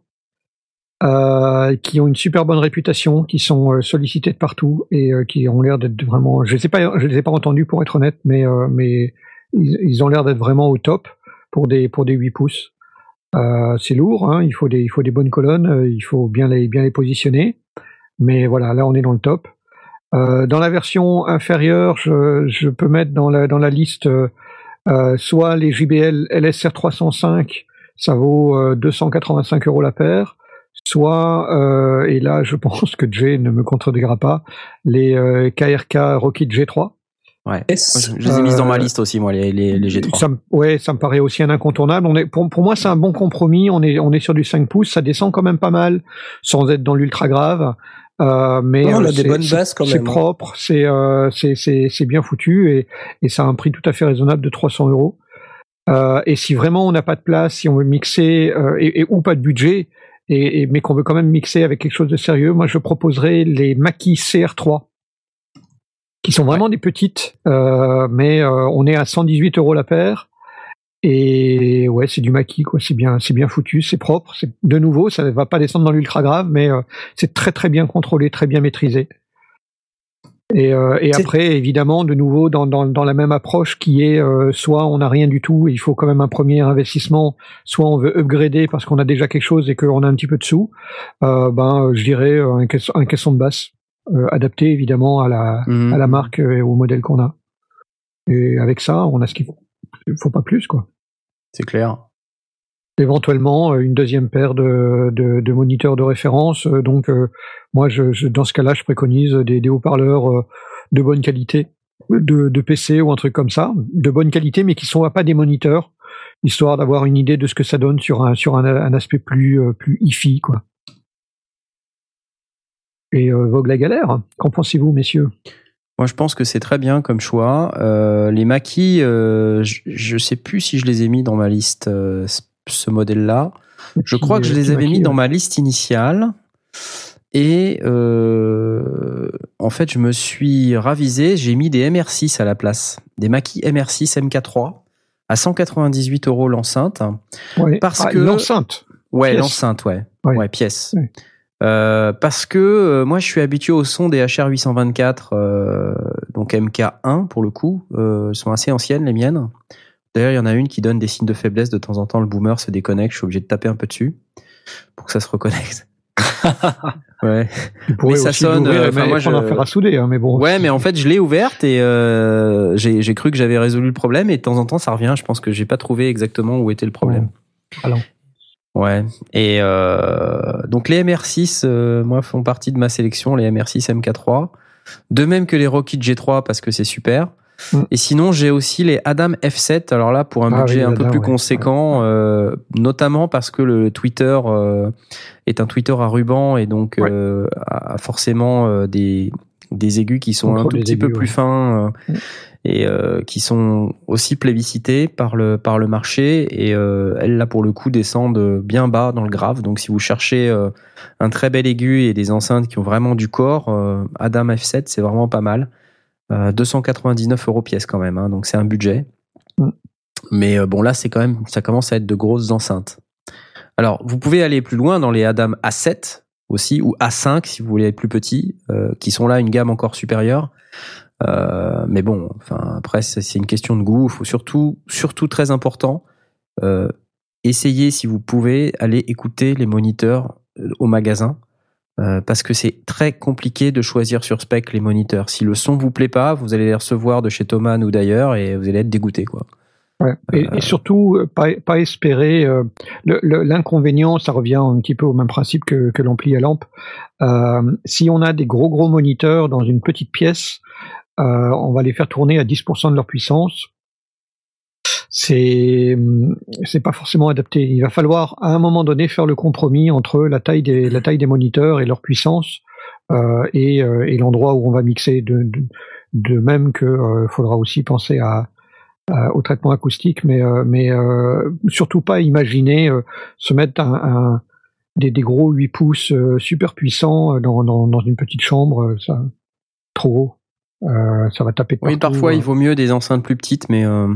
euh, qui ont une super bonne réputation, qui sont euh, sollicités de partout et euh, qui ont l'air d'être vraiment. Je ne sais pas, je les ai pas entendus pour être honnête, mais euh, mais ils, ils ont l'air d'être vraiment au top pour des pour des 8 pouces. Euh, c'est lourd, hein, il faut des il faut des bonnes colonnes, euh, il faut bien les bien les positionner. Mais voilà, là on est dans le top. Euh, dans la version inférieure, je, je peux mettre dans la dans la liste euh, euh, soit les JBL LSR 305, ça vaut euh, 285 euros la paire, soit euh, et là je pense que Jay ne me contredira pas les euh, KRK Rocket G3. Ouais. Je, je les ai mises dans ma Euh, liste aussi, moi, les, les, les G3. Ça, me- ouais, ça me paraît aussi un incontournable. On est, pour, pour moi, c'est un bon compromis. On est, on est sur du 5 pouces. Ça descend quand même pas mal, sans être dans l'ultra grave. Euh, mais on a euh, des c'est- bonnes c'est- basses quand C'est même, hein. propre, c'est, euh, c'est, c'est, c'est bien foutu et, et ça a un prix tout à fait raisonnable de 300 euros. Euh, et si vraiment on n'a pas de place, si on veut mixer euh, et, et- ou pas de budget, et, et- mais qu'on veut quand même mixer avec quelque chose de sérieux, moi je proposerais les Mackie CR3 qui sont vraiment des petites, euh, mais euh, on est à 118 euros la paire. Et ouais, c'est du maquis, quoi. C'est bien, c'est bien foutu, c'est propre. C'est de nouveau, ça ne va pas descendre dans l'ultra grave, mais euh, c'est très très bien contrôlé, très bien maîtrisé. Et, après, évidemment, de nouveau dans, dans, dans la même approche qui est soit on n'a rien du tout et il faut quand même un premier investissement, soit on veut upgrader parce qu'on a déjà quelque chose et qu'on a un petit peu de sous. Ben, je dirais un caisson, un caisson de basse adapté évidemment à la, Mhm. à la marque et au modèle qu'on a. Et avec ça, on a ce qu'il faut. Il faut pas plus, quoi. C'est clair. Éventuellement, euh, une deuxième paire de, de, de moniteurs de référence. Euh, Donc, euh, moi, je, je- dans ce cas-là, je préconise des, des haut-parleurs euh, de bonne qualité, de, de PC ou un truc comme ça, de bonne qualité, mais qui sont pas des moniteurs, histoire d'avoir une idée de ce que ça donne sur un, sur un, un aspect plus, euh, plus hi-fi, quoi. Et euh, Vogue la galère, qu'en pensez-vous, messieurs? Moi, je pense que c'est très bien comme choix. Euh, les maquis, euh, je, je sais plus si je les ai mis dans ma liste, euh, ce- modèle-là. Je crois que je les avais mis dans ma liste initiale. Et en fait, je me suis ravisé. J'ai mis des MR6 à la place. Des maquis MR6 MK3 à 198 euros l'enceinte. Ouais. parce Ah, que- l'enceinte. Ouais, l'enceinte, ouais. Ouais. Ouais, pièce. Euh, parce que euh, moi, je suis habitué au son des HR 824, euh, donc MK1 pour le coup. Euh, elles sont assez anciennes, les miennes. D'ailleurs, il y en a une qui donne des signes de faiblesse de temps en temps. Le boomer se déconnecte. Je suis obligé de taper un peu dessus pour que ça se reconnecte. Ouais. Tu pourrais ça aussi sonne, euh, moi, je- un fer à souder, hein, mais bon. Ouais, mais en fait, je l'ai ouverte et euh, j'ai j'ai cru que j'avais résolu le problème et de temps en temps, ça revient. Je pense que j'ai pas trouvé exactement où était le problème. Ah non. Ouais. Et euh, donc les MR6, euh, moi, font partie de ma sélection, les MR6 MK3. De même que les Rocket G3 parce que c'est super. Mm. Et sinon, j'ai aussi les Adam F7. Alors là, pour un Ah budget oui, un peu plus ouais. conséquent, euh, notamment parce que le Twitter euh, est un Twitter à ruban et donc Ouais. euh, a forcément euh, des des aigus qui sont un tout petit peu plus fins Mm. Et euh, qui sont aussi plébiscités par le par le marché et euh, elles là pour le coup descendent bien bas dans le grave. Donc si vous cherchez euh, un très bel aigu et des enceintes qui ont vraiment du corps, Adam F7 c'est vraiment pas mal. Euh, 299 euros pièce quand même, hein, donc c'est un budget. Mm. Mais bon là c'est quand même ça commence à être de grosses enceintes. Alors vous pouvez aller plus loin dans les Adam A7 aussi ou A5 si vous voulez être plus petit, qui sont là une gamme encore supérieure. Euh, mais bon, enfin après c'est une question de goût. Il faut surtout, surtout très important, euh, essayez si vous pouvez aller écouter les moniteurs euh, au magasin. euh, parce que c'est très compliqué de choisir sur spec les moniteurs. Si le son vous plaît pas, vous allez les recevoir de chez Thomann ou d'ailleurs et vous allez être dégoûté quoi. Ouais. Et, et surtout, pas, pas espérer. euh, L'inconvénient, ça revient un petit peu au même principe que, que l'ampli à lampe. Euh, si on a des gros gros moniteurs dans une petite pièce, on va les faire tourner à 10% de leur puissance. C'est c'est pas forcément adapté. Il va falloir à un moment donné faire le compromis entre la taille des la taille des moniteurs et leur puissance euh, et, euh, et l'endroit où on va mixer. De, même que euh, faudra aussi penser euh, au traitement acoustique, mais, euh, euh, surtout pas imaginer euh, se mettre des, gros 8 pouces euh, super puissants euh, dans, une petite chambre, euh, ça trop haut. Euh, ça va taper de Oui, partout, parfois il vaut mieux des enceintes plus petites, mais euh,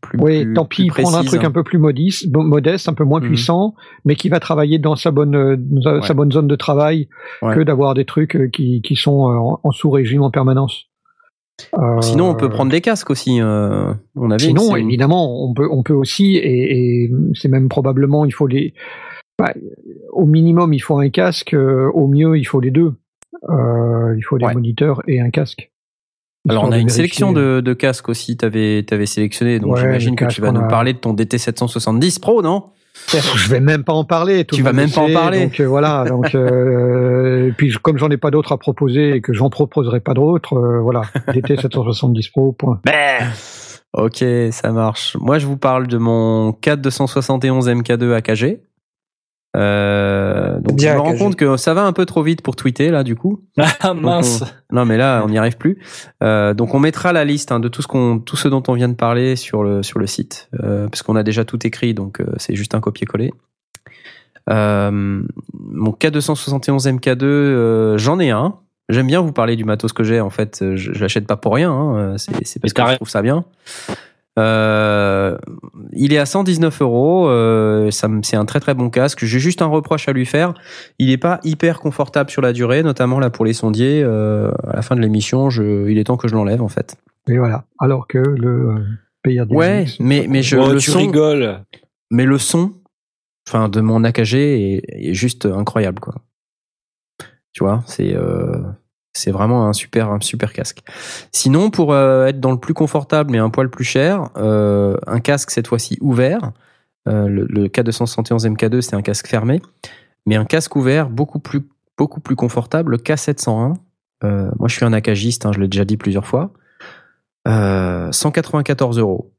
plus. Oui, plus- tant pis, prendre un truc hein. un peu plus modiste, modeste, un peu moins Mhm. puissant, mais qui va travailler dans sa bonne, euh, dans sa, Ouais. sa bonne zone de travail, Ouais. que d'avoir des trucs euh, qui, qui sont euh, en, en sous-régime en permanence. Euh, Sinon, on peut prendre des casques aussi. euh, on avait Sinon, une- évidemment, on peut, on peut aussi, et, et c'est même probablement, il faut les. bah, au minimum, il faut un casque. euh, au mieux, il faut les deux. Euh, il faut des Ouais. moniteurs et un casque. Alors, on a une sélection de, de casques aussi. T'avais, t'avais sélectionné. Donc, Ouais, j'imagine que tu vas nous a- parler de ton DT770 Pro, non? Je vais même pas en parler. Tout Tu vas même pas en parler. Donc euh, voilà. Donc euh, puis comme j'en ai pas d'autres à proposer et que j'en proposerai pas d'autres, euh, voilà. DT 770 Pro. Point. Ok, ça marche. Moi, je vous parle de mon 4271 MK2 AKG. Donc, Bien je me rends compte que ça va un peu trop vite pour tweeter, là, du coup. Ah mince. on- Non, mais là, on n'y arrive plus. Euh, donc, on mettra la liste hein, de tout ce qu'on, tout ce dont on vient de parler sur le sur le site, euh, parce qu'on a déjà tout écrit, donc euh, c'est juste un copier-coller. Euh, mon K271 MK2, euh, j'en ai un. J'aime bien vous parler du matos que j'ai. En fait, je, je l'achète pas pour rien. hein. C'est, parce que je trouve ça bien. Euh, il est à 119 euros. euh, c'est un très très bon casque. J'ai juste un reproche à lui faire. Il est pas hyper confortable sur la durée, notamment là pour les sondiers. Euh, à la fin de l'émission, il est temps que je l'enlève en fait. Et voilà. Alors que le PRD Ouais, mais mais je Oh, le tu son, rigoles. mais le son, enfin de mon AKG est, est juste incroyable quoi. Tu vois, c'est euh, c'est vraiment un super un super casque. Sinon, pour euh, être dans le plus confortable mais un poil plus cher, euh, un casque cette fois-ci ouvert. Euh, le, le K271 MK2 c'est un casque fermé, mais un casque ouvert beaucoup plus beaucoup plus confortable, le K701. Euh, moi, je suis un AKGiste, hein, je l'ai déjà dit plusieurs fois. Euh, 194 euros.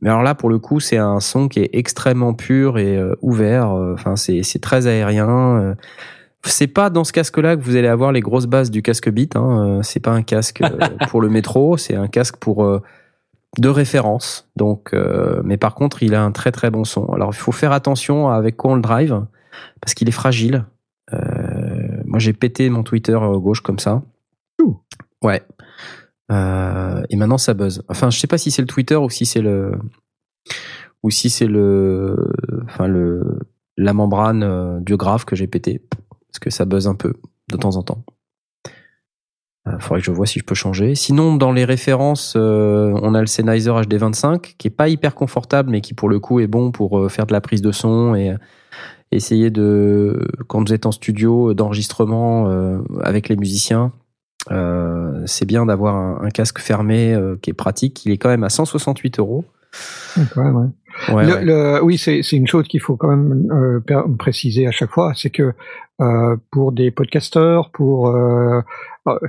Mais alors là, pour le coup, c'est un son qui est extrêmement pur et ouvert. Enfin, c'est très aérien. C'est pas dans ce casque-là que vous allez avoir les grosses bases du casque Beat. Hein. Euh, C'est pas un casque euh, pour le métro, c'est un casque pour euh, de référence. Donc, euh, mais par contre, il a un très très bon son. Alors, il faut faire attention avec quoi on le drive parce qu'il est fragile. Euh, moi, j'ai pété mon Twitter gauche comme ça. Ouh. Ouais. Et maintenant, ça buzz. Enfin, je sais pas si c'est le Twitter ou si c'est le ou si c'est le enfin le la membrane du graphe que j'ai pété parce que ça buzz un peu de temps en temps. Il faudrait que je vois si je peux changer. Sinon, dans les références, on a le Sennheiser HD25 qui est pas hyper confortable, mais qui pour le coup est bon pour faire de la prise de son et essayer de, quand vous êtes en studio d'enregistrement avec les musiciens, euh, c'est bien d'avoir un, casque fermé euh, qui est pratique. Il est quand même à 168 euros. Oui, c'est une chose qu'il faut quand même euh, préciser à chaque fois, c'est que pour des podcasteurs, pour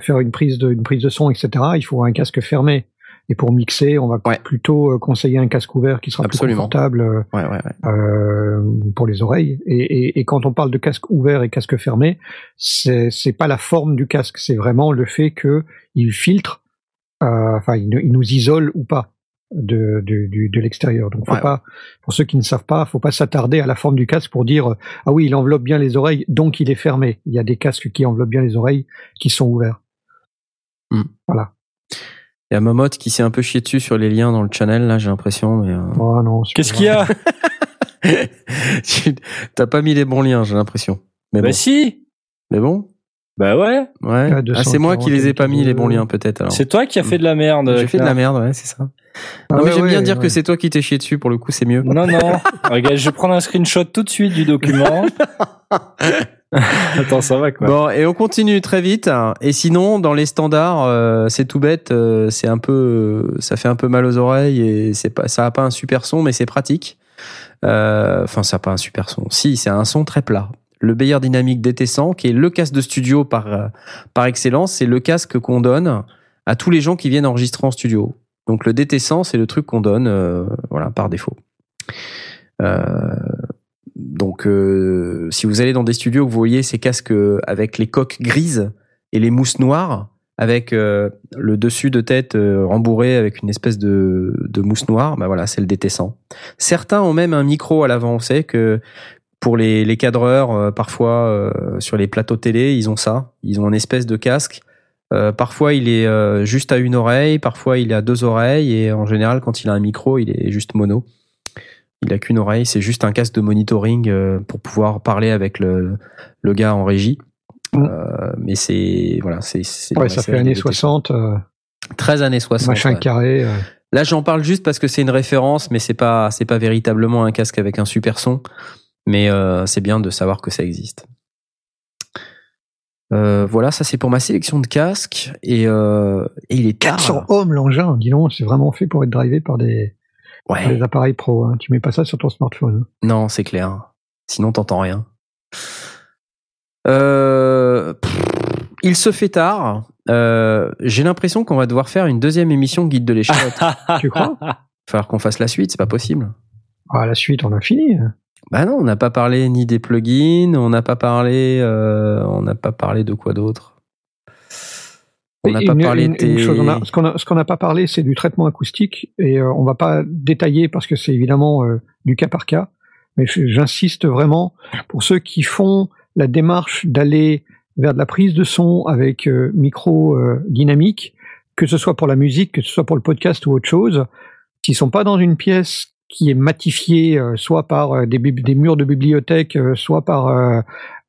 faire une prise de une prise de son, etc., il faut un casque fermé. Et pour mixer, on va plutôt euh, conseiller un casque ouvert qui sera plus confortable euh, euh, pour les oreilles. Et, et, et, quand on parle de casque ouvert et casque fermé, c'est pas la forme du casque, c'est vraiment le fait que il filtre, euh, enfin il, il, nous isole ou pas de de, de l'extérieur. Donc faut pas, pour ceux qui ne savent pas, faut pas s'attarder à la forme du casque pour dire ah oui il enveloppe bien les oreilles, donc il est fermé. Il y a des casques qui enveloppent bien les oreilles, qui sont ouverts. Hmm. Voilà. Il y a Momot qui s'est un peu chié dessus sur les liens dans le channel, là, j'ai l'impression. Mais euh... oh non. Qu'est-ce qu'il y a T'as pas mis les bons liens, j'ai l'impression. Mais bah si. Mais bon. Bah ouais. Ouais. Ah, c'est moi qui les ai pas mis les bons liens peut-être. Alors. C'est toi qui as fait de la merde. J'ai fait de la merde, ouais, c'est ça. Ah non, mais j'aime bien dire que c'est toi qui t'es chié dessus. Pour le coup, c'est mieux. Non non. Regarde, je vais prendre un screenshot tout de suite du document. Attends, ça va quoi. Bon, et on continue très vite. Et sinon, dans les standards, euh, c'est tout bête. Euh, c'est un peu, euh, ça fait un peu mal aux oreilles et c'est pas, ça a pas un super son, mais c'est pratique. Enfin, ça a pas un super son. Si, c'est un son très plat. Le Beyer Dynamic DT100, qui est le casque de studio par par excellence, c'est le casque qu'on donne à tous les gens qui viennent enregistrer en studio. Donc le DT100, c'est le truc qu'on donne, voilà, par défaut. Euh, donc, euh, si vous allez dans des studios, vous voyez ces casques euh, avec les coques grises et les mousses noires, avec euh, le dessus de tête rembourré avec une espèce de, de mousse noire, bah voilà, c'est le DT100. Certains ont même un micro à l'avant. On sait que pour les, les cadreurs, parfois sur les plateaux télé, ils ont ça. Ils ont une espèce de casque. Parfois, il est juste à une oreille, parfois il a deux oreilles, et en général, quand il a un micro, il est juste mono. Il a qu'une oreille, c'est juste un casque de monitoring euh, pour pouvoir parler avec le, le gars en régie. Mm. Euh, mais c'est voilà, c'est ouais, ça fait années 60. Euh, 13 années 60. Machin carré. Euh. Là, j'en parle juste parce que c'est une référence, mais c'est pas c'est pas véritablement un casque avec un super son. Mais euh, c'est bien de savoir que ça existe. Euh, voilà, ça c'est pour ma sélection de casques et, euh, et il est tard. 400 ohms l'engin, dis donc, c'est vraiment fait pour être drivé par des Ouais. Appareils pro, hein. tu mets pas ça sur ton smartphone. Non, c'est clair. Sinon, t'entends rien. Euh, il se fait tard. J'ai l'impression qu'on va devoir faire une deuxième émission guide de l'échelle. tu crois? Il va falloir qu'on fasse la suite, c'est pas possible. Ah, la suite, on a fini. Bah non, on n'a pas parlé ni des plugins, on n'a pas parlé, euh, on n'a pas parlé de quoi d'autre. On n'a pas parlé ce qu'on n'a pas parlé, c'est du traitement acoustique et euh, on va pas détailler parce que c'est évidemment euh, du cas par cas. Mais j'insiste vraiment pour ceux qui font la démarche d'aller vers de la prise de son avec euh, micro dynamique, que ce soit pour la musique, que ce soit pour le podcast ou autre chose, s'ils sont pas dans une pièce qui est matifiée soit par des, des, murs de bibliothèque, soit par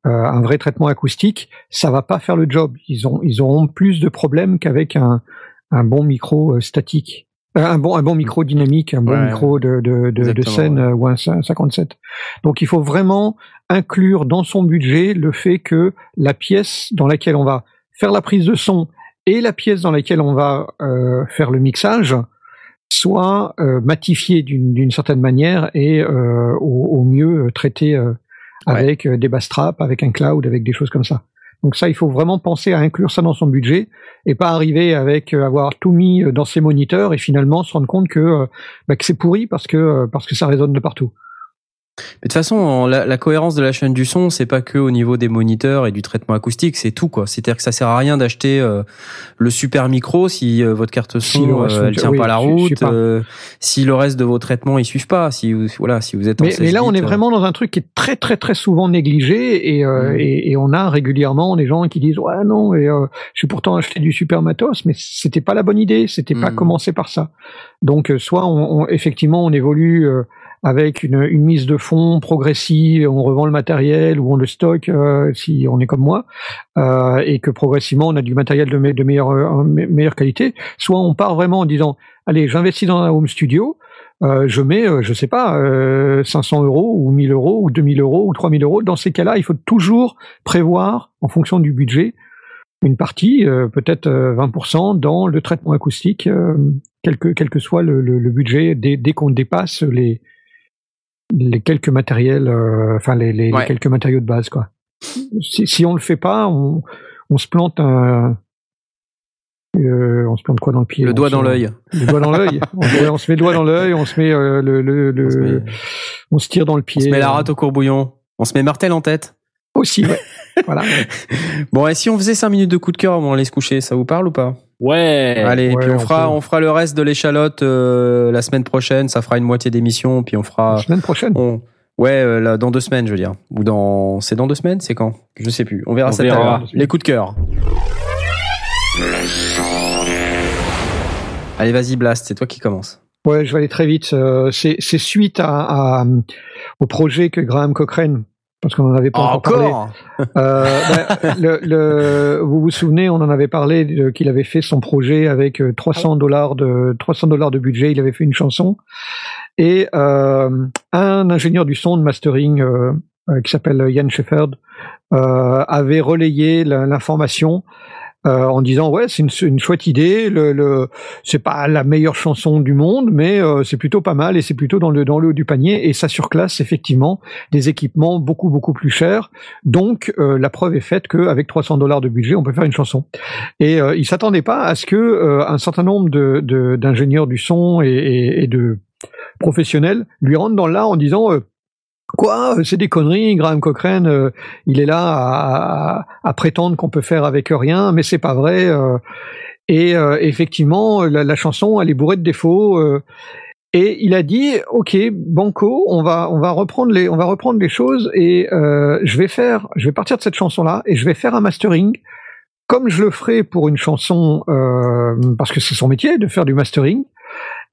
euh, un vrai traitement acoustique, ça va pas faire le job. Ils ont ils auront plus de problèmes qu'avec un, un bon micro euh, statique. Euh, un bon un bon micro dynamique, un bon micro de de, de, de scène ou un 57. Donc il faut vraiment inclure dans son budget le fait que la pièce dans laquelle on va faire la prise de son et la pièce dans laquelle on va euh, faire le mixage soit euh, matifiée d'une certaine manière et euh, au, au, mieux traitée avec euh, des bass traps, avec un cloud, avec des choses comme ça. Donc ça, il faut vraiment penser à inclure ça dans son budget et pas arriver avec euh, avoir tout mis euh, dans ses moniteurs et finalement se rendre compte que, bah, que c'est pourri parce que parce que ça résonne de partout. Mais de toute façon, la, la, cohérence de la chaîne du son, c'est pas que au niveau des moniteurs et du traitement acoustique, c'est tout quoi. C'est-à-dire que ça sert à rien d'acheter euh, le super micro si euh, votre carte son si euh, elle tient pas la route, si le reste de vos traitements ils suivent pas, si vous, voilà, si vous êtes. Mais, mais là, on est vraiment dans un truc qui est très très très souvent négligé et, mm. et, et, on a régulièrement des gens qui disent ouais non et je suis pourtant acheté du super matos, mais c'était pas la bonne idée, c'était pas mm. commencer par ça. Donc soit on, on, effectivement on évolue avec une, une mise de fonds progressive, on revend le matériel ou on le stocke euh, si on est comme moi, euh, et que progressivement on a du matériel de, me- de meilleure, euh, me- meilleure qualité. Soit on part vraiment en disant, allez, j'investis dans un home studio, euh, je mets, euh, je sais pas, euh, 500 euros ou 1000 euros ou 2000 euros ou 3000 euros. Dans ces cas-là, il faut toujours prévoir, en fonction du budget, une partie, euh, peut-être euh, 20%, dans le traitement acoustique, euh, quel, que, quel que soit le, le- le budget, dès, dès qu'on dépasse les, les quelques matériels, euh, enfin les, les- quelques matériaux de base, quoi. Si, si on le fait pas, on, on se plante un, euh, on se plante quoi dans le pied? Le On doigt dans l'œil. Le doigt dans l'œil. on, on se met le doigt dans l'œil, on se met euh, le, le, le- On se met- on se tire dans le On pied. se met la euh, rate au courbouillon. On se met Martel en tête. Aussi, ouais. voilà. Bon, et si on faisait 5 minutes de coup de cœur avant d'aller se coucher, ça vous parle ou pas? Ouais. Allez, ouais, puis on on fera, peut. on fera le reste de l'échalote euh, la semaine prochaine. Ça fera une moitié d'émission, puis on La fera. semaine prochaine? on- Ouais, euh, là, dans deux semaines, je veux dire. Ou dans. C'est dans deux semaines? C'est quand? Je sais plus. On verra On ça verra. tout à l'heure. Les coups de cœur. Allez, vas-y, Blast, c'est toi qui commence. Ouais, je vais aller très vite. Euh, c'est c'est suite à, à- au projet que Graham Cochrane, parce qu'on en avait pas encore, parlé. Euh, ben, le, le- vous vous souvenez, on en avait parlé de- qu'il avait fait son projet avec euh, 300 dollars de 300 dollars de budget. Il avait fait une chanson et euh, un ingénieur du son de mastering euh, euh, qui s'appelle Ian Shefford euh, avait relayé la- l'information. Euh, en disant ouais c'est une, une chouette idée le, le c'est pas la meilleure chanson du monde mais euh, c'est plutôt pas mal et c'est plutôt dans le dans le haut du panier et ça surclasse effectivement des équipements beaucoup beaucoup plus chers donc euh, la preuve est faite qu'avec 300 dollars de budget, on peut faire une chanson. Et euh, il s'attendait pas à ce que euh, un certain nombre de de- d'ingénieurs du son et, et- de professionnels lui rentrent dans là en disant euh, Quoi? C'est des conneries. Graham Cochrane, euh, il est là à, prétendre qu'on peut faire avec rien, mais c'est pas vrai. euh. et euh, effectivement, la, chanson, elle est bourrée de défauts. et il a dit, ok, Banco, on va on va reprendre les on va reprendre les choses et je vais faire, je vais partir de cette chanson là et je vais faire un mastering comme je le ferai pour une chanson parce que c'est son métier de faire du mastering.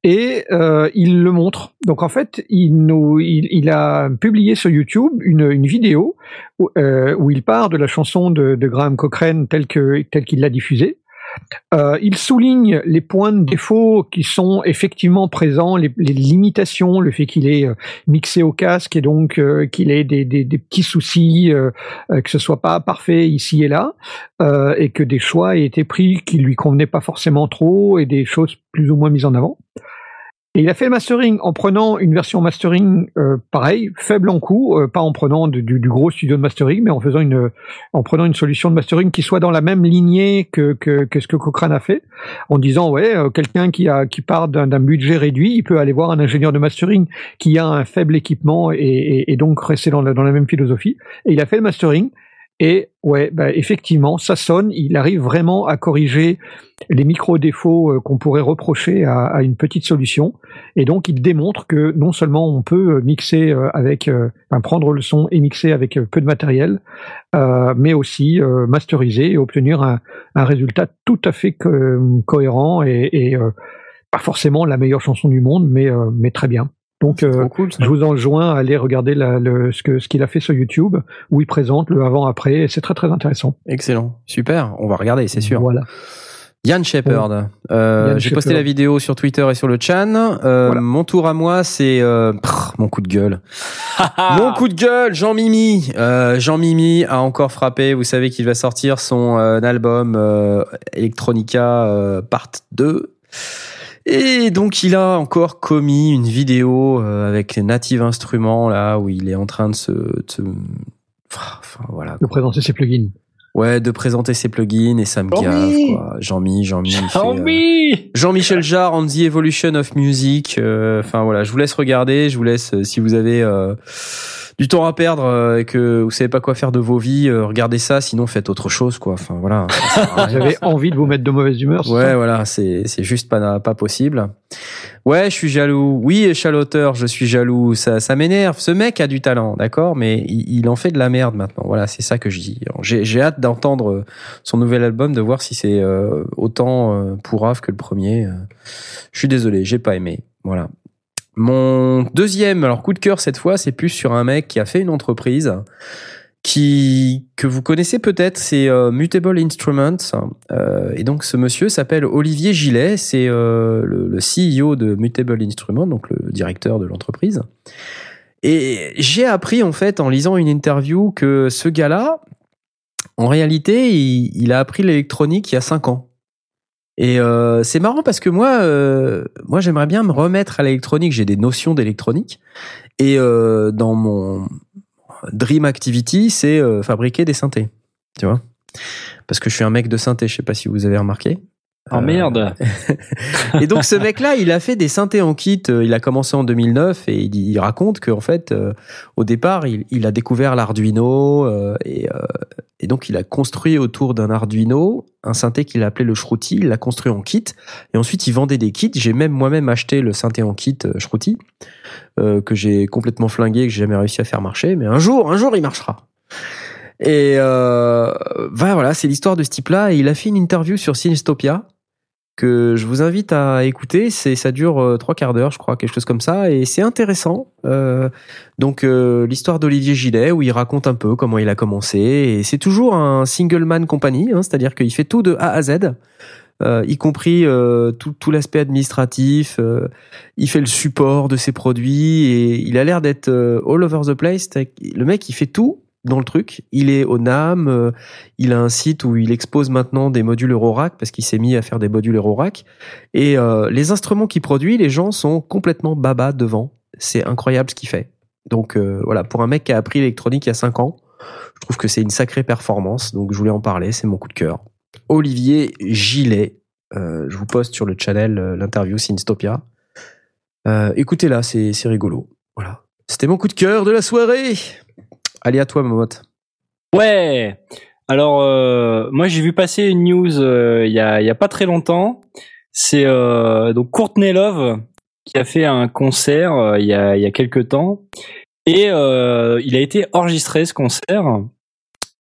Et euh, il le montre. Donc en fait, il, nous, il, a publié sur YouTube une, une vidéo où, euh, il part de la chanson de, de Graham Cochrane telle que telle qu'il l'a diffusée. Euh, il souligne les points de défaut qui sont effectivement présents, les, limitations, le fait qu'il est euh, mixé au casque et donc euh, qu'il ait des, petits soucis, que ce soit pas parfait ici et là, et que des choix aient été pris qui lui convenaient pas forcément trop et des choses plus ou moins mises en avant. Et il a fait le mastering en prenant une version mastering euh, pareil, faible en coût, euh, pas en prenant de- du, du gros studio de mastering, mais en faisant une, en prenant une solution de mastering qui soit dans la même lignée que, que, que ce que Cochrane a fait, en disant ouais, euh, quelqu'un qui a qui part d'un d'un budget réduit, il peut aller voir un ingénieur de mastering qui a un faible équipement et, et, et donc rester dans la, dans la même philosophie. Et il a fait le mastering. Et ouais, bah, effectivement, ça sonne. Il arrive vraiment à corriger les micro-défauts euh, qu'on pourrait reprocher à, une petite solution. Et donc, il démontre que non seulement on peut euh, mixer euh, avec, enfin, prendre le son et mixer avec peu de matériel, mais aussi masteriser et obtenir un, résultat tout à fait co- cohérent et, pas forcément la meilleure chanson du monde, mais, mais très bien. Donc, euh, cool, je vous enjoins à aller regarder la- le, ce que ce qu'il a fait sur YouTube, où il présente le avant-après, et c'est très très intéressant. Excellent. Super. On va regarder, c'est sûr. Voilà. Yann Shepard. Euh, J'ai posté la vidéo sur Twitter et sur le chan. Euh, Voilà. Mon tour à moi, c'est euh, mon coup de gueule. Mon coup de gueule, Jean Mimi. Euh, Jean Mimi a encore frappé. Vous savez qu'il va sortir son euh, album euh, Electronica euh, Part 2. Et donc il a encore commis une vidéo euh, avec les Native Instruments là où il est en train de se, de se- enfin voilà De présenter ses plugins. ouais de présenter ses plugins et ça me Jean-Mi gave quoi. Jean-Mi, Jean-Mi. euh, Jean-Mi Jean-Michel Jarre on the Evolution of Music. euh, Enfin voilà, je vous laisse regarder, je vous laisse si vous avez euh, du temps à perdre euh, et que vous savez pas quoi faire de vos vies, euh, regardez ça. Sinon faites autre chose quoi. Enfin voilà. J'avais envie de vous mettre de mauvaise humeur. Ouais, voilà, c'est c'est juste pas pas possible. Ouais, je suis jaloux. Oui, échaloteur, je suis jaloux. Ça ça m'énerve. Ce mec a du talent, d'accord, mais il, il en fait de la merde maintenant. Voilà, c'est ça que je dis. J'ai j'ai hâte d'entendre son nouvel album, de voir si c'est euh, autant euh, pourrave que le premier. Je suis désolé, j'ai pas aimé. Voilà. Mon deuxième, coup de cœur cette fois, c'est plus sur un mec qui a fait une entreprise que vous connaissez peut-être, c'est euh, Mutable Instruments. Euh, et donc ce monsieur s'appelle Olivier Gillet, c'est euh, le, CEO de Mutable Instruments, donc le directeur de l'entreprise. Et j'ai appris en fait en lisant une interview que ce gars-là, en réalité, il, il a appris l'électronique il y a cinq ans. Et euh, c'est marrant parce que moi, euh, moi j'aimerais bien me remettre à l'électronique. J'ai des notions d'électronique et euh, dans mon dream activity, c'est fabriquer des synthés. Tu vois? Parce que je suis un mec de synthé. Je sais pas si vous avez remarqué. Oh merde. et donc ce mec-là, il a fait des synthés en kit. euh, Il a commencé en 2009 et il, il raconte qu'en fait, euh, au départ, il, il a découvert l'Arduino euh, et, euh, et donc il a construit autour d'un Arduino un synthé qu'il a appelé le Shruti. Il l'a construit en kit et ensuite il vendait des kits. J'ai même moi-même acheté le synthé en kit euh, Shruti euh, que j'ai complètement flingué, que j'ai jamais réussi à faire marcher. Mais un jour, un jour, il marchera. Et euh, bah voilà, c'est l'histoire de ce type-là. Et il a fait une interview sur Synestopia que je vous invite à écouter. C'est ça dure euh, trois quarts d'heure, je crois, quelque chose comme ça, et c'est intéressant. Euh, donc euh, l'histoire d'Olivier Gillet où il raconte un peu comment il a commencé. Et c'est toujours un single man company, hein, c'est-à-dire qu'il fait tout de A à Z. euh, y compris euh, tout, tout l'aspect administratif, euh, il fait le support de ses produits et il a l'air d'être all over the place. Le mec, il fait tout dans le truc. Il est au NAM, euh, il a un site où il expose maintenant des modules Eurorack parce qu'il s'est mis à faire des modules Eurorack. Et euh, les instruments qu'il produit, les gens sont complètement baba devant. C'est incroyable ce qu'il fait. Donc euh, voilà, pour un mec qui a appris l'électronique il y a 5 ans, je trouve que c'est une sacrée performance. Donc je voulais en parler, c'est mon coup de cœur. Olivier Gillet, je vous poste sur le channel l'interview Synstopia. Euh, Écoutez-la, c'est c'est rigolo. Voilà. C'était mon coup de cœur de la soirée. Allez à toi, Momote. Ouais. Alors euh, moi j'ai vu passer une news euh, il il y a pas très longtemps. C'est euh, donc Courtney Love qui a fait un concert euh, il y a y a quelques temps et euh, il a été enregistré ce concert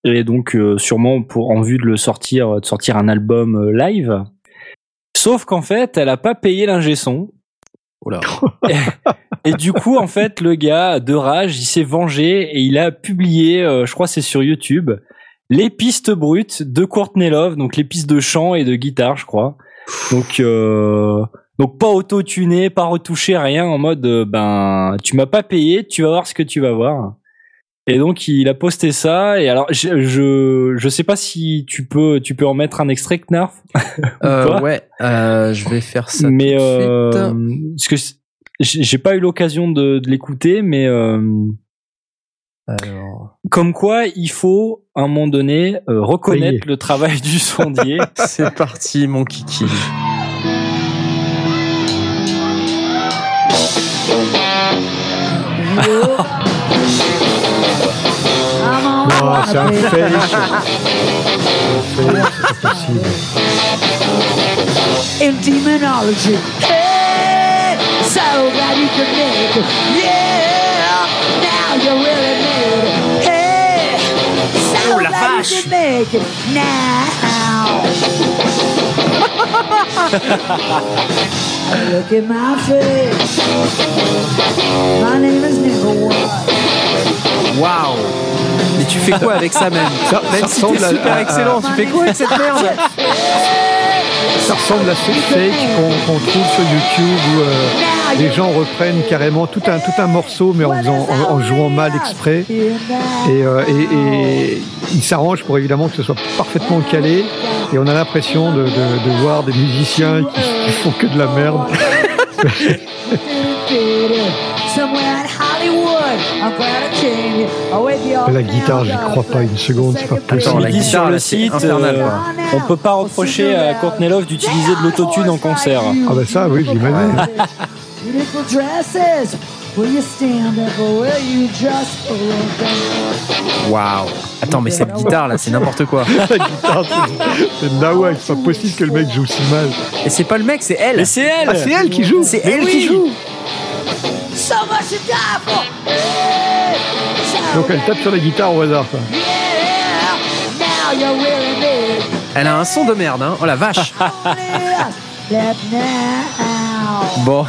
et donc euh, sûrement pour en vue de le sortir de sortir un album euh, live. Sauf qu'en fait, elle a pas payé l'ingé son. Oula. Et du coup, en fait, le gars, de rage, il s'est vengé et il a publié, euh, je crois c'est sur YouTube, les pistes brutes de Courtney Love, donc les pistes de chant et de guitare, je crois. Donc, euh, donc pas auto-tuné, pas retouché, rien, en mode, euh, ben, tu m'as pas payé, tu vas voir ce que tu vas voir. Et donc il a posté ça et alors je je, je sais pas si tu peux tu peux en mettre un extrait Knarf Euh, Quoi ouais, euh, je vais faire ça mais tout de euh, suite. parce que j'ai pas eu l'occasion de, de l'écouter mais euh, Alors, comme quoi il faut à un moment donné euh, reconnaître Payer. le travail du sondier c'est parti, mon kiki. Non, c'est un fake. C'est un fake, c'est pas possible. in demonology. Hey, so glad you could make it. Yeah, now you really made it. Hey, so Oh, glad you could make it now. Look at my face. My name is number one. Waouh Mais tu fais quoi avec ça, même Ça, Même ça si t'es super à- excellent, tu fais quoi avec cette merde Ça ressemble à ces fakes qu'on trouve sur YouTube où euh, les gens reprennent carrément tout un, tout un morceau mais en, faisant, en, en jouant mal exprès. Et, euh, et, et ils s'arrangent pour évidemment que ce soit parfaitement calé. Et on a l'impression de, de, de voir des musiciens qui, qui font que de la merde. La guitare, j'y crois pas une seconde, c'est pas possible. Attends, la il dit sur guitare, le site infernal, euh, on peut pas reprocher à Courtney Love d'utiliser de l'autotune en concert Ah bah ça, oui, j'imagine. Beautiful dresses. Will you stand up or will you just look Waouh Attends, mais cette guitare, là, c'est n'importe quoi. La guitare, c'est- nawak, c'est pas possible que le mec joue si mal. Et c'est pas le mec, c'est elle mais c'est elle Ah, c'est elle qui joue C'est elle oui. qui joue Donc elle tape sur la guitare au hasard. Quoi. Elle a un son de merde, hein Oh la vache. Bon.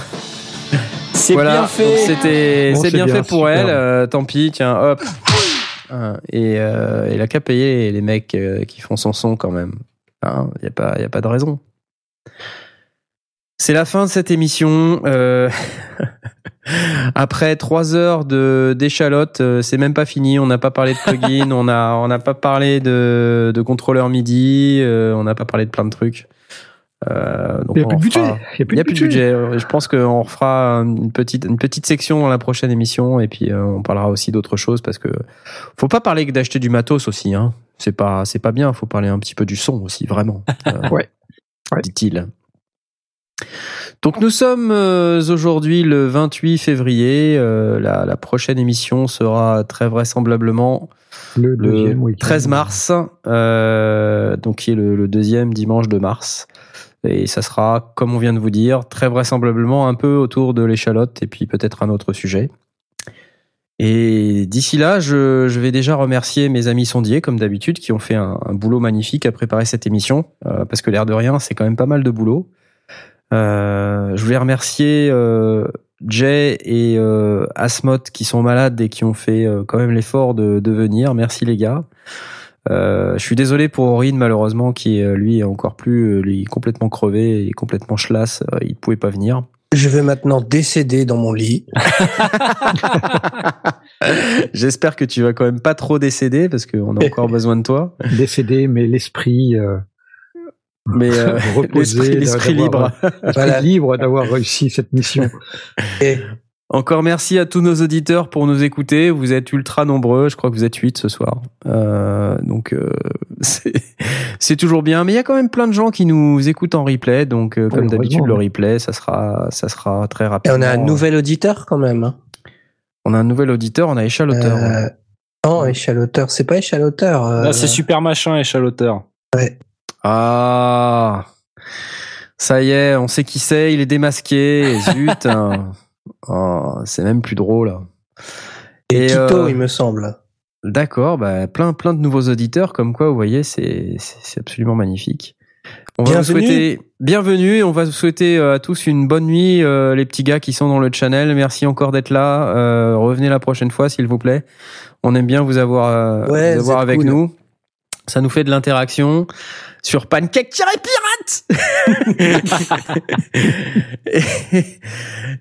C'est voilà, bien fait. c'était, Bon, c'est bien, bien, fait pour super. elle. euh, tant pis, tiens, hop. Hein, Et euh, il a qu'à payer les mecs euh, qui font son son quand même. Il n'y a pas, y a pas de raison. C'est la fin de cette émission. euh, Après trois heures de d'échalote, euh, c'est même pas fini. On n'a pas parlé de plugin, on a on n'a pas parlé de de contrôleur MIDI, euh, on n'a pas parlé de plein de trucs. Euh, donc Il n'y a plus de budget. Il n'y a plus de budget. Je pense qu'on refera une petite, une petite section dans la prochaine émission et puis euh, on parlera aussi d'autres choses parce que faut pas parler que d'acheter du matos aussi. Hein. C'est pas, c'est pas bien. Faut parler un petit peu du son aussi, vraiment. Euh, Ouais. Ouais. Dit-il. Donc nous sommes euh, aujourd'hui le 28 février. Euh, la, la prochaine émission sera très vraisemblablement Le, le deuxième week-end. 13 mars, euh, donc qui est le, le deuxième dimanche de mars. Et ça sera, comme on vient de vous dire, très vraisemblablement un peu autour de l'échalote et puis peut-être un autre sujet. Et d'ici là, je, je vais déjà remercier mes amis sondiers, comme d'habitude, qui ont fait un, un boulot magnifique à préparer cette émission, euh, parce que l'air de rien, c'est quand même pas mal de boulot. Euh, je voulais remercier euh, Jay et euh, Asmot qui sont malades et qui ont fait euh, quand même l'effort de, de venir. Merci les gars. Euh, je suis désolé pour Aurine malheureusement qui euh, lui est encore plus lui, complètement crevé et complètement chlasse. Il pouvait pas venir. Je vais maintenant décéder dans mon lit. J'espère que tu vas quand même pas trop décéder parce qu'on a encore besoin de toi. Décédé, mais l'esprit euh, Mais euh, reposé, l'esprit d'avoir- libre. l'esprit Voilà. libre d'avoir réussi cette mission. Et Encore merci à tous nos auditeurs pour nous écouter. Vous êtes ultra nombreux. Je crois que vous êtes 8 ce soir. Euh, donc euh, c'est toujours bien. Mais il y a quand même plein de gens qui nous écoutent en replay. Donc euh, comme Oui, d'habitude, le replay, ça sera ça sera très et rapide. on a un nouvel auditeur quand même. hein. On a un nouvel auditeur. On a échaloteur. Euh, non, échaloteur. C'est pas échaloteur. euh, c'est super machin, échaloteur. Ah, ça y est, on sait qui c'est. Il est démasqué. Zut. hein. Oh, c'est même plus drôle. et Tito, euh, il me semble. D'accord, bah, plein, plein de nouveaux auditeurs, comme quoi, vous voyez, c'est, absolument magnifique. On va vous Bienvenue. souhaiter bienvenue. On va vous souhaiter euh, à tous une bonne nuit, euh, les petits gars qui sont dans le channel. Merci encore d'être là. Euh, revenez la prochaine fois, s'il vous plaît. On aime bien vous avoir, euh, Ouais, vous avoir avec cool. nous. Ça nous fait de l'interaction sur Pancake-Pirate. et,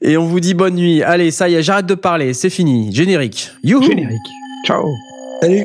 et on vous dit bonne nuit. Allez, ça y est, j'arrête de parler. C'est fini. Générique. Youhou. Générique. Ciao. Salut.